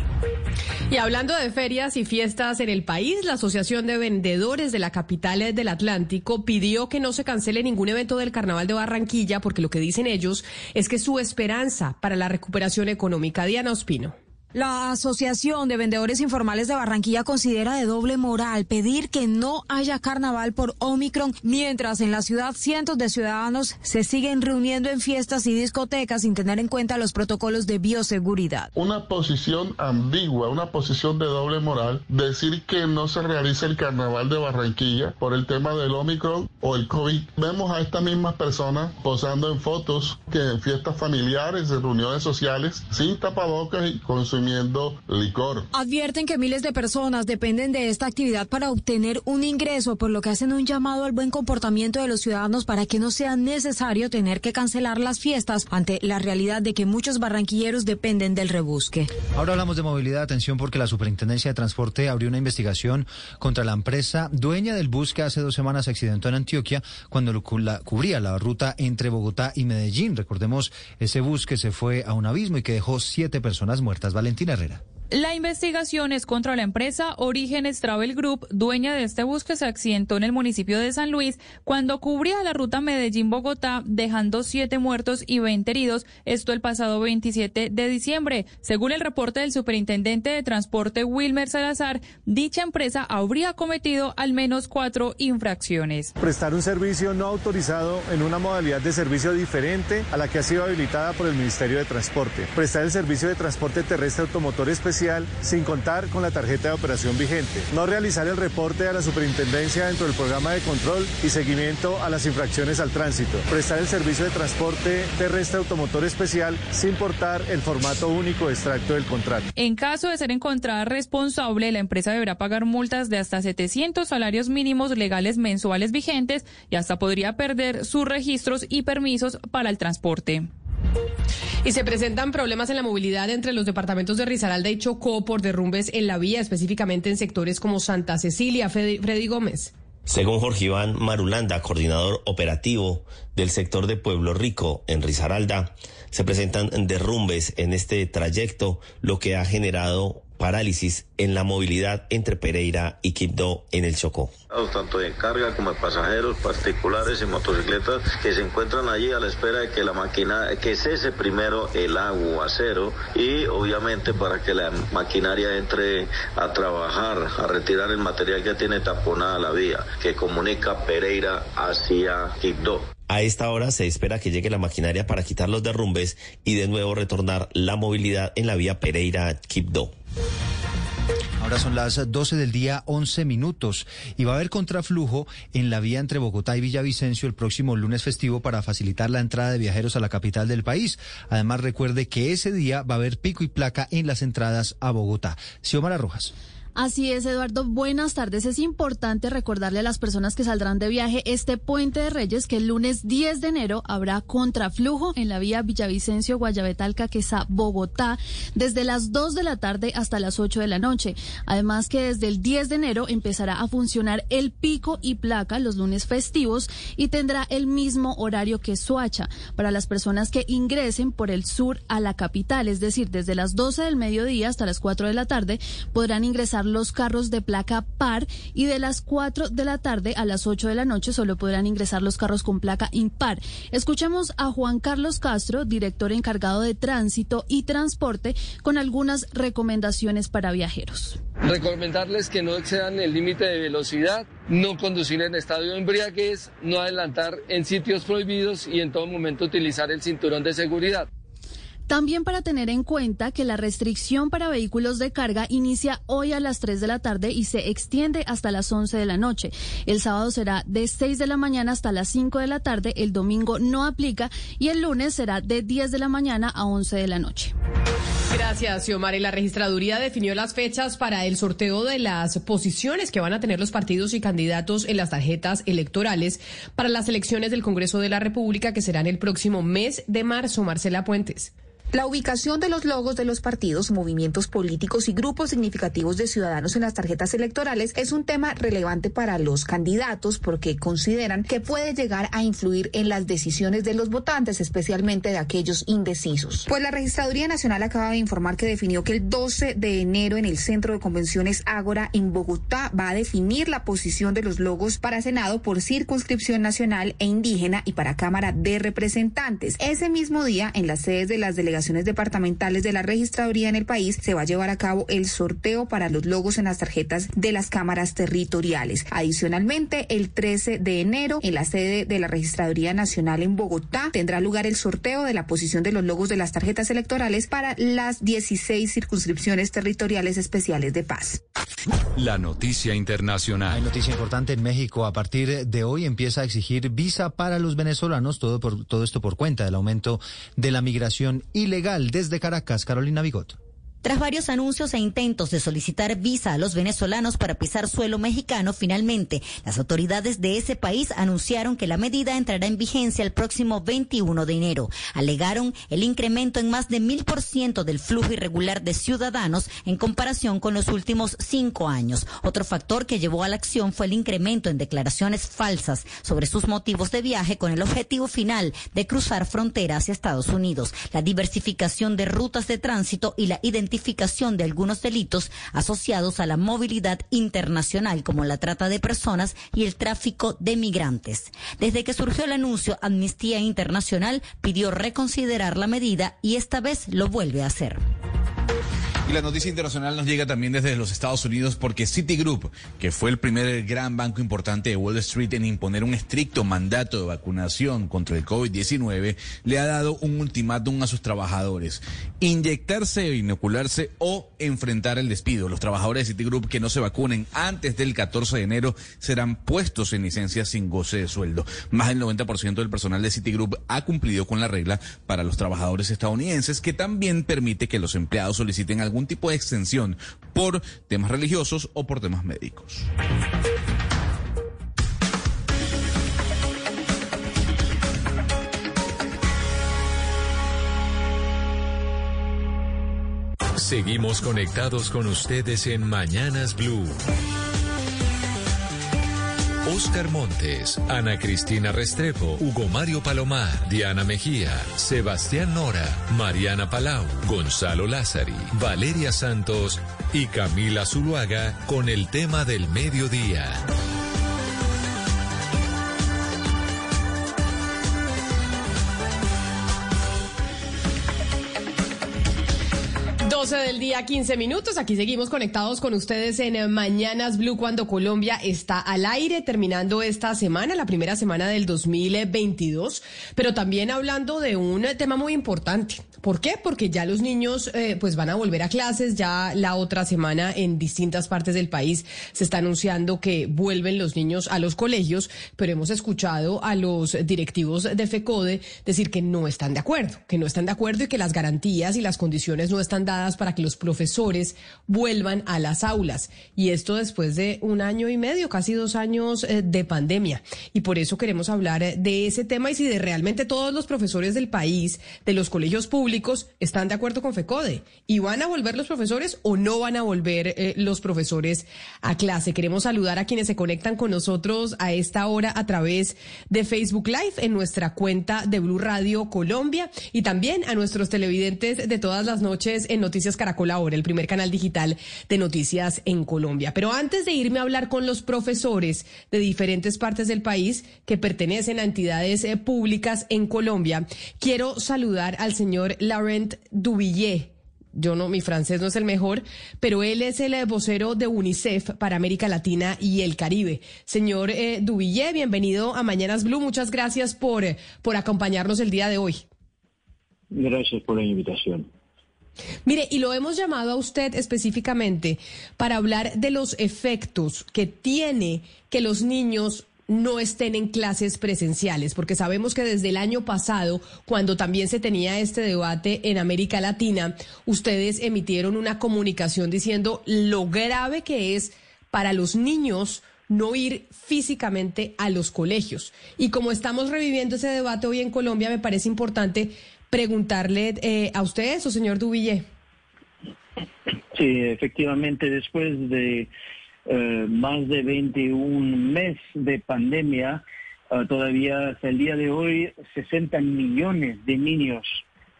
Y hablando de ferias y fiestas en el país, la Asociación de Vendedores de la capital del Atlántico pidió que no se cancele ningún evento del Carnaval de Barranquilla porque lo que dicen ellos es que su esperanza para la recuperación económica. Diana Ospino. La Asociación de Vendedores Informales de Barranquilla considera de doble moral pedir que no haya carnaval por Omicron, mientras en la ciudad cientos de ciudadanos se siguen reuniendo en fiestas y discotecas sin tener en cuenta los protocolos de bioseguridad. Una posición ambigua, una posición de doble moral, decir que no se realiza el carnaval de Barranquilla por el tema del Omicron o el COVID. Vemos a estas mismas personas posando en fotos que en fiestas familiares, en reuniones sociales, sin tapabocas y consumiendo licor. Advierten que miles de personas dependen de esta actividad para obtener un ingreso, por lo que hacen un llamado al buen comportamiento de los ciudadanos para que no sea necesario tener que cancelar las fiestas ante la realidad de que muchos barranquilleros dependen del rebusque. Ahora hablamos de movilidad. Atención porque la Superintendencia de Transporte abrió una investigación contra la empresa dueña del bus que hace dos semanas se accidentó en Antioquia cuando lo cu- la- cubría la ruta entre Bogotá y Medellín. Recordemos ese bus que se fue a un abismo y que dejó siete personas muertas. Valentina Herrera. La investigación es contra la empresa Orígenes Travel Group, dueña de este bus que se accidentó en el municipio de San Luis cuando cubría la ruta Medellín-Bogotá, dejando siete muertos y 20 heridos, esto el pasado 27 de diciembre. Según el reporte del superintendente de transporte Wilmer Salazar, dicha empresa habría cometido al menos cuatro infracciones. prestar un servicio no autorizado en una modalidad de servicio diferente a la que ha sido habilitada por el Ministerio de Transporte. Prestar el servicio de transporte terrestre automotor especial sin contar con la tarjeta de operación vigente. No realizar el reporte a la superintendencia dentro del programa de control y seguimiento a las infracciones al tránsito. Prestar el servicio de transporte terrestre automotor especial sin portar el formato único extracto del contrato. En caso de ser encontrada responsable, la empresa deberá pagar multas de hasta 700 salarios mínimos legales mensuales vigentes y hasta podría perder sus registros y permisos para el transporte. Y se presentan problemas en la movilidad entre los departamentos de Risaralda y Chocó por derrumbes en la vía, específicamente en sectores como Santa Cecilia. Freddy, Gómez. Según Jorge Iván Marulanda, coordinador operativo del sector de Pueblo Rico en Risaralda, se presentan derrumbes en este trayecto, lo que ha generado parálisis en la movilidad entre Pereira y Quibdó en el Chocó. Tanto de carga como de pasajeros particulares y motocicletas que se encuentran allí a la espera de que la máquina, que cese primero el aguacero y obviamente para que la maquinaria entre a trabajar, a retirar el material que tiene taponada la vía, que comunica Pereira hacia Quibdó. A esta hora se espera que llegue la maquinaria para quitar los derrumbes y de nuevo retornar la movilidad en la vía Pereira-Quibdó. Ahora son las 12 del día, 11 minutos, y va a haber contraflujo en la vía entre Bogotá y Villavicencio el próximo lunes festivo para facilitar la entrada de viajeros a la capital del país. Además, recuerde que ese día va a haber pico y placa en las entradas a Bogotá. Xiomara Rojas. Así es, Eduardo. Buenas tardes. Es importante recordarle a las personas que saldrán de viaje este puente de Reyes que el lunes 10 de enero habrá contraflujo en la vía Villavicencio, Guayabetalca, Quesá, Bogotá, desde las 2 de la tarde hasta las 8 de la noche. Además que desde el 10 de enero empezará a funcionar el pico y placa los lunes festivos y tendrá el mismo horario que Suacha para las personas que ingresen por el sur a la capital, es decir, desde las 12 del mediodía hasta las 4 de la tarde podrán ingresar los carros de placa par y de las 4 de la tarde a las 8 de la noche solo podrán ingresar los carros con placa impar. Escuchemos a Juan Carlos Castro, director encargado de tránsito y transporte, con algunas recomendaciones para viajeros. Recomendarles que no excedan el límite de velocidad, no conducir en estadio de embriaguez, no adelantar en sitios prohibidos y en todo momento utilizar el cinturón de seguridad. También para tener en cuenta que la restricción para vehículos de carga inicia hoy a las 3 de la tarde y se extiende hasta las 11 de la noche. El sábado será de 6 de la mañana hasta las 5 de la tarde, el domingo no aplica y el lunes será de 10 de la mañana a 11 de la noche. Gracias, Xiomara. Y la registraduría definió las fechas para el sorteo de las posiciones que van a tener los partidos y candidatos en las tarjetas electorales para las elecciones del Congreso de la República que serán el próximo mes de marzo. Marcela Puentes. La ubicación de los logos de los partidos, movimientos políticos y grupos significativos de ciudadanos en las tarjetas electorales es un tema relevante para los candidatos porque consideran que puede llegar a influir en las decisiones de los votantes, especialmente de aquellos indecisos. Pues la Registraduría Nacional acaba de informar que definió que el 12 de enero en el Centro de Convenciones Ágora en Bogotá va a definir la posición de los logos para Senado por circunscripción nacional e indígena y para Cámara de Representantes. Ese mismo día, en las sedes de las delegaciones departamentales de la registraduría en el país, se va a llevar a cabo el sorteo para los logos en las tarjetas de las cámaras territoriales. Adicionalmente, el 13 de enero, en la sede de la Registraduría Nacional en Bogotá, tendrá lugar el sorteo de la posición de los logos de las tarjetas electorales para las 16 circunscripciones territoriales especiales de paz. La noticia internacional. Hay noticia importante en México. A partir de hoy empieza a exigir visa para los venezolanos, todo, por, todo esto por cuenta del aumento de la migración ilegal. Desde Caracas, Carolina Bigot. Tras varios anuncios e intentos de solicitar visa a los venezolanos para pisar suelo mexicano, finalmente las autoridades de ese país anunciaron que la medida entrará en vigencia el próximo 21 de enero. Alegaron el incremento en más de mil por ciento del flujo irregular de ciudadanos en comparación con los últimos cinco años. Otro factor que llevó a la acción fue el incremento en declaraciones falsas sobre sus motivos de viaje con el objetivo final de cruzar frontera hacia Estados Unidos, la diversificación de rutas de tránsito y la identificación de algunos delitos asociados a la movilidad internacional como la trata de personas y el tráfico de migrantes. Desde que surgió el anuncio, Amnistía Internacional pidió reconsiderar la medida y esta vez lo vuelve a hacer. Y la noticia internacional nos llega también desde los Estados Unidos porque Citigroup, que fue el primer gran banco importante de Wall Street en imponer un estricto mandato de vacunación contra el COVID-19, le ha dado un ultimátum a sus trabajadores. Inyectarse, inocularse o enfrentar el despido. Los trabajadores de Citigroup que no se vacunen antes del 14 de enero serán puestos en licencia sin goce de sueldo. Más del 90% del personal de Citigroup ha cumplido con la regla para los trabajadores estadounidenses que también permite que los empleados soliciten algún tipo de extensión por temas religiosos o por temas médicos. Seguimos conectados con ustedes en Mañanas Blue. Oscar Montes, Ana Cristina Restrepo, Hugo Mario Palomar, Diana Mejía, Sebastián Nora, Mariana Palau, Gonzalo Lázari, Valeria Santos y Camila Zuluaga con el tema del mediodía. 12 del día, 15 minutos. Aquí seguimos conectados con ustedes en Mañanas Blue cuando Colombia está al aire, terminando esta semana, la primera semana del 2022, pero también hablando de un tema muy importante. ¿Por qué? Porque ya los niños eh, pues van a volver a clases, ya la otra semana en distintas partes del país se está anunciando que vuelven los niños a los colegios, pero hemos escuchado a los directivos de FECODE decir que no están de acuerdo, que no están de acuerdo y que las garantías y las condiciones no están dadas para que los profesores vuelvan a las aulas. Y esto después de un año y medio, casi dos años eh, de pandemia. Y por eso queremos hablar eh, de ese tema y si de realmente todos los profesores del país, de los colegios públicos, están de acuerdo con FECODE. ¿Y van a volver los profesores o no van a volver eh, los profesores a clase? Queremos saludar a quienes se conectan con nosotros a esta hora a través de Facebook Live en nuestra cuenta de Blue Radio Colombia y también a nuestros televidentes de todas las noches en Noticias Noticias Caracol Ahora, el primer canal digital de noticias en Colombia. Pero antes de irme a hablar con los profesores de diferentes partes del país que pertenecen a entidades eh, públicas en Colombia, quiero saludar al señor Laurent Duvillé yo no, mi francés no es el mejor, pero él es el eh, vocero de UNICEF para América Latina y el Caribe. Señor eh, bienvenido a Mañanas Blue. Muchas gracias por, por acompañarnos el día de hoy. Gracias por la invitación. Mire, y lo hemos llamado a usted específicamente para hablar de los efectos que tiene que los niños no estén en clases presenciales, porque sabemos que desde el año pasado, cuando también se tenía este debate en América Latina, ustedes emitieron una comunicación diciendo lo grave que es para los niños no ir físicamente a los colegios. Y como estamos reviviendo ese debate hoy en Colombia, me parece importante preguntarle eh, a usted eso, señor Dubillé. Sí, efectivamente, después de eh, más de 21 meses de pandemia, eh, todavía hasta el día de hoy 60 millones de niños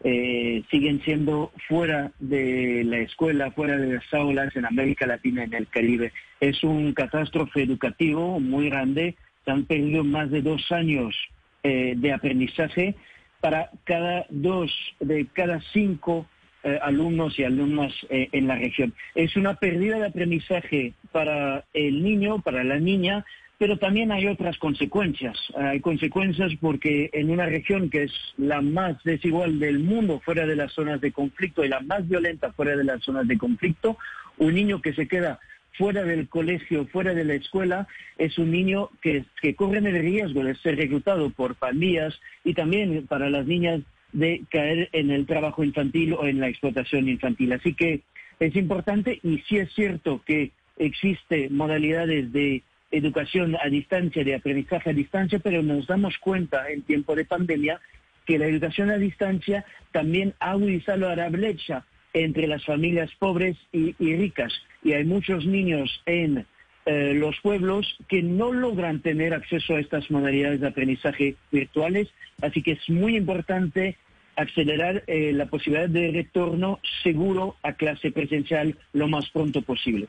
siguen siendo fuera de la escuela, fuera de las aulas en América Latina en el Caribe. Es un catástrofe educativo muy grande. Se han perdido más de dos años de aprendizaje para cada dos de cada cinco eh, alumnos y alumnas eh, en la región. Es una pérdida de aprendizaje para el niño, para la niña, pero también hay otras consecuencias. Hay consecuencias porque en una región que es la más desigual del mundo fuera de las zonas de conflicto y la más violenta fuera de las zonas de conflicto, un niño que se queda fuera del colegio, fuera de la escuela, es un niño que, que corre el riesgo de ser reclutado por pandillas y también para las niñas de caer en el trabajo infantil o en la explotación infantil. Así que es importante y sí es cierto que existe modalidades de educación a distancia, de aprendizaje a distancia, pero nos damos cuenta en tiempo de pandemia que la educación a distancia también ha agudizado la brecha entre las familias pobres y, ricas. Y hay muchos niños en eh, los pueblos que no logran tener acceso a estas modalidades de aprendizaje virtuales. Así que es muy importante acelerar eh, la posibilidad de retorno seguro a clase presencial lo más pronto posible.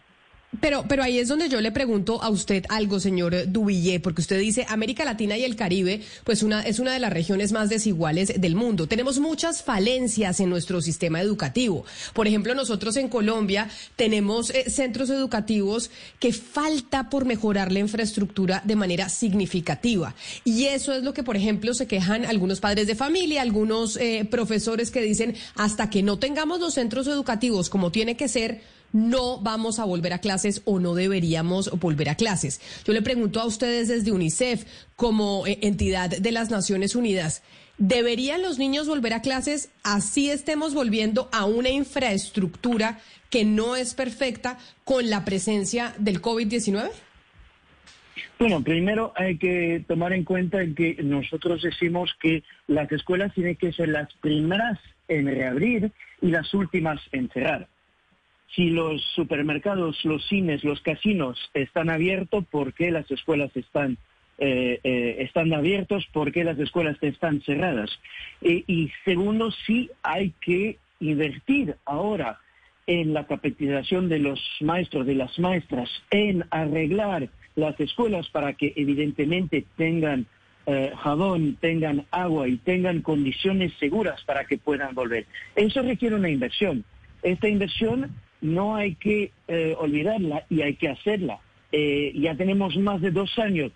Pero, pero ahí es donde yo le pregunto a usted algo, señor Dubillé, porque usted dice América Latina y el Caribe, pues una, es una de las regiones más desiguales del mundo. Tenemos muchas falencias en nuestro sistema educativo. Por ejemplo, nosotros en Colombia tenemos eh, centros educativos que falta por mejorar la infraestructura de manera significativa. Y eso es lo que, por ejemplo, se quejan algunos padres de familia, algunos eh, profesores que dicen, hasta que no tengamos los centros educativos como tiene que ser, no vamos a volver a clases o no deberíamos volver a clases. Yo le pregunto a ustedes desde UNICEF, como eh, entidad de las Naciones Unidas, ¿deberían los niños volver a clases así estemos volviendo a una infraestructura que no es perfecta con la presencia del COVID-19? Bueno, primero hay que tomar en cuenta que nosotros decimos que las escuelas tienen que ser las primeras en reabrir y las últimas en cerrar. Si los supermercados, los cines, los casinos están abiertos, ¿por qué las escuelas están eh, eh, están abiertos, por qué las escuelas están cerradas. y segundo, sí hay que invertir ahora en la capacitación de los maestros, de las maestras, en arreglar las escuelas para que evidentemente tengan eh, jabón, tengan agua y tengan condiciones seguras para que puedan volver. Eso requiere una inversión. Esta inversión no hay que eh, olvidarla y hay que hacerla. Eh, ya tenemos más de dos años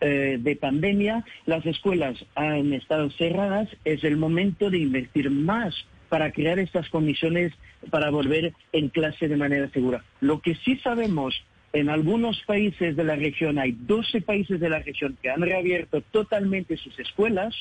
de pandemia, las escuelas han estado cerradas, es el momento de invertir más para crear estas condiciones para volver en clase de manera segura. Lo que sí sabemos en algunos países de la región, hay 12 países de la región que han reabierto totalmente sus escuelas.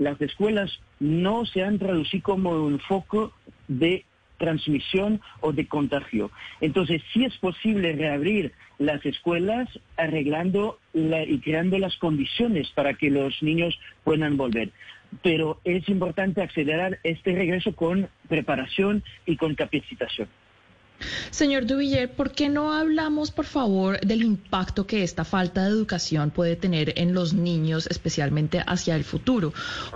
Las escuelas no se han traducido como un foco de transmisión o de contagio. Entonces, sí es posible reabrir las escuelas arreglando y creando las condiciones para que los niños puedan volver. Pero es importante acelerar este regreso con preparación y con capacitación. Señor Duviller, ¿por qué no hablamos, por favor, del impacto que esta falta de educación puede tener en los niños, especialmente hacia el futuro?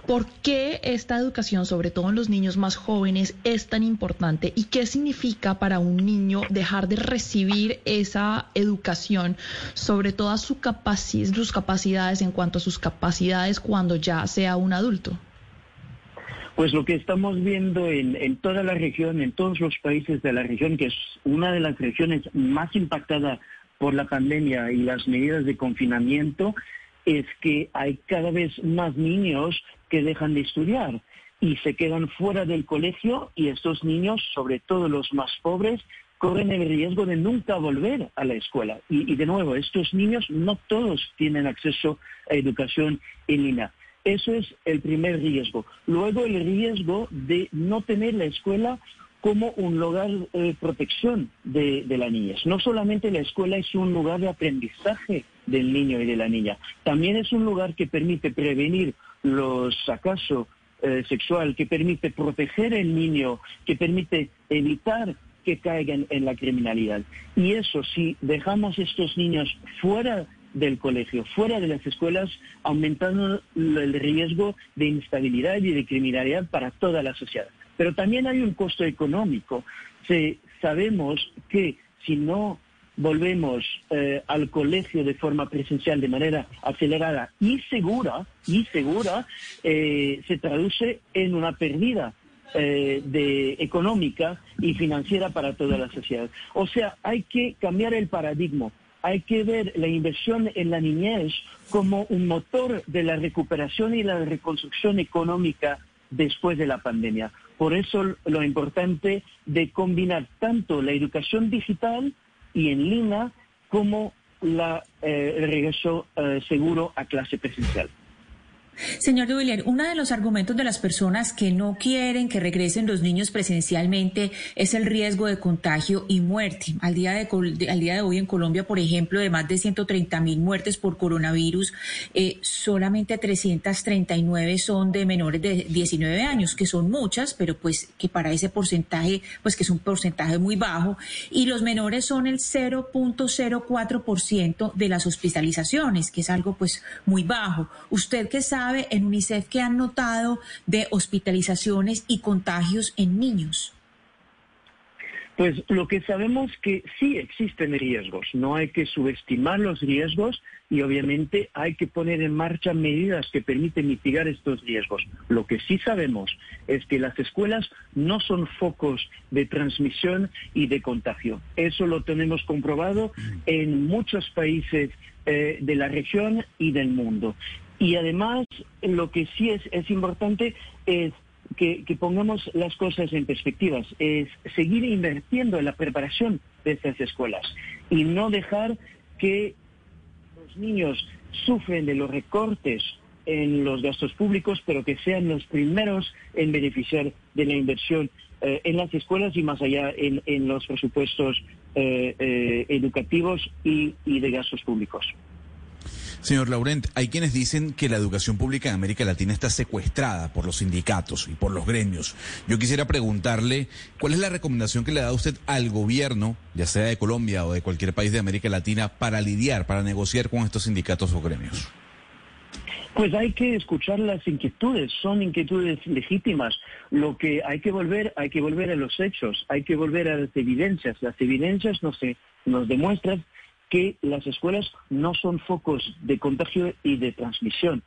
¿Por qué esta educación, sobre todo en los niños más jóvenes, es tan importante y qué significa para un niño dejar de recibir esa educación sobre todas sus capacidades en cuanto a sus capacidades cuando ya sea un adulto? Pues lo que estamos viendo en, toda la región, en todos los países de la región, que es una de las regiones más impactadas por la pandemia y las medidas de confinamiento, es que hay cada vez más niños que dejan de estudiar y se quedan fuera del colegio y estos niños, sobre todo los más pobres, corren el riesgo de nunca volver a la escuela. Y, y de nuevo, estos niños no todos tienen acceso a educación en línea. Eso es el primer riesgo. Luego el riesgo de no tener la escuela como un lugar de protección de, la niña. No solamente la escuela es un lugar de aprendizaje del niño y de la niña, también es un lugar que permite prevenir los acasos eh, sexual, que permite proteger al niño, que permite evitar que caigan en la criminalidad. Y eso, si dejamos estos niños fuera del colegio, fuera de las escuelas, aumentando el riesgo de instabilidad y de criminalidad para toda la sociedad. Pero también hay un costo económico. sabemos que si no volvemos eh, al colegio de forma presencial de manera acelerada y segura, y segura, eh, se traduce en una pérdida eh, de económica y financiera para toda la sociedad. O sea, hay que cambiar el paradigma hay que ver la inversión en la niñez como un motor de la recuperación y la reconstrucción económica después de la pandemia. Por eso lo importante de combinar tanto la educación digital y en línea como la, eh, el regreso eh, seguro a clase presencial. Señor Dubilier, uno de los argumentos de las personas que no quieren que regresen los niños presencialmente es el riesgo de contagio y muerte. Al día de, al día de hoy en Colombia, por ejemplo, de más de 130 mil muertes por coronavirus, eh, solamente 339 son de menores de 19 años, que son muchas, pero pues que para ese porcentaje, pues que es un porcentaje muy bajo, y los menores son el 0.04% de las hospitalizaciones, que es algo pues muy bajo. ¿Usted qué sabe? En UNICEF que han notado de hospitalizaciones y contagios en niños? Pues lo que sabemos que sí existen riesgos, no hay que subestimar los riesgos y obviamente hay que poner en marcha medidas que permiten mitigar estos riesgos. Lo que sí sabemos es que las escuelas no son focos de transmisión y de contagio. Eso lo tenemos comprobado en muchos países eh, de la región y del mundo. Y además, lo que sí es, es importante es que, pongamos las cosas en perspectivas, es seguir invirtiendo en la preparación de estas escuelas y no dejar que los niños sufren de los recortes en los gastos públicos, pero que sean los primeros en beneficiar de la inversión eh, en las escuelas y más allá en, los presupuestos eh, eh, educativos y de gastos públicos. Señor Laurent, hay quienes dicen que la educación pública en América Latina está secuestrada por los sindicatos y por los gremios. Yo quisiera preguntarle, ¿cuál es la recomendación que le da usted al gobierno, ya sea de Colombia o de cualquier país de América Latina, para lidiar, para negociar con estos sindicatos o gremios? Pues hay que escuchar las inquietudes, son inquietudes legítimas. Lo que hay que volver, hay que volver a los hechos, hay que volver a las evidencias. Las evidencias nos, nos demuestran que las escuelas no son focos de contagio y de transmisión.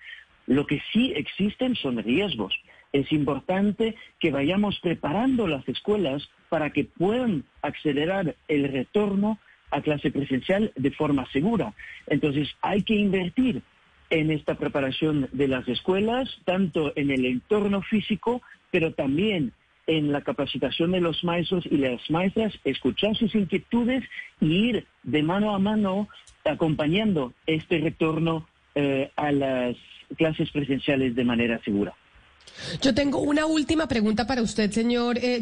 Lo que sí existen son riesgos. Es importante que vayamos preparando las escuelas para que puedan acelerar el retorno a clase presencial de forma segura. Entonces hay que invertir en esta preparación de las escuelas, tanto en el entorno físico, pero también en la capacitación de los maestros y las maestras, escuchar sus inquietudes y ir de mano a mano acompañando este retorno eh, a las clases presenciales de manera segura. Yo tengo una última pregunta para usted, señor eh,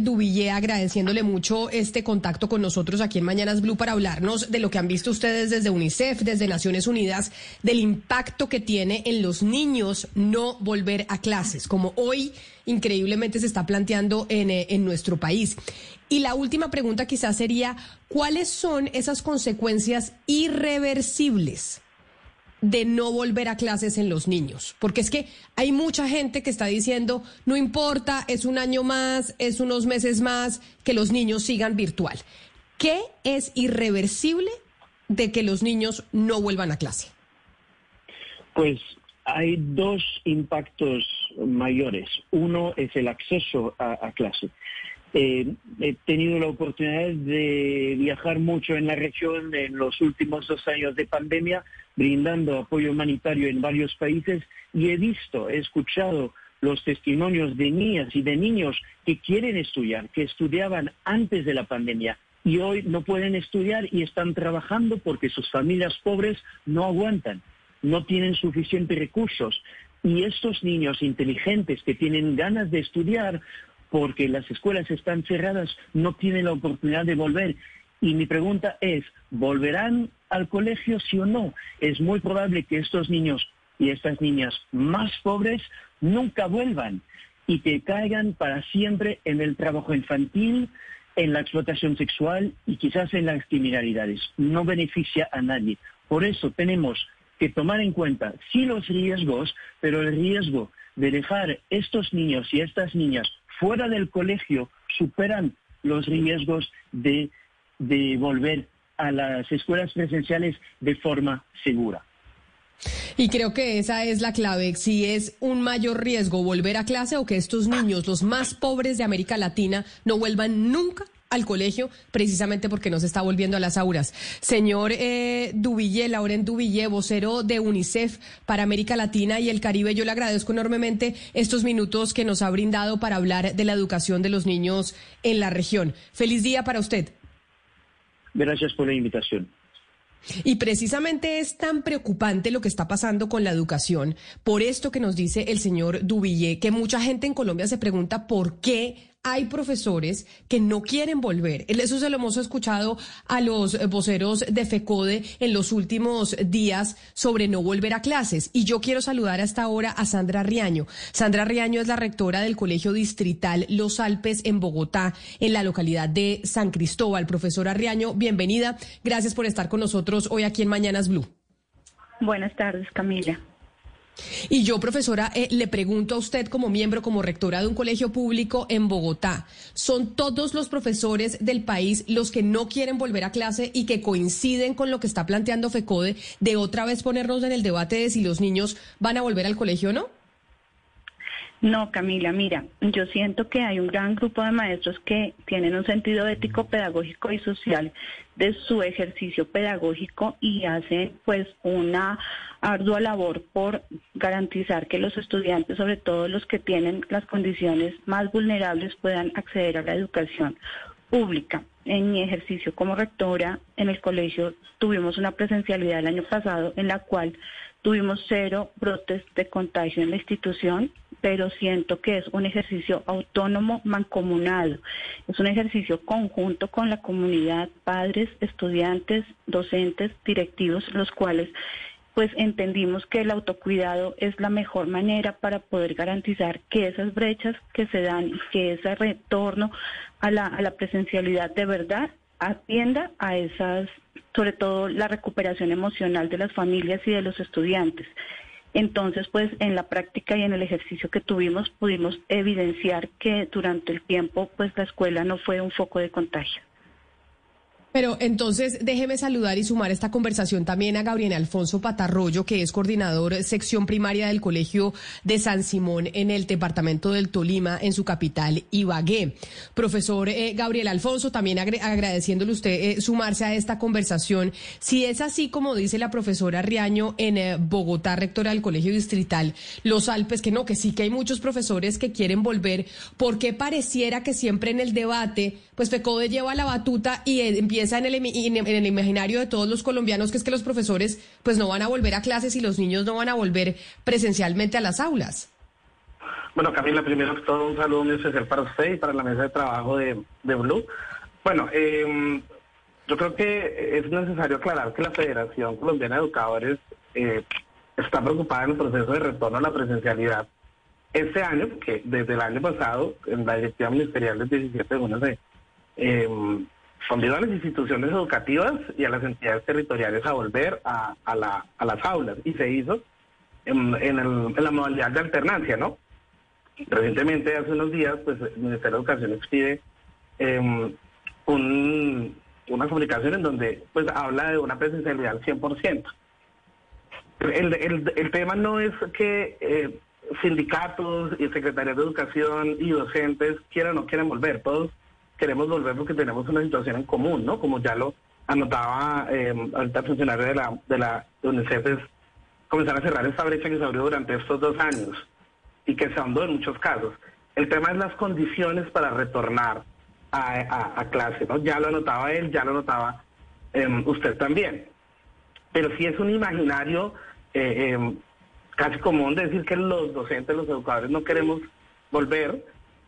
agradeciéndole mucho este contacto con nosotros aquí en Mañanas Blue para hablarnos de lo que han visto ustedes desde UNICEF, desde Naciones Unidas, del impacto que tiene en los niños no volver a clases, como hoy increíblemente se está planteando en, eh, en nuestro país. Y la última pregunta quizás sería, ¿cuáles son esas consecuencias irreversibles? De no volver a clases en los niños? Porque es que hay mucha gente que está diciendo, no importa, es un año más, es unos meses más, que los niños sigan virtual. ¿Qué es irreversible de que los niños no vuelvan a clase? Pues hay dos impactos mayores. Uno es el acceso a, clase. Eh, he tenido la oportunidad de viajar mucho en la región en los últimos dos años de pandemia, brindando apoyo humanitario en varios países y he visto, he escuchado los testimonios de niñas y de niños que quieren estudiar, que estudiaban antes de la pandemia y hoy no pueden estudiar y están trabajando porque sus familias pobres no aguantan, no tienen suficientes recursos. Y estos niños inteligentes que tienen ganas de estudiar porque las escuelas están cerradas, no tienen la oportunidad de volver. Y mi pregunta es, ¿volverán al colegio sí o no? Es muy probable que estos niños y estas niñas más pobres nunca vuelvan y que caigan para siempre en el trabajo infantil, en la explotación sexual y quizás en las criminalidades. No beneficia a nadie. Por eso tenemos que tomar en cuenta, sí los riesgos, pero el riesgo de dejar estos niños y estas niñas fuera del colegio superan los riesgos de, volver a las escuelas presenciales de forma segura. Y creo que esa es la clave, si es un mayor riesgo volver a clase o que estos niños, los más pobres de América Latina, no vuelvan nunca al colegio precisamente porque no se está volviendo a las auras. Señor eh, Dubillé, Lauren Dubillé, vocero de UNICEF para América Latina y el Caribe, yo le agradezco enormemente estos minutos que nos ha brindado para hablar de la educación de los niños en la región. Feliz día para usted. Gracias por la invitación. Y precisamente es tan preocupante lo que está pasando con la educación, por esto que nos dice el señor Dubillé, que mucha gente en Colombia se pregunta por qué hay profesores que no quieren volver. Eso se lo hemos escuchado a los eh, voceros de FECODE en los últimos días sobre no volver a clases. Y yo quiero saludar hasta ahora a Sandra Riaño. Sandra Riaño es la rectora del Colegio Distrital Los Alpes en Bogotá, en la localidad de San Cristóbal. Profesora Riaño, bienvenida. Gracias por estar con nosotros hoy aquí en Mañanas Blue. Buenas tardes, Camila. Y yo, profesora, eh, le pregunto a usted como miembro, como rectora de un colegio público en Bogotá, ¿son todos los profesores del país los que no quieren volver a clase y que coinciden con lo que está planteando FECODE de otra vez ponernos en el debate de si los niños van a volver al colegio o no? No, Camila, mira, yo siento que hay un gran grupo de maestros que tienen un sentido ético, pedagógico y social de su ejercicio pedagógico y hacen pues una ardua labor por garantizar que los estudiantes, sobre todo los que tienen las condiciones más vulnerables, puedan acceder a la educación pública. En mi ejercicio como rectora en el colegio tuvimos una presencialidad el año pasado en la cual tuvimos cero brotes de contagio en la institución, pero siento que es un ejercicio autónomo, mancomunado. Es un ejercicio conjunto con la comunidad, padres, estudiantes, docentes, directivos, los cuales pues entendimos que el autocuidado es la mejor manera para poder garantizar que esas brechas que se dan y que ese retorno a la, a la presencialidad de verdad atienda a esas, sobre todo la recuperación emocional de las familias y de los estudiantes. Entonces, pues en la práctica y en el ejercicio que tuvimos pudimos evidenciar que durante el tiempo, pues la escuela no fue un foco de contagio. Pero entonces déjeme saludar y sumar esta conversación también a Gabriel Alfonso Patarroyo, que es coordinador sección primaria del Colegio de San Simón en el departamento del Tolima, en su capital, Ibagué. Profesor eh, Gabriel Alfonso, también agradeciéndole usted eh, sumarse a esta conversación. Si es así como dice la profesora Riaño en eh, Bogotá, rectora del Colegio Distrital, los Alpes, que no, que sí que hay muchos profesores que quieren volver, ¿por qué pareciera que siempre en el debate, pues FECODE lleva la batuta y empieza en el, en el imaginario de todos los colombianos que es que los profesores pues no van a volver a clases y los niños no van a volver presencialmente a las aulas. Bueno, Camila, primero que todo un saludo muy especial para usted y para la mesa de trabajo de, Blue. Bueno, em, yo creo que es necesario aclarar que la Federación Colombiana de Educadores eh, está preocupada en el proceso de retorno a la presencialidad este año, que desde el año pasado, en la directiva ministerial del 17 de junio se eh, convidó a las instituciones educativas y a las entidades territoriales a volver a, las aulas y se hizo en, la modalidad de alternancia, ¿no? Recientemente, hace unos días, pues el Ministerio de Educación expide em, una comunicación en donde pues habla de una presencialidad al 100%. El, el, tema no es que eh, sindicatos y secretarias de educación y docentes quieran o no quieran volver, todos queremos volver porque tenemos una situación en común, ¿no? Como ya lo anotaba eh, ahorita el funcionario de la, de la UNICEF, es comenzar a cerrar esta brecha que se abrió durante estos dos años y que se ahondó en muchos casos. El tema es las condiciones para retornar a, a, clase, ¿no? Ya lo anotaba él, ya lo anotaba em, usted también. Pero sí es un imaginario eh, em, casi común de decir que los docentes, los educadores no queremos volver,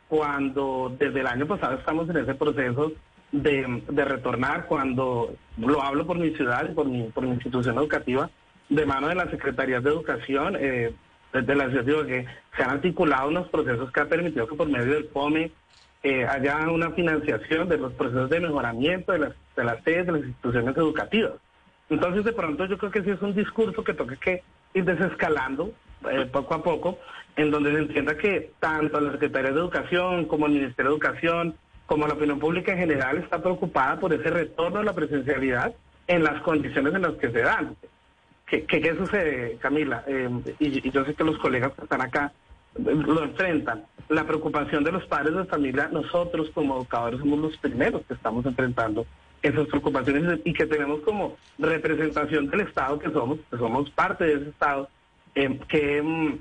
cuando desde el año pasado estamos en ese proceso de, retornar, cuando lo hablo por mi ciudad por mi, por mi institución educativa, de mano de las secretarías de educación, eh, desde la ciudad que se han articulado unos procesos que han permitido que por medio del POME eh, haya una financiación de los procesos de mejoramiento de las, de las sedes de las instituciones educativas. Entonces, de pronto, yo creo que sí es un discurso que toca que ir desescalando eh, poco a poco en donde se entienda que tanto la Secretaría de Educación como el Ministerio de Educación, como la opinión pública en general está preocupada por ese retorno a la presencialidad en las condiciones en las que se dan. ¿Qué, qué, sucede, Camila? Eh, y, yo sé que los colegas que están acá lo enfrentan. La preocupación de los padres de familia, nosotros como educadores somos los primeros que estamos enfrentando esas preocupaciones y que tenemos como representación del Estado que somos, que somos parte de ese Estado, eh, que mm,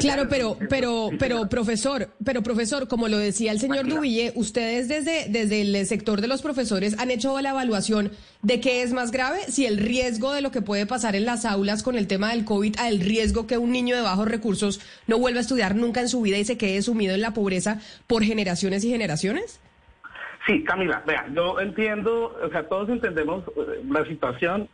Claro, pero, pero, pero, profesor, pero profesor, como lo decía el señor Dubille, ustedes desde, desde el sector de los profesores han hecho la evaluación de qué es más grave, si el riesgo de lo que puede pasar en las aulas con el tema del COVID, al riesgo que un niño de bajos recursos no vuelva a estudiar nunca en su vida y se quede sumido en la pobreza por generaciones y generaciones. Sí, Camila, vea, yo entiendo, o sea, todos entendemos eh, la situación.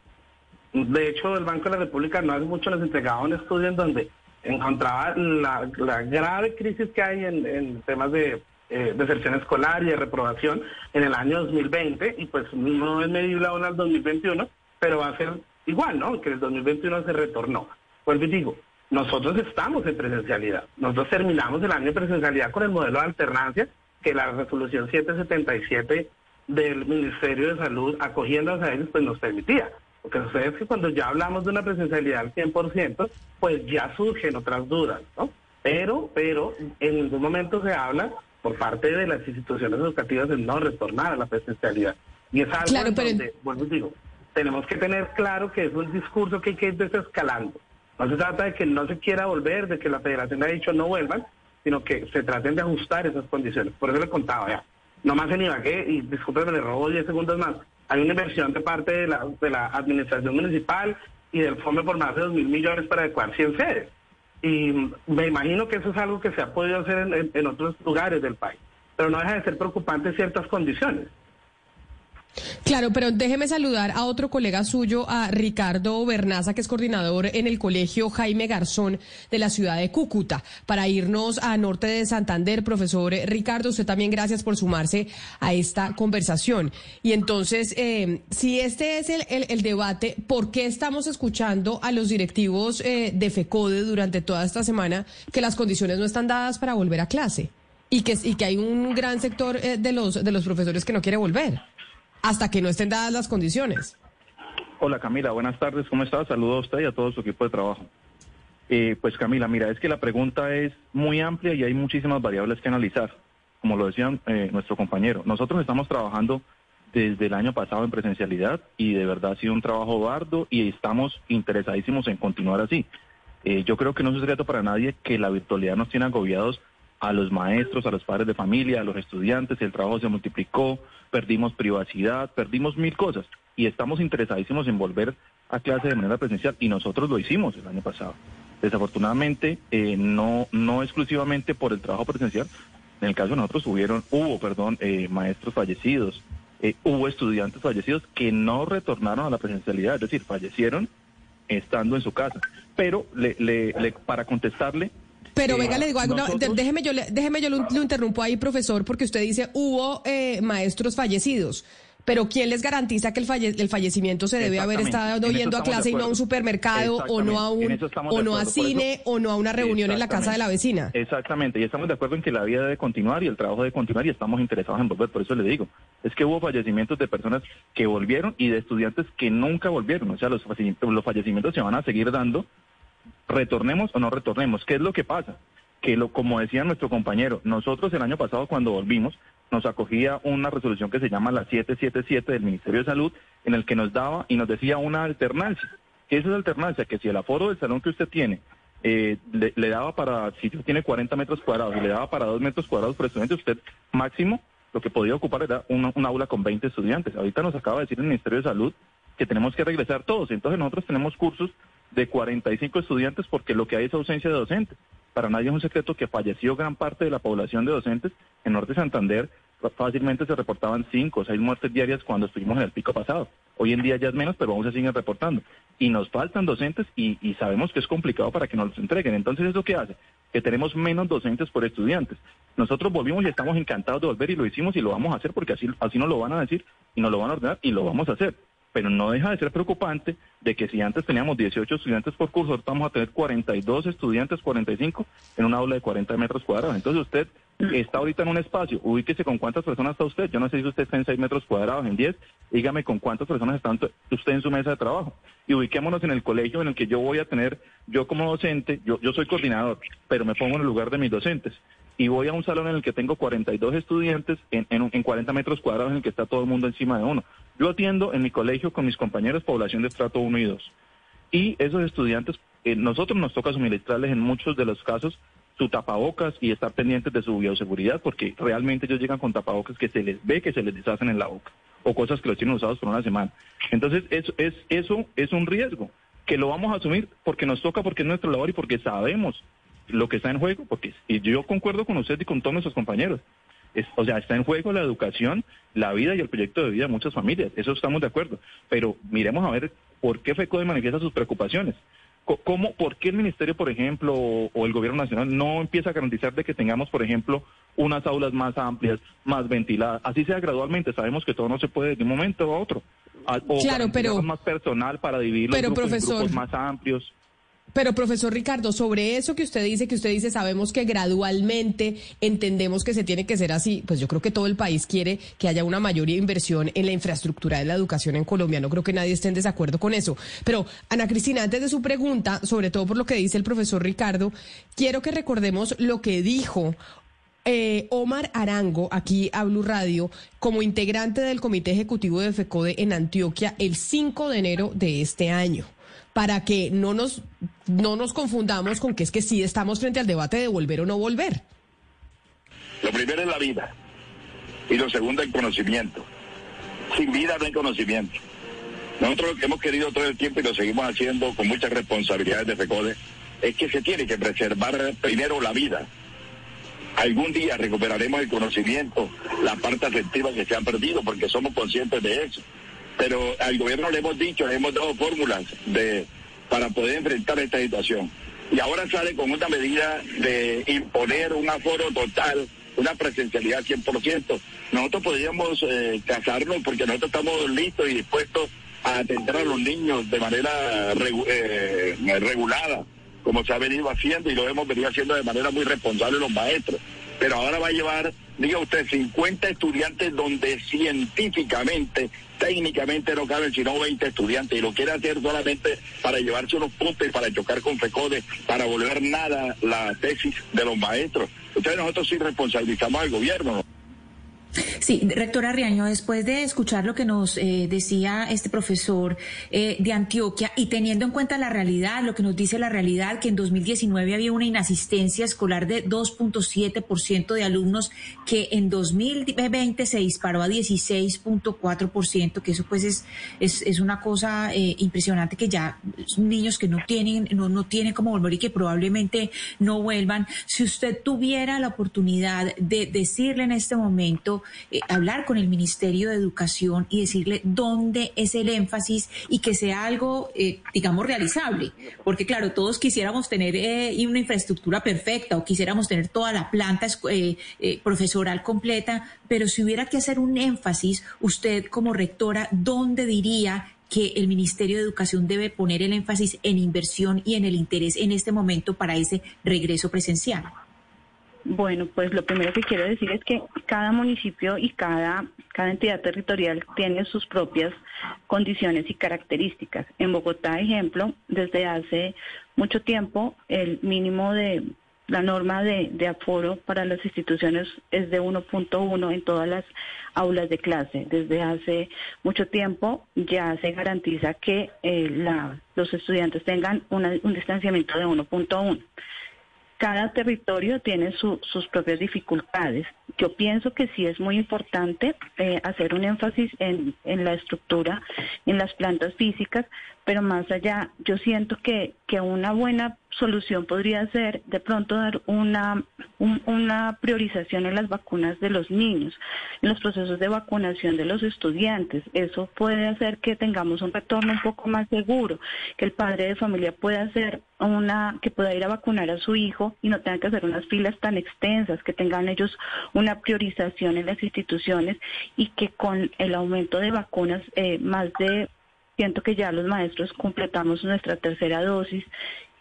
De hecho, el Banco de la República no hace mucho nos entregaba un estudio en donde encontraba la, grave crisis que hay en, temas de eh, deserción escolar y de reprobación en el año 2020 y pues no es medible aún al 2021, pero va a ser igual, ¿no? Que el 2021 se retornó. Pues digo, nosotros estamos en presencialidad. Nosotros terminamos el año de presencialidad con el modelo de alternancia que la resolución 777 del Ministerio de Salud, acogiendo a ellos, pues nos permitía. Lo que sucede es que cuando ya hablamos de una presencialidad al 100%, pues ya surgen otras dudas, ¿no? Pero, pero en ningún momento se habla por parte de las instituciones educativas de no retornar a la presencialidad. Y es algo claro, donde, bueno, digo, tenemos que tener claro que es un discurso que hay que ir desescalando. No se trata de que no se quiera volver, de que la federación ha dicho no vuelvan, sino que se traten de ajustar esas condiciones. Por eso le contaba ya. No más en Ibagué, y discúlpeme, le robo 10 segundos más hay una inversión de parte de la, de la administración municipal y del fondo por más de dos mil millones para adecuar 100 sedes. Y me imagino que eso es algo que se ha podido hacer en, otros lugares del país, pero no deja de ser preocupante ciertas condiciones. Claro, pero déjeme saludar a otro colega suyo, a Ricardo Bernaza, que es coordinador en el colegio Jaime Garzón de la ciudad de Cúcuta, para irnos a norte de Santander. Profesor Ricardo, usted también gracias por sumarse a esta conversación. Y entonces, eh, si este es el, debate, ¿por qué estamos escuchando a los directivos eh, de FECODE durante toda esta semana que las condiciones no están dadas para volver a clase? Y que, y que hay un gran sector eh, de, los, de los profesores que no quiere volver hasta que no estén dadas las condiciones. Hola Camila, buenas tardes, ¿cómo estás? Saludo a usted y a todo su equipo de trabajo. Eh, pues Camila, mira, es que la pregunta es muy amplia y hay muchísimas variables que analizar, como lo decía eh, nuestro compañero. Nosotros estamos trabajando desde el año pasado en presencialidad y de verdad ha sido un trabajo bardo y estamos interesadísimos en continuar así. Eh, yo creo que no es un secreto para nadie que la virtualidad nos tiene agobiados a los maestros, a los padres de familia, a los estudiantes, el trabajo se multiplicó, perdimos privacidad, perdimos mil cosas y estamos interesadísimos en volver a clase de manera presencial y nosotros lo hicimos el año pasado. Desafortunadamente, eh, no, no exclusivamente por el trabajo presencial, en el caso de nosotros hubieron, hubo, perdón, eh, maestros fallecidos, eh, hubo estudiantes fallecidos que no retornaron a la presencialidad, es decir, fallecieron estando en su casa. Pero le, le, para contestarle, pero venga, le digo algo, déjeme yo, déjeme yo lo, interrumpo ahí, profesor, porque usted dice hubo eh, maestros fallecidos. Pero ¿quién les garantiza que el, el fallecimiento se debe haber estado yendo a clase y no a un supermercado o no a un o no a cine o no a una reunión en la casa de la vecina? Exactamente, y estamos de acuerdo en que la vida debe continuar y el trabajo debe continuar y estamos interesados en volver, por eso le digo, es que hubo fallecimientos de personas que volvieron y de estudiantes que nunca volvieron, o sea, los los fallecimientos se van a seguir dando retornemos o no retornemos. ¿Qué es lo que pasa? Que lo, como decía nuestro compañero, nosotros el año pasado cuando volvimos nos acogía una resolución que se llama la 777 del Ministerio de Salud en el que nos daba y nos decía una alternancia. ¿Qué es esa alternancia? Que si el aforo del salón que usted tiene eh, le, daba para, si tiene 40 metros cuadrados y le daba para 2 metros cuadrados por estudiante, usted máximo lo que podía ocupar era una, un aula con 20 estudiantes. Ahorita nos acaba de decir el Ministerio de Salud que tenemos que regresar todos. Entonces nosotros tenemos cursos de 45 estudiantes porque lo que hay es ausencia de docentes. Para nadie es un secreto que falleció gran parte de la población de docentes. En Norte Santander fácilmente se reportaban cinco o seis muertes diarias cuando estuvimos en el pico pasado. Hoy en día ya es menos, pero aún se siguen reportando. Y nos faltan docentes y, sabemos que es complicado para que nos los entreguen. Entonces, ¿eso qué hace? Que tenemos menos docentes por estudiantes. Nosotros volvimos y estamos encantados de volver y lo hicimos y lo vamos a hacer porque así, así nos lo van a decir y nos lo van a ordenar y lo vamos a hacer pero no deja de ser preocupante de que si antes teníamos 18 estudiantes por curso, ahora vamos a tener 42 estudiantes, 45 en una aula de 40 metros cuadrados. Entonces usted está ahorita en un espacio, ubíquese con cuántas personas está usted. Yo no sé si usted está en 6 metros cuadrados, en 10, dígame con cuántas personas está usted en su mesa de trabajo. Y ubiquémonos en el colegio en el que yo voy a tener, yo como docente, yo, yo soy coordinador, pero me pongo en el lugar de mis docentes y voy a un salón en el que tengo 42 estudiantes en, en, en 40 metros cuadrados en el que está todo el mundo encima de uno. Yo atiendo en mi colegio con mis compañeros población de estrato 1 y 2. Y esos estudiantes, eh, nosotros nos toca suministrarles en muchos de los casos su tapabocas y estar pendientes de su bioseguridad, porque realmente ellos llegan con tapabocas que se les ve que se les deshacen en la boca, o cosas que los tienen usados por una semana. Entonces, eso es, eso es un riesgo que lo vamos a asumir porque nos toca, porque es nuestra labor y porque sabemos lo que está en juego, porque y yo concuerdo con usted y con todos nuestros compañeros. o sea, está en juego la educación, la vida y el proyecto de vida de muchas familias. Eso estamos de acuerdo. Pero miremos a ver por qué FECODE manifiesta sus preocupaciones. ¿Cómo, ¿Por qué el Ministerio, por ejemplo, o el Gobierno Nacional no empieza a garantizar de que tengamos, por ejemplo, unas aulas más amplias, más ventiladas? Así sea gradualmente. Sabemos que todo no se puede de un momento a otro. O claro, pero más personal para dividir los grupos, en grupos más amplios. Pero profesor Ricardo, sobre eso que usted dice, que usted dice, sabemos que gradualmente entendemos que se tiene que ser así, pues yo creo que todo el país quiere que haya una mayor inversión en la infraestructura de la educación en Colombia. No creo que nadie esté en desacuerdo con eso. Pero Ana Cristina, antes de su pregunta, sobre todo por lo que dice el profesor Ricardo, quiero que recordemos lo que dijo eh, Omar Arango, aquí a Blue Radio, como integrante del Comité Ejecutivo de FECODE en Antioquia el 5 de enero de este año para que no nos, no nos confundamos con que es que sí estamos frente al debate de volver o no volver. Lo primero es la vida y lo segundo el conocimiento. Sin vida no hay conocimiento. Nosotros lo que hemos querido todo el tiempo y lo seguimos haciendo con muchas responsabilidades de FECODE es que se tiene que preservar primero la vida. Algún día recuperaremos el conocimiento, la parte afectiva que se ha perdido, porque somos conscientes de eso. Pero al gobierno le hemos dicho, le hemos dado fórmulas de, para poder enfrentar esta situación. Y ahora sale con una medida de imponer un aforo total, una presencialidad 100%. Nosotros podríamos eh, casarnos porque nosotros estamos listos y dispuestos a atender a los niños de manera eh, regulada, como se ha venido haciendo y lo hemos venido haciendo de manera muy responsable los maestros. Pero ahora va a llevar, diga usted, 50 estudiantes donde científicamente, técnicamente no caben sino 20 estudiantes y lo quiere hacer solamente para llevarse unos puntos para chocar con FECODE, para volver nada la tesis de los maestros. Entonces nosotros sí responsabilizamos al gobierno. Sí, rectora Riaño, después de escuchar lo que nos eh, decía este profesor eh, de Antioquia y teniendo en cuenta la realidad, lo que nos dice la realidad, que en 2019 había una inasistencia escolar de 2.7% de alumnos, que en 2020 se disparó a 16.4%, que eso pues es, es, una cosa eh, impresionante que ya niños que no tienen, no, no tienen cómo volver y que probablemente no vuelvan. Si usted tuviera la oportunidad de decirle en este momento, eh, hablar con el Ministerio de Educación y decirle dónde es el énfasis y que sea algo, eh, digamos, realizable. Porque claro, todos quisiéramos tener eh, una infraestructura perfecta o quisiéramos tener toda la planta profesoral completa, pero si hubiera que hacer un énfasis, usted como rectora, ¿dónde diría que el Ministerio de Educación debe poner el énfasis en inversión y en el interés en este momento para ese regreso presencial? Bueno, pues lo primero que quiero decir es que cada municipio y cada, cada entidad territorial tiene sus propias condiciones y características. En Bogotá, ejemplo, desde hace mucho tiempo el mínimo de la norma de, aforo para las instituciones es de 1.1 en todas las aulas de clase. Desde hace mucho tiempo ya se garantiza que eh, la, los estudiantes tengan un distanciamiento de 1.1 cada territorio tiene sus propias dificultades. Yo pienso que sí es muy importante eh, hacer un énfasis en, en, la estructura, en las plantas físicas, pero más allá, yo siento que, que una buena solución podría ser de pronto dar una, una priorización en las vacunas de los niños, en los procesos de vacunación de los estudiantes. Eso puede hacer que tengamos un retorno un poco más seguro, que el padre de familia pueda hacer una, que pueda ir a vacunar a su hijo y no tenga que hacer unas filas tan extensas, que tengan ellos una priorización en las instituciones y que con el aumento de vacunas, eh, más de Siento que ya los maestros completamos nuestra tercera dosis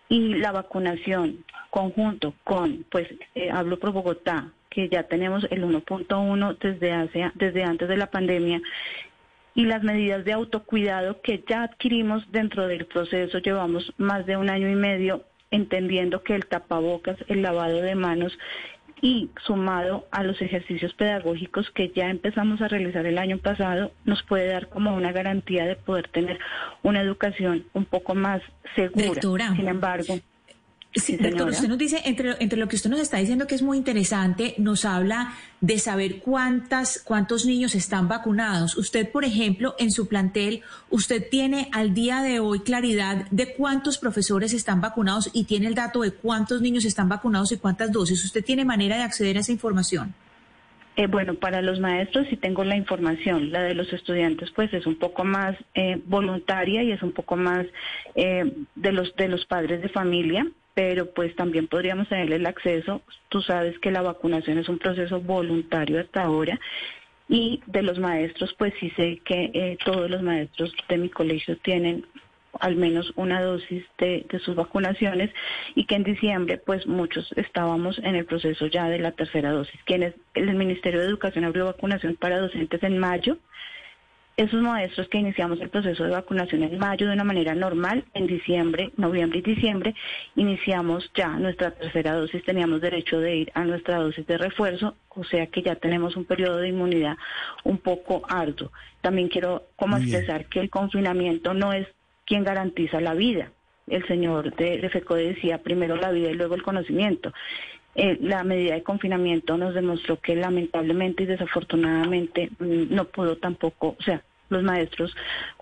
y la vacunación conjunto con, pues eh, hablo por Bogotá, que ya tenemos el 1.1 desde hace, desde antes de la pandemia y las medidas de autocuidado que ya adquirimos dentro del proceso, llevamos más de un año y medio entendiendo que el tapabocas, el lavado de manos y sumado a los ejercicios pedagógicos que ya empezamos a realizar el año pasado, nos puede dar como una garantía de poder tener una educación un poco más segura. Sin embargo, Sí, doctor, usted nos dice, entre, entre lo que usted nos está diciendo que es muy interesante, nos habla de saber cuántas, cuántos niños están vacunados. Usted, por ejemplo, en su plantel, usted tiene al día de hoy claridad de cuántos profesores están vacunados y tiene el dato de cuántos niños están vacunados y cuántas dosis. ¿Usted tiene manera de acceder a esa información? Eh, bueno, para los maestros sí tengo la información, la de los estudiantes pues es un poco más eh, voluntaria y es un poco más eh, de los de los padres de familia pero pues también podríamos tenerle el acceso. Tú sabes que la vacunación es un proceso voluntario hasta ahora y de los maestros, pues sí sé que eh, todos los maestros de mi colegio tienen al menos una dosis de, de, sus vacunaciones y que en diciembre pues muchos estábamos en el proceso ya de la tercera dosis. Quienes el Ministerio de Educación abrió vacunación para docentes en mayo, esos maestros que iniciamos el proceso de vacunación en mayo de una manera normal, en diciembre, noviembre y diciembre, iniciamos ya nuestra tercera dosis, teníamos derecho de ir a nuestra dosis de refuerzo, o sea que ya tenemos un periodo de inmunidad un poco arduo. También quiero como expresar que el confinamiento no es quien garantiza la vida. El señor de, de FECO decía primero la vida y luego el conocimiento. Eh, la medida de confinamiento nos demostró que lamentablemente y desafortunadamente mm, no pudo tampoco, o sea, los maestros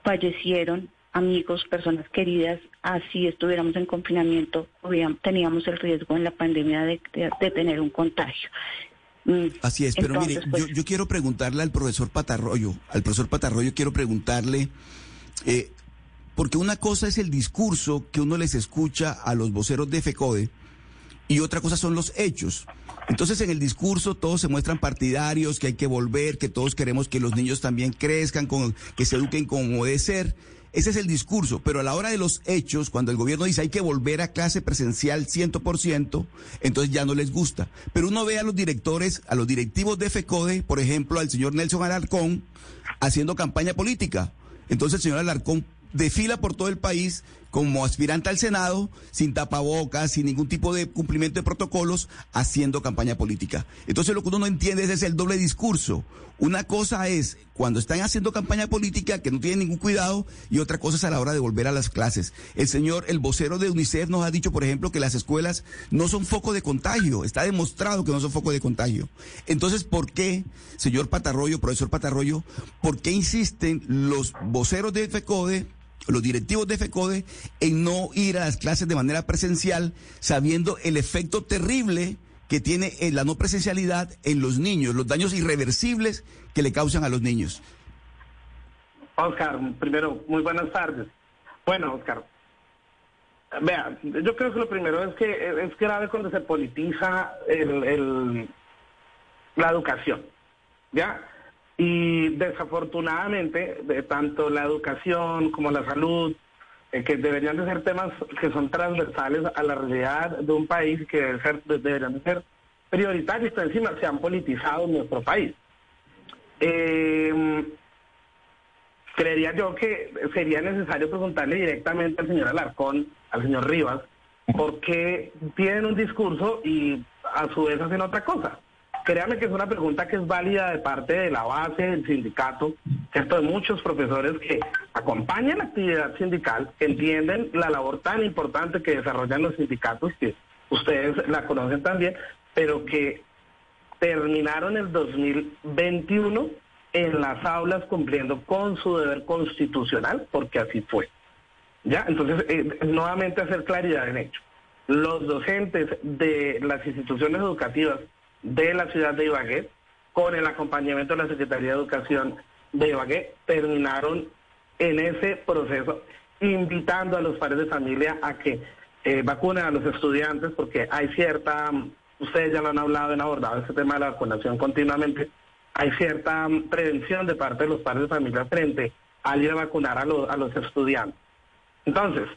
fallecieron amigos, personas queridas, así estuviéramos en confinamiento, teníamos el riesgo en la pandemia de, tener un contagio. Mm, así es, pero mire, pues yo, quiero preguntarle al profesor Patarroyo, al profesor Patarroyo quiero preguntarle, eh, porque una cosa es el discurso que uno les escucha a los voceros de FECODE y otra cosa son los hechos. Entonces en el discurso todos se muestran partidarios, que hay que volver, que todos queremos que los niños también crezcan, con, que se eduquen como debe ser. Ese es el discurso, pero a la hora de los hechos, cuando el gobierno dice hay que volver a clase presencial 100%, entonces ya no les gusta. Pero uno ve a los directores, a los directivos de FECODE, por ejemplo, al señor Nelson Alarcón, haciendo campaña política. Entonces el señor Alarcón desfila por todo el país como aspirante al Senado, sin tapabocas, sin ningún tipo de cumplimiento de protocolos, haciendo campaña política. Entonces lo que uno no entiende es el doble discurso. Una cosa es cuando están haciendo campaña política que no tienen ningún cuidado y otra cosa es a la hora de volver a las clases. El señor, el vocero de UNICEF nos ha dicho, por ejemplo, que las escuelas no son foco de contagio. Está demostrado que no son foco de contagio. Entonces, ¿por qué, señor Patarroyo, profesor Patarroyo, por qué insisten los voceros de FECODE los directivos de FECODE en no ir a las clases de manera presencial, sabiendo el efecto terrible que tiene la no presencialidad en los niños, los daños irreversibles que le causan a los niños. Oscar, primero, muy buenas tardes. Bueno, Oscar, vea, yo creo que lo primero es que es grave cuando se politiza el, la educación, ¿ya? Y desafortunadamente, de tanto la educación como la salud, eh, que deberían de ser temas que son transversales a la realidad de un país que deberían de ser prioritarios, pero encima se han politizado nuestro país. Eh, creería yo que sería necesario preguntarle directamente al señor Alarcón, al señor Rivas, por qué tienen un discurso y a su vez hacen otra cosa. Créame que es una pregunta que es válida de parte de la base del sindicato, ¿cierto? De muchos profesores que acompañan la actividad sindical, entienden la labor tan importante que desarrollan los sindicatos, que ustedes la conocen también, pero que terminaron el 2021 en las aulas cumpliendo con su deber constitucional, porque así fue. ¿Ya? Entonces, eh, nuevamente hacer claridad en hecho. Los docentes de las instituciones educativas de la ciudad de Ibagué, con el acompañamiento de la Secretaría de Educación de Ibagué, terminaron en ese proceso invitando a los padres de familia a que eh, vacunen a los estudiantes porque hay cierta, ustedes ya lo han hablado, han abordado este tema de la vacunación continuamente, hay cierta prevención de parte de los padres de familia frente al ir a vacunar a, los, a los estudiantes. Entonces,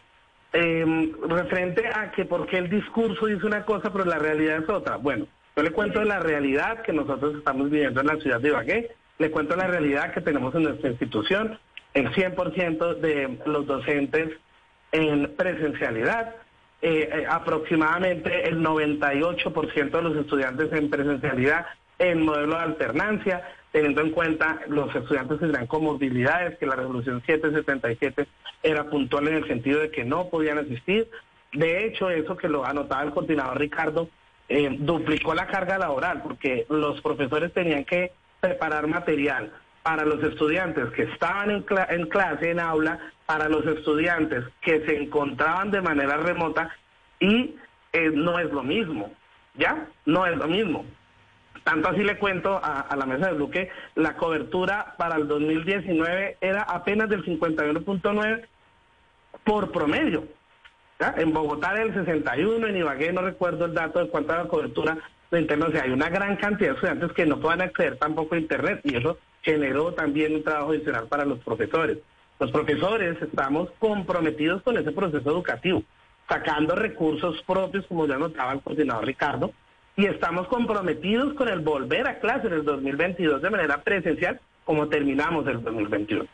eh, referente a que por qué el discurso dice una cosa pero la realidad es otra. Bueno, yo le cuento la realidad que nosotros estamos viviendo en la ciudad de Ibagué, le cuento la realidad que tenemos en nuestra institución, el 100% de los docentes en presencialidad, eh, eh, aproximadamente el 98% de los estudiantes en presencialidad en modelo de alternancia, teniendo en cuenta los estudiantes tendrán comorbilidades, que la resolución 777 era puntual en el sentido de que no podían asistir. De hecho, eso que lo anotaba el coordinador Ricardo, eh, duplicó la carga laboral porque los profesores tenían que preparar material para los estudiantes que estaban en, en clase, en aula, para los estudiantes que se encontraban de manera remota y eh, no es lo mismo, ¿ya? No es lo mismo. Tanto así le cuento a, a la mesa de Blue que la cobertura para el 2019 era apenas del 51.9 por promedio. En Bogotá del 61, en Ibagué no recuerdo el dato de cuánta la cobertura de internet. O sea, hay una gran cantidad de estudiantes que no puedan acceder tampoco a internet y eso generó también un trabajo adicional para los profesores. Los profesores estamos comprometidos con ese proceso educativo, sacando recursos propios, como ya notaba el coordinador Ricardo, y estamos comprometidos con el volver a clase en el 2022 de manera presencial, como terminamos el 2021.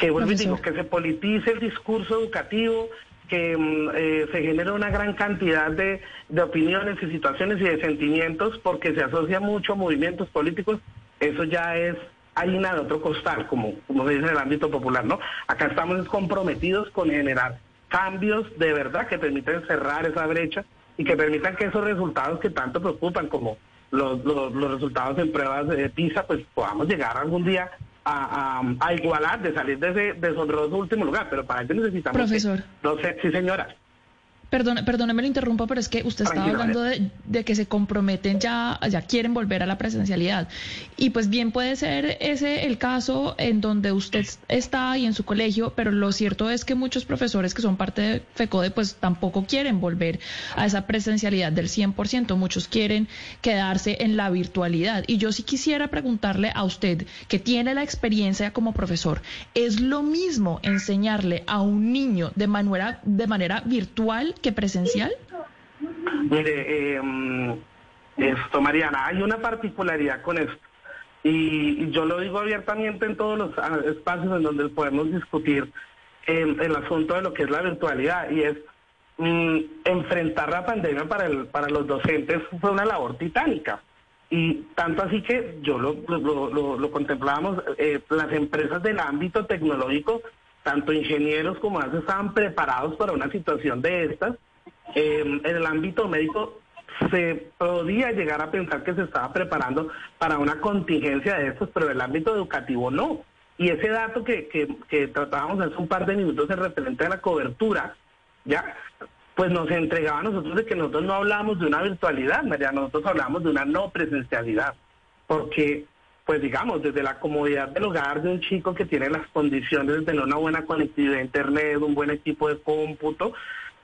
Que vuelvo y digo, que se politice el discurso educativo, que mm, eh, se genera una gran cantidad de, opiniones y situaciones y de sentimientos porque se asocia mucho a movimientos políticos, eso ya es harina de otro costal, como, como se dice en el ámbito popular, ¿no? Acá estamos comprometidos con generar cambios de verdad que permiten cerrar esa brecha y que permitan que esos resultados que tanto preocupan como los, los, resultados en pruebas de PISA, pues podamos llegar algún día a, igualar, de salir de ese deshonroso último lugar, pero para eso necesitamos... Profesor. sí, señora. Perdón, perdóneme lo interrumpa, pero es que usted estaba hablando de, que se comprometen ya, ya quieren volver a la presencialidad. Y pues bien puede ser ese el caso en donde usted está ahí en su colegio, pero lo cierto es que muchos profesores que son parte de FECODE pues tampoco quieren volver a esa presencialidad del 100%. Muchos quieren quedarse en la virtualidad. Y yo sí quisiera preguntarle a usted, que tiene la experiencia como profesor, ¿es lo mismo enseñarle a un niño de manera, de manera virtual que presencial? Mire, eh, esto, Mariana, hay una particularidad con esto. Y yo lo digo abiertamente en todos los ah, espacios en donde podemos discutir em, el asunto de lo que es la virtualidad y es mm, enfrentar la pandemia para, el, para los docentes fue una labor titánica. Y tanto así que yo lo, lo, lo, contemplábamos, eh, las empresas del ámbito tecnológico tanto ingenieros como más estaban preparados para una situación de estas. Em, en el ámbito médico se podía llegar a pensar que se estaba preparando para una contingencia de estos, pero en el ámbito educativo no. Y ese dato que, que, tratábamos hace un par de minutos en referente a la cobertura, ya, pues nos entregaba a nosotros de que nosotros no hablábamos de una virtualidad, María, nosotros hablábamos de una no presencialidad, porque pues digamos, desde la comodidad del hogar de un chico que tiene las condiciones de tener una buena conectividad a Internet, un buen equipo de cómputo,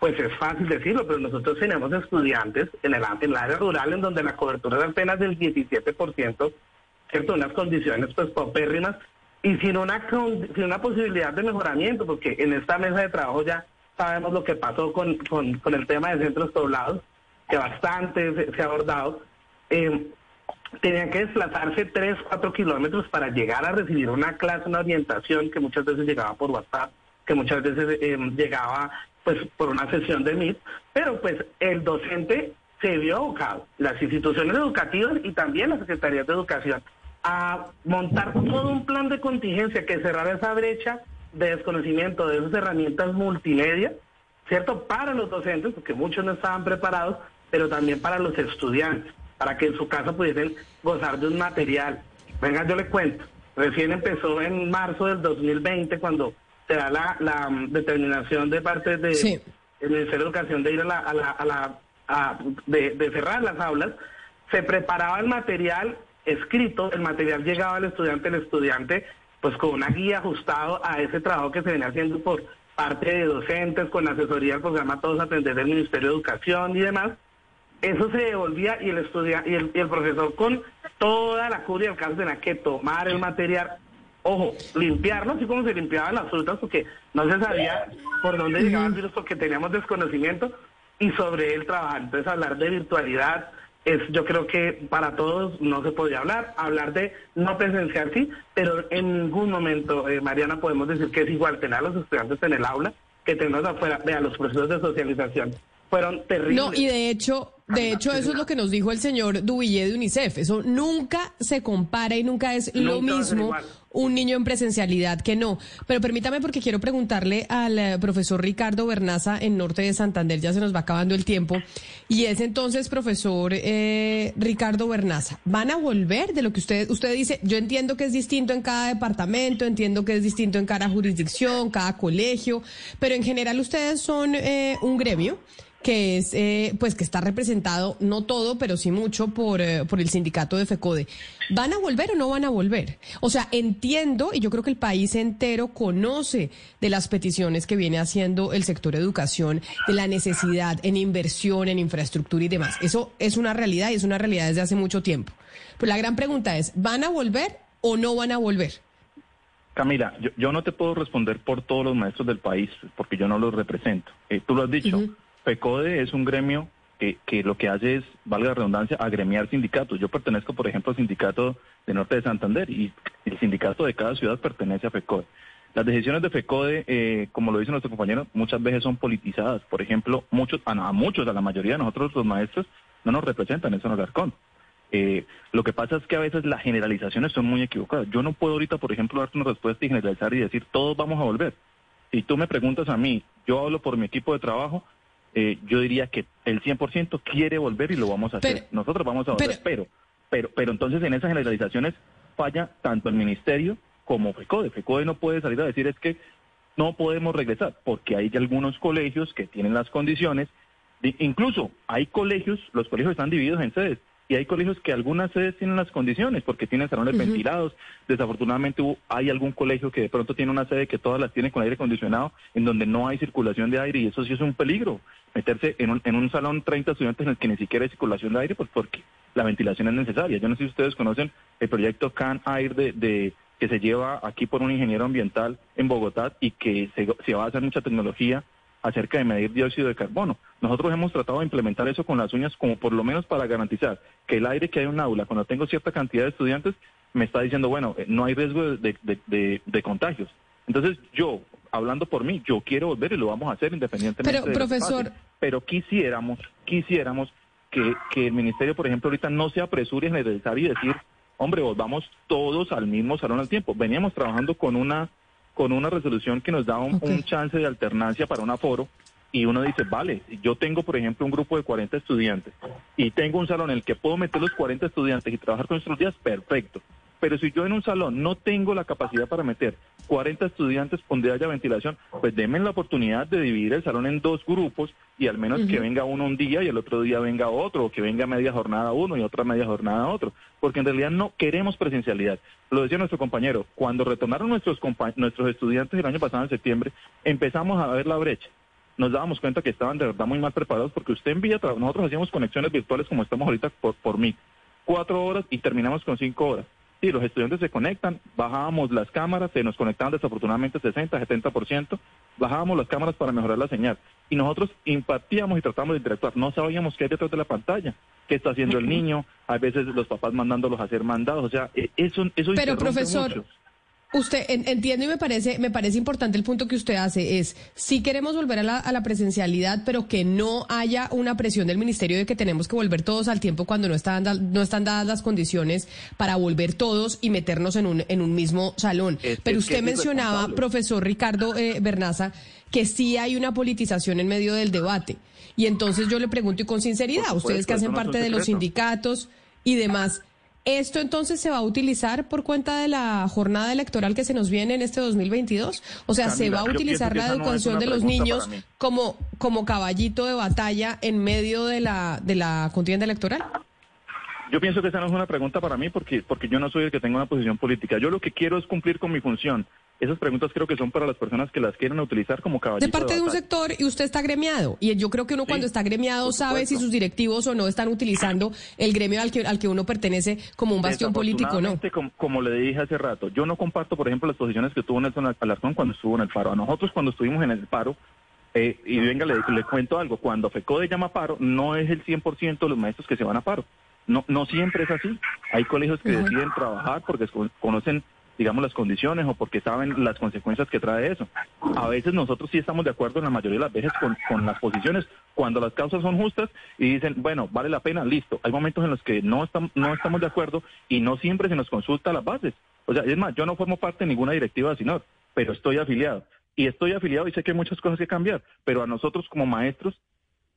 pues es fácil decirlo, pero nosotros tenemos estudiantes en el, área rural en donde la cobertura es apenas del 17%, ¿cierto? Unas condiciones pues paupérrimas y sin una, una posibilidad de mejoramiento, porque en esta mesa de trabajo ya sabemos lo que pasó con, con, el tema de centros poblados, que bastante se, ha abordado. Eh, tenían que desplazarse 3, 4 kilómetros para llegar a recibir una clase, una orientación que muchas veces llegaba por WhatsApp, que muchas veces eh, llegaba pues por una sesión de Meet, pero pues el docente se vio abocado, las instituciones educativas y también las secretarías de educación, a montar todo un plan de contingencia que cerrara esa brecha de desconocimiento de esas herramientas multimedia, ¿cierto? Para los docentes, porque muchos no estaban preparados, pero también para los estudiantes para que en su casa pudiesen gozar de un material. Venga, yo le cuento. Recién empezó en marzo del 2020 cuando se da la, mm, determinación de parte del Ministerio de Educación de ir a la, a la, de, cerrar las aulas. Se preparaba el material escrito, el material llegaba al estudiante, el estudiante pues con una guía ajustado a ese trabajo que se venía haciendo por parte de docentes, con asesoría del programa Todos Atender del Ministerio de Educación y demás, eso se devolvía y el estudiante y el, profesor con toda la curia del caso tenía que tomar el material, ojo, limpiarlo así como se limpiaban las frutas porque no se sabía por dónde llegaba el virus porque teníamos desconocimiento y sobre él trabajar. Entonces hablar de virtualidad es yo creo que para todos no se podía hablar, hablar de no presenciar sí, pero en ningún momento, eh, Mariana, podemos decir que es igual tener a los estudiantes en el aula que tenerlos afuera, vea los procesos de socialización fueron terribles. No, y de hecho, de hecho, eso es lo que nos dijo el señor Dubillé de UNICEF. Eso nunca se compara y nunca es lo mismo un niño en presencialidad que no. Pero permítame porque quiero preguntarle al eh, profesor Ricardo Bernaza en Norte de Santander, ya se nos va acabando el tiempo. Y es entonces, profesor eh, Ricardo Bernaza, ¿van a volver de lo que usted, usted dice? Yo entiendo que es distinto en cada departamento, entiendo que es distinto en cada jurisdicción, cada colegio, pero en general ustedes son eh, un gremio que es eh, pues que está representado no todo pero sí mucho por, eh, por el sindicato de FECODE. Van a volver o no van a volver o sea entiendo y yo creo que el país entero conoce de las peticiones que viene haciendo el sector educación de la necesidad en inversión en infraestructura y demás. Eso es una realidad y es una realidad desde hace mucho tiempo. Pero la gran pregunta es van a volver o no van a volver Camila, yo, no te puedo responder por todos los maestros del país, porque yo no los represento. Eh, tú lo has dicho, FECODE es un gremio que, que, lo que hace es, valga la redundancia, agremiar sindicatos. Yo pertenezco, por ejemplo, al sindicato de Norte de Santander y el sindicato de cada ciudad pertenece a FECODE. Las decisiones de FECODE, eh, como lo dice nuestro compañero, muchas veces son politizadas. Por ejemplo, muchos, a, muchos, a la mayoría de nosotros los maestros, no nos representan, eso no es Eh, lo que pasa es que a veces las generalizaciones son muy equivocadas. Yo no puedo ahorita, por ejemplo, darte una respuesta y generalizar y decir todos vamos a volver. Si tú me preguntas a mí, yo hablo por mi equipo de trabajo, eh, yo diría que el 100% quiere volver y lo vamos a hacer. Nosotros vamos a volver, pero, pero, pero entonces en esas generalizaciones falla tanto el ministerio como FECODE. FECODE no puede salir a decir es que no podemos regresar, porque hay algunos colegios que tienen las condiciones, incluso hay colegios, los colegios están divididos en sedes, y hay colegios que algunas sedes tienen las condiciones porque tienen salones ventilados. Desafortunadamente hay algún colegio que de pronto tiene una sede que todas las tiene con aire acondicionado en donde no hay circulación de aire y eso sí es un peligro. Meterse en un, en un salón 30 estudiantes en el que ni siquiera hay circulación de aire pues porque la ventilación es necesaria. Yo no sé si ustedes conocen el proyecto Can Air de, de que se lleva aquí por un ingeniero ambiental en Bogotá y que se, se va a hacer mucha tecnología acerca de medir dióxido de carbono. Nosotros hemos tratado de implementar eso con las uñas como por lo menos para garantizar que el aire que hay en un aula, cuando tengo cierta cantidad de estudiantes, me está diciendo, bueno, eh, no hay riesgo de, contagios. Entonces yo, hablando por mí, yo quiero volver y lo vamos a hacer independientemente. Pero, profesor... Pero quisiéramos, quisiéramos que, que el ministerio, por ejemplo, ahorita no se apresure en regresar y decir, hombre, volvamos todos al mismo salón al tiempo. Veníamos trabajando con una con una resolución que nos da un, chance de alternancia para un aforo y uno dice, vale, yo tengo, por ejemplo, un grupo de 40 estudiantes y tengo un salón en el que puedo meter los 40 estudiantes y trabajar con estos días, perfecto. Pero si yo en un salón no tengo la capacidad para meter 40 estudiantes donde haya ventilación, pues denme la oportunidad de dividir el salón en dos grupos y al menos que venga uno un día y el otro día venga otro, o que venga media jornada uno y otra media jornada otro, porque en realidad no queremos presencialidad. Lo decía nuestro compañero, cuando retornaron nuestros, nuestros estudiantes el año pasado en septiembre, empezamos a ver la brecha nos dábamos cuenta que estaban de verdad muy mal preparados porque usted envía, nosotros hacíamos conexiones virtuales como estamos ahorita por, por mí, cuatro horas y terminamos con cinco horas. Sí, los estudiantes se conectan, bajábamos las cámaras, se nos conectaban desafortunadamente 60, 70%, bajábamos las cámaras para mejorar la señal. Y nosotros impartíamos y tratamos de interactuar. No sabíamos qué hay detrás de la pantalla, qué está haciendo el niño, a veces los papás mandándolos a hacer mandados. O sea, e, eso, eso Pero profesor, Usted entiende y me parece, me parece importante el punto que usted hace, es si queremos volver a la, presencialidad, pero que no haya una presión del ministerio de que tenemos que volver todos al tiempo cuando no están, no están dadas las condiciones para volver todos y meternos en un, en un mismo salón. pero usted mencionaba, profesor Ricardo eh, Bernaza, que sí hay una politización en medio del debate. Y entonces yo le pregunto y con sinceridad, ustedes que hacen parte de los sindicatos y demás, ¿Esto entonces se va a utilizar por cuenta de la jornada electoral que se nos viene en este 2022? O sea, ¿se va a utilizar la educación de los niños como, como caballito de batalla en medio de la, de la contienda electoral? Yo pienso que esa no es una pregunta para mí porque, porque yo no soy el que tenga una posición política. Yo lo que quiero es cumplir con mi función esas preguntas creo que son para las personas que las quieren utilizar como caballito. De parte de, un sector y usted está gremiado. Y yo creo que uno cuando está gremiado sabe si sus directivos o no están utilizando el gremio al que, al que uno pertenece como un bastión político, ¿no? Como, como, le dije hace rato, yo no comparto, por ejemplo, las posiciones que tuvo Nelson Alarcón cuando estuvo en el paro. A nosotros cuando estuvimos en el paro, eh, y venga, le, le, cuento algo, cuando FECODE llama paro, no es el 100% de los maestros que se van a paro. No, no siempre es así. Hay colegios que deciden trabajar porque conocen digamos, las condiciones o porque saben las consecuencias que trae eso. A veces nosotros sí estamos de acuerdo en la mayoría de las veces con, con las posiciones cuando las causas son justas y dicen, bueno, vale la pena, listo. Hay momentos en los que no, estamos, no estamos de acuerdo y no siempre se nos consulta las bases. O sea, es más, yo no formo parte de ninguna directiva de SINOR, pero estoy afiliado. Y estoy afiliado y sé que hay muchas cosas que cambiar, pero a nosotros como maestros,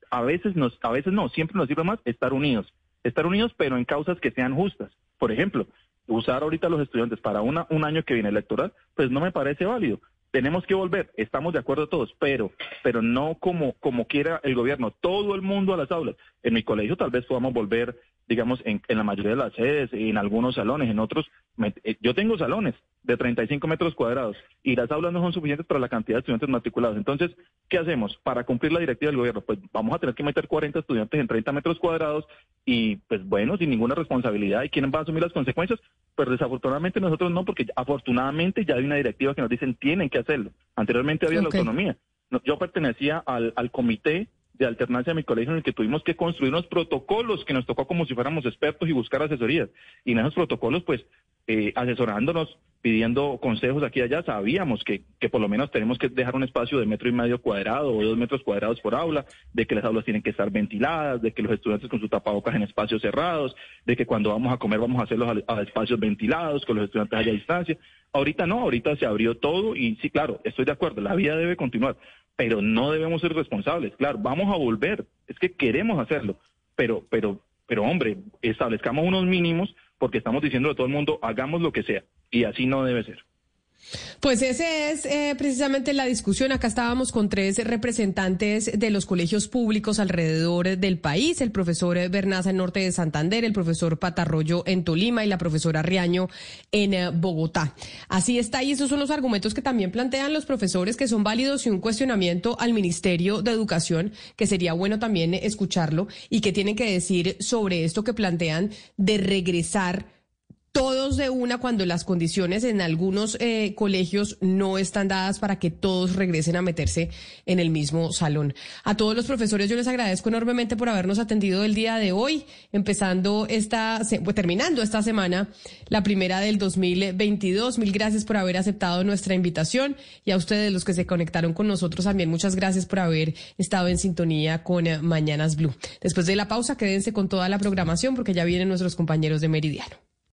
a veces, nos, a veces no, siempre nos sirve más estar unidos. Estar unidos, pero en causas que sean justas. Por ejemplo, usar ahorita a los estudiantes para una, un año que viene electoral, pues no me parece válido. Tenemos que volver, estamos de acuerdo todos, pero, pero no como, como quiera el gobierno, todo el mundo a las aulas. En mi colegio tal vez podamos volver, digamos, en, en la mayoría de las sedes, en algunos salones, en otros, eh, yo tengo salones, de 35 metros cuadrados y las aulas no son suficientes para la cantidad de estudiantes matriculados. Entonces, ¿qué hacemos? Para cumplir la directiva del gobierno, pues vamos a tener que meter 40 estudiantes en 30 metros cuadrados y pues bueno, sin ninguna responsabilidad. ¿Y quién va a asumir las consecuencias? Pues desafortunadamente nosotros no, porque afortunadamente ya hay una directiva que nos dicen tienen que hacerlo. Anteriormente había la autonomía. Yo pertenecía al, al comité de alternancia a mi colegio en el que tuvimos que construir unos protocolos que nos tocó como si fuéramos expertos y buscar asesorías. Y en esos protocolos, pues, eh, asesorándonos, pidiendo consejos aquí y allá, sabíamos que, que por lo menos tenemos que dejar un espacio de metro y medio cuadrado o dos metros cuadrados por aula, de que las aulas tienen que estar ventiladas, de que los estudiantes con sus tapabocas en espacios cerrados, de que cuando vamos a comer vamos a hacerlos a, a espacios ventilados, que los estudiantes haya distancia. Ahorita no, ahorita se abrió todo y sí, claro, estoy de acuerdo, la vida debe continuar, pero no debemos ser responsables. Claro, vamos a volver, es que queremos hacerlo, pero, pero, pero hombre, establezcamos unos mínimos porque estamos diciendo a todo el mundo, hagamos lo que sea, y así no debe ser. Pues esa es eh, precisamente la discusión. Acá estábamos con tres representantes de los colegios públicos alrededor del país, el profesor Bernaza en Norte de Santander, el profesor Patarroyo en Tolima y la profesora Riaño en eh, Bogotá. Así está, y esos son los argumentos que también plantean los profesores que son válidos y un cuestionamiento al Ministerio de Educación, que sería bueno también escucharlo y que tienen que decir sobre esto que plantean de regresar todos de una cuando las condiciones en algunos eh, colegios no están dadas para que todos regresen a meterse en el mismo salón. A todos los profesores yo les agradezco enormemente por habernos atendido el día de hoy, empezando esta, pues, terminando esta semana, la primera del 2022. Mil gracias por haber aceptado nuestra invitación y a ustedes los que se conectaron con nosotros también muchas gracias por haber estado en sintonía con eh, Mañanas Blue. Después de la pausa quédense con toda la programación porque ya vienen nuestros compañeros de Meridiano.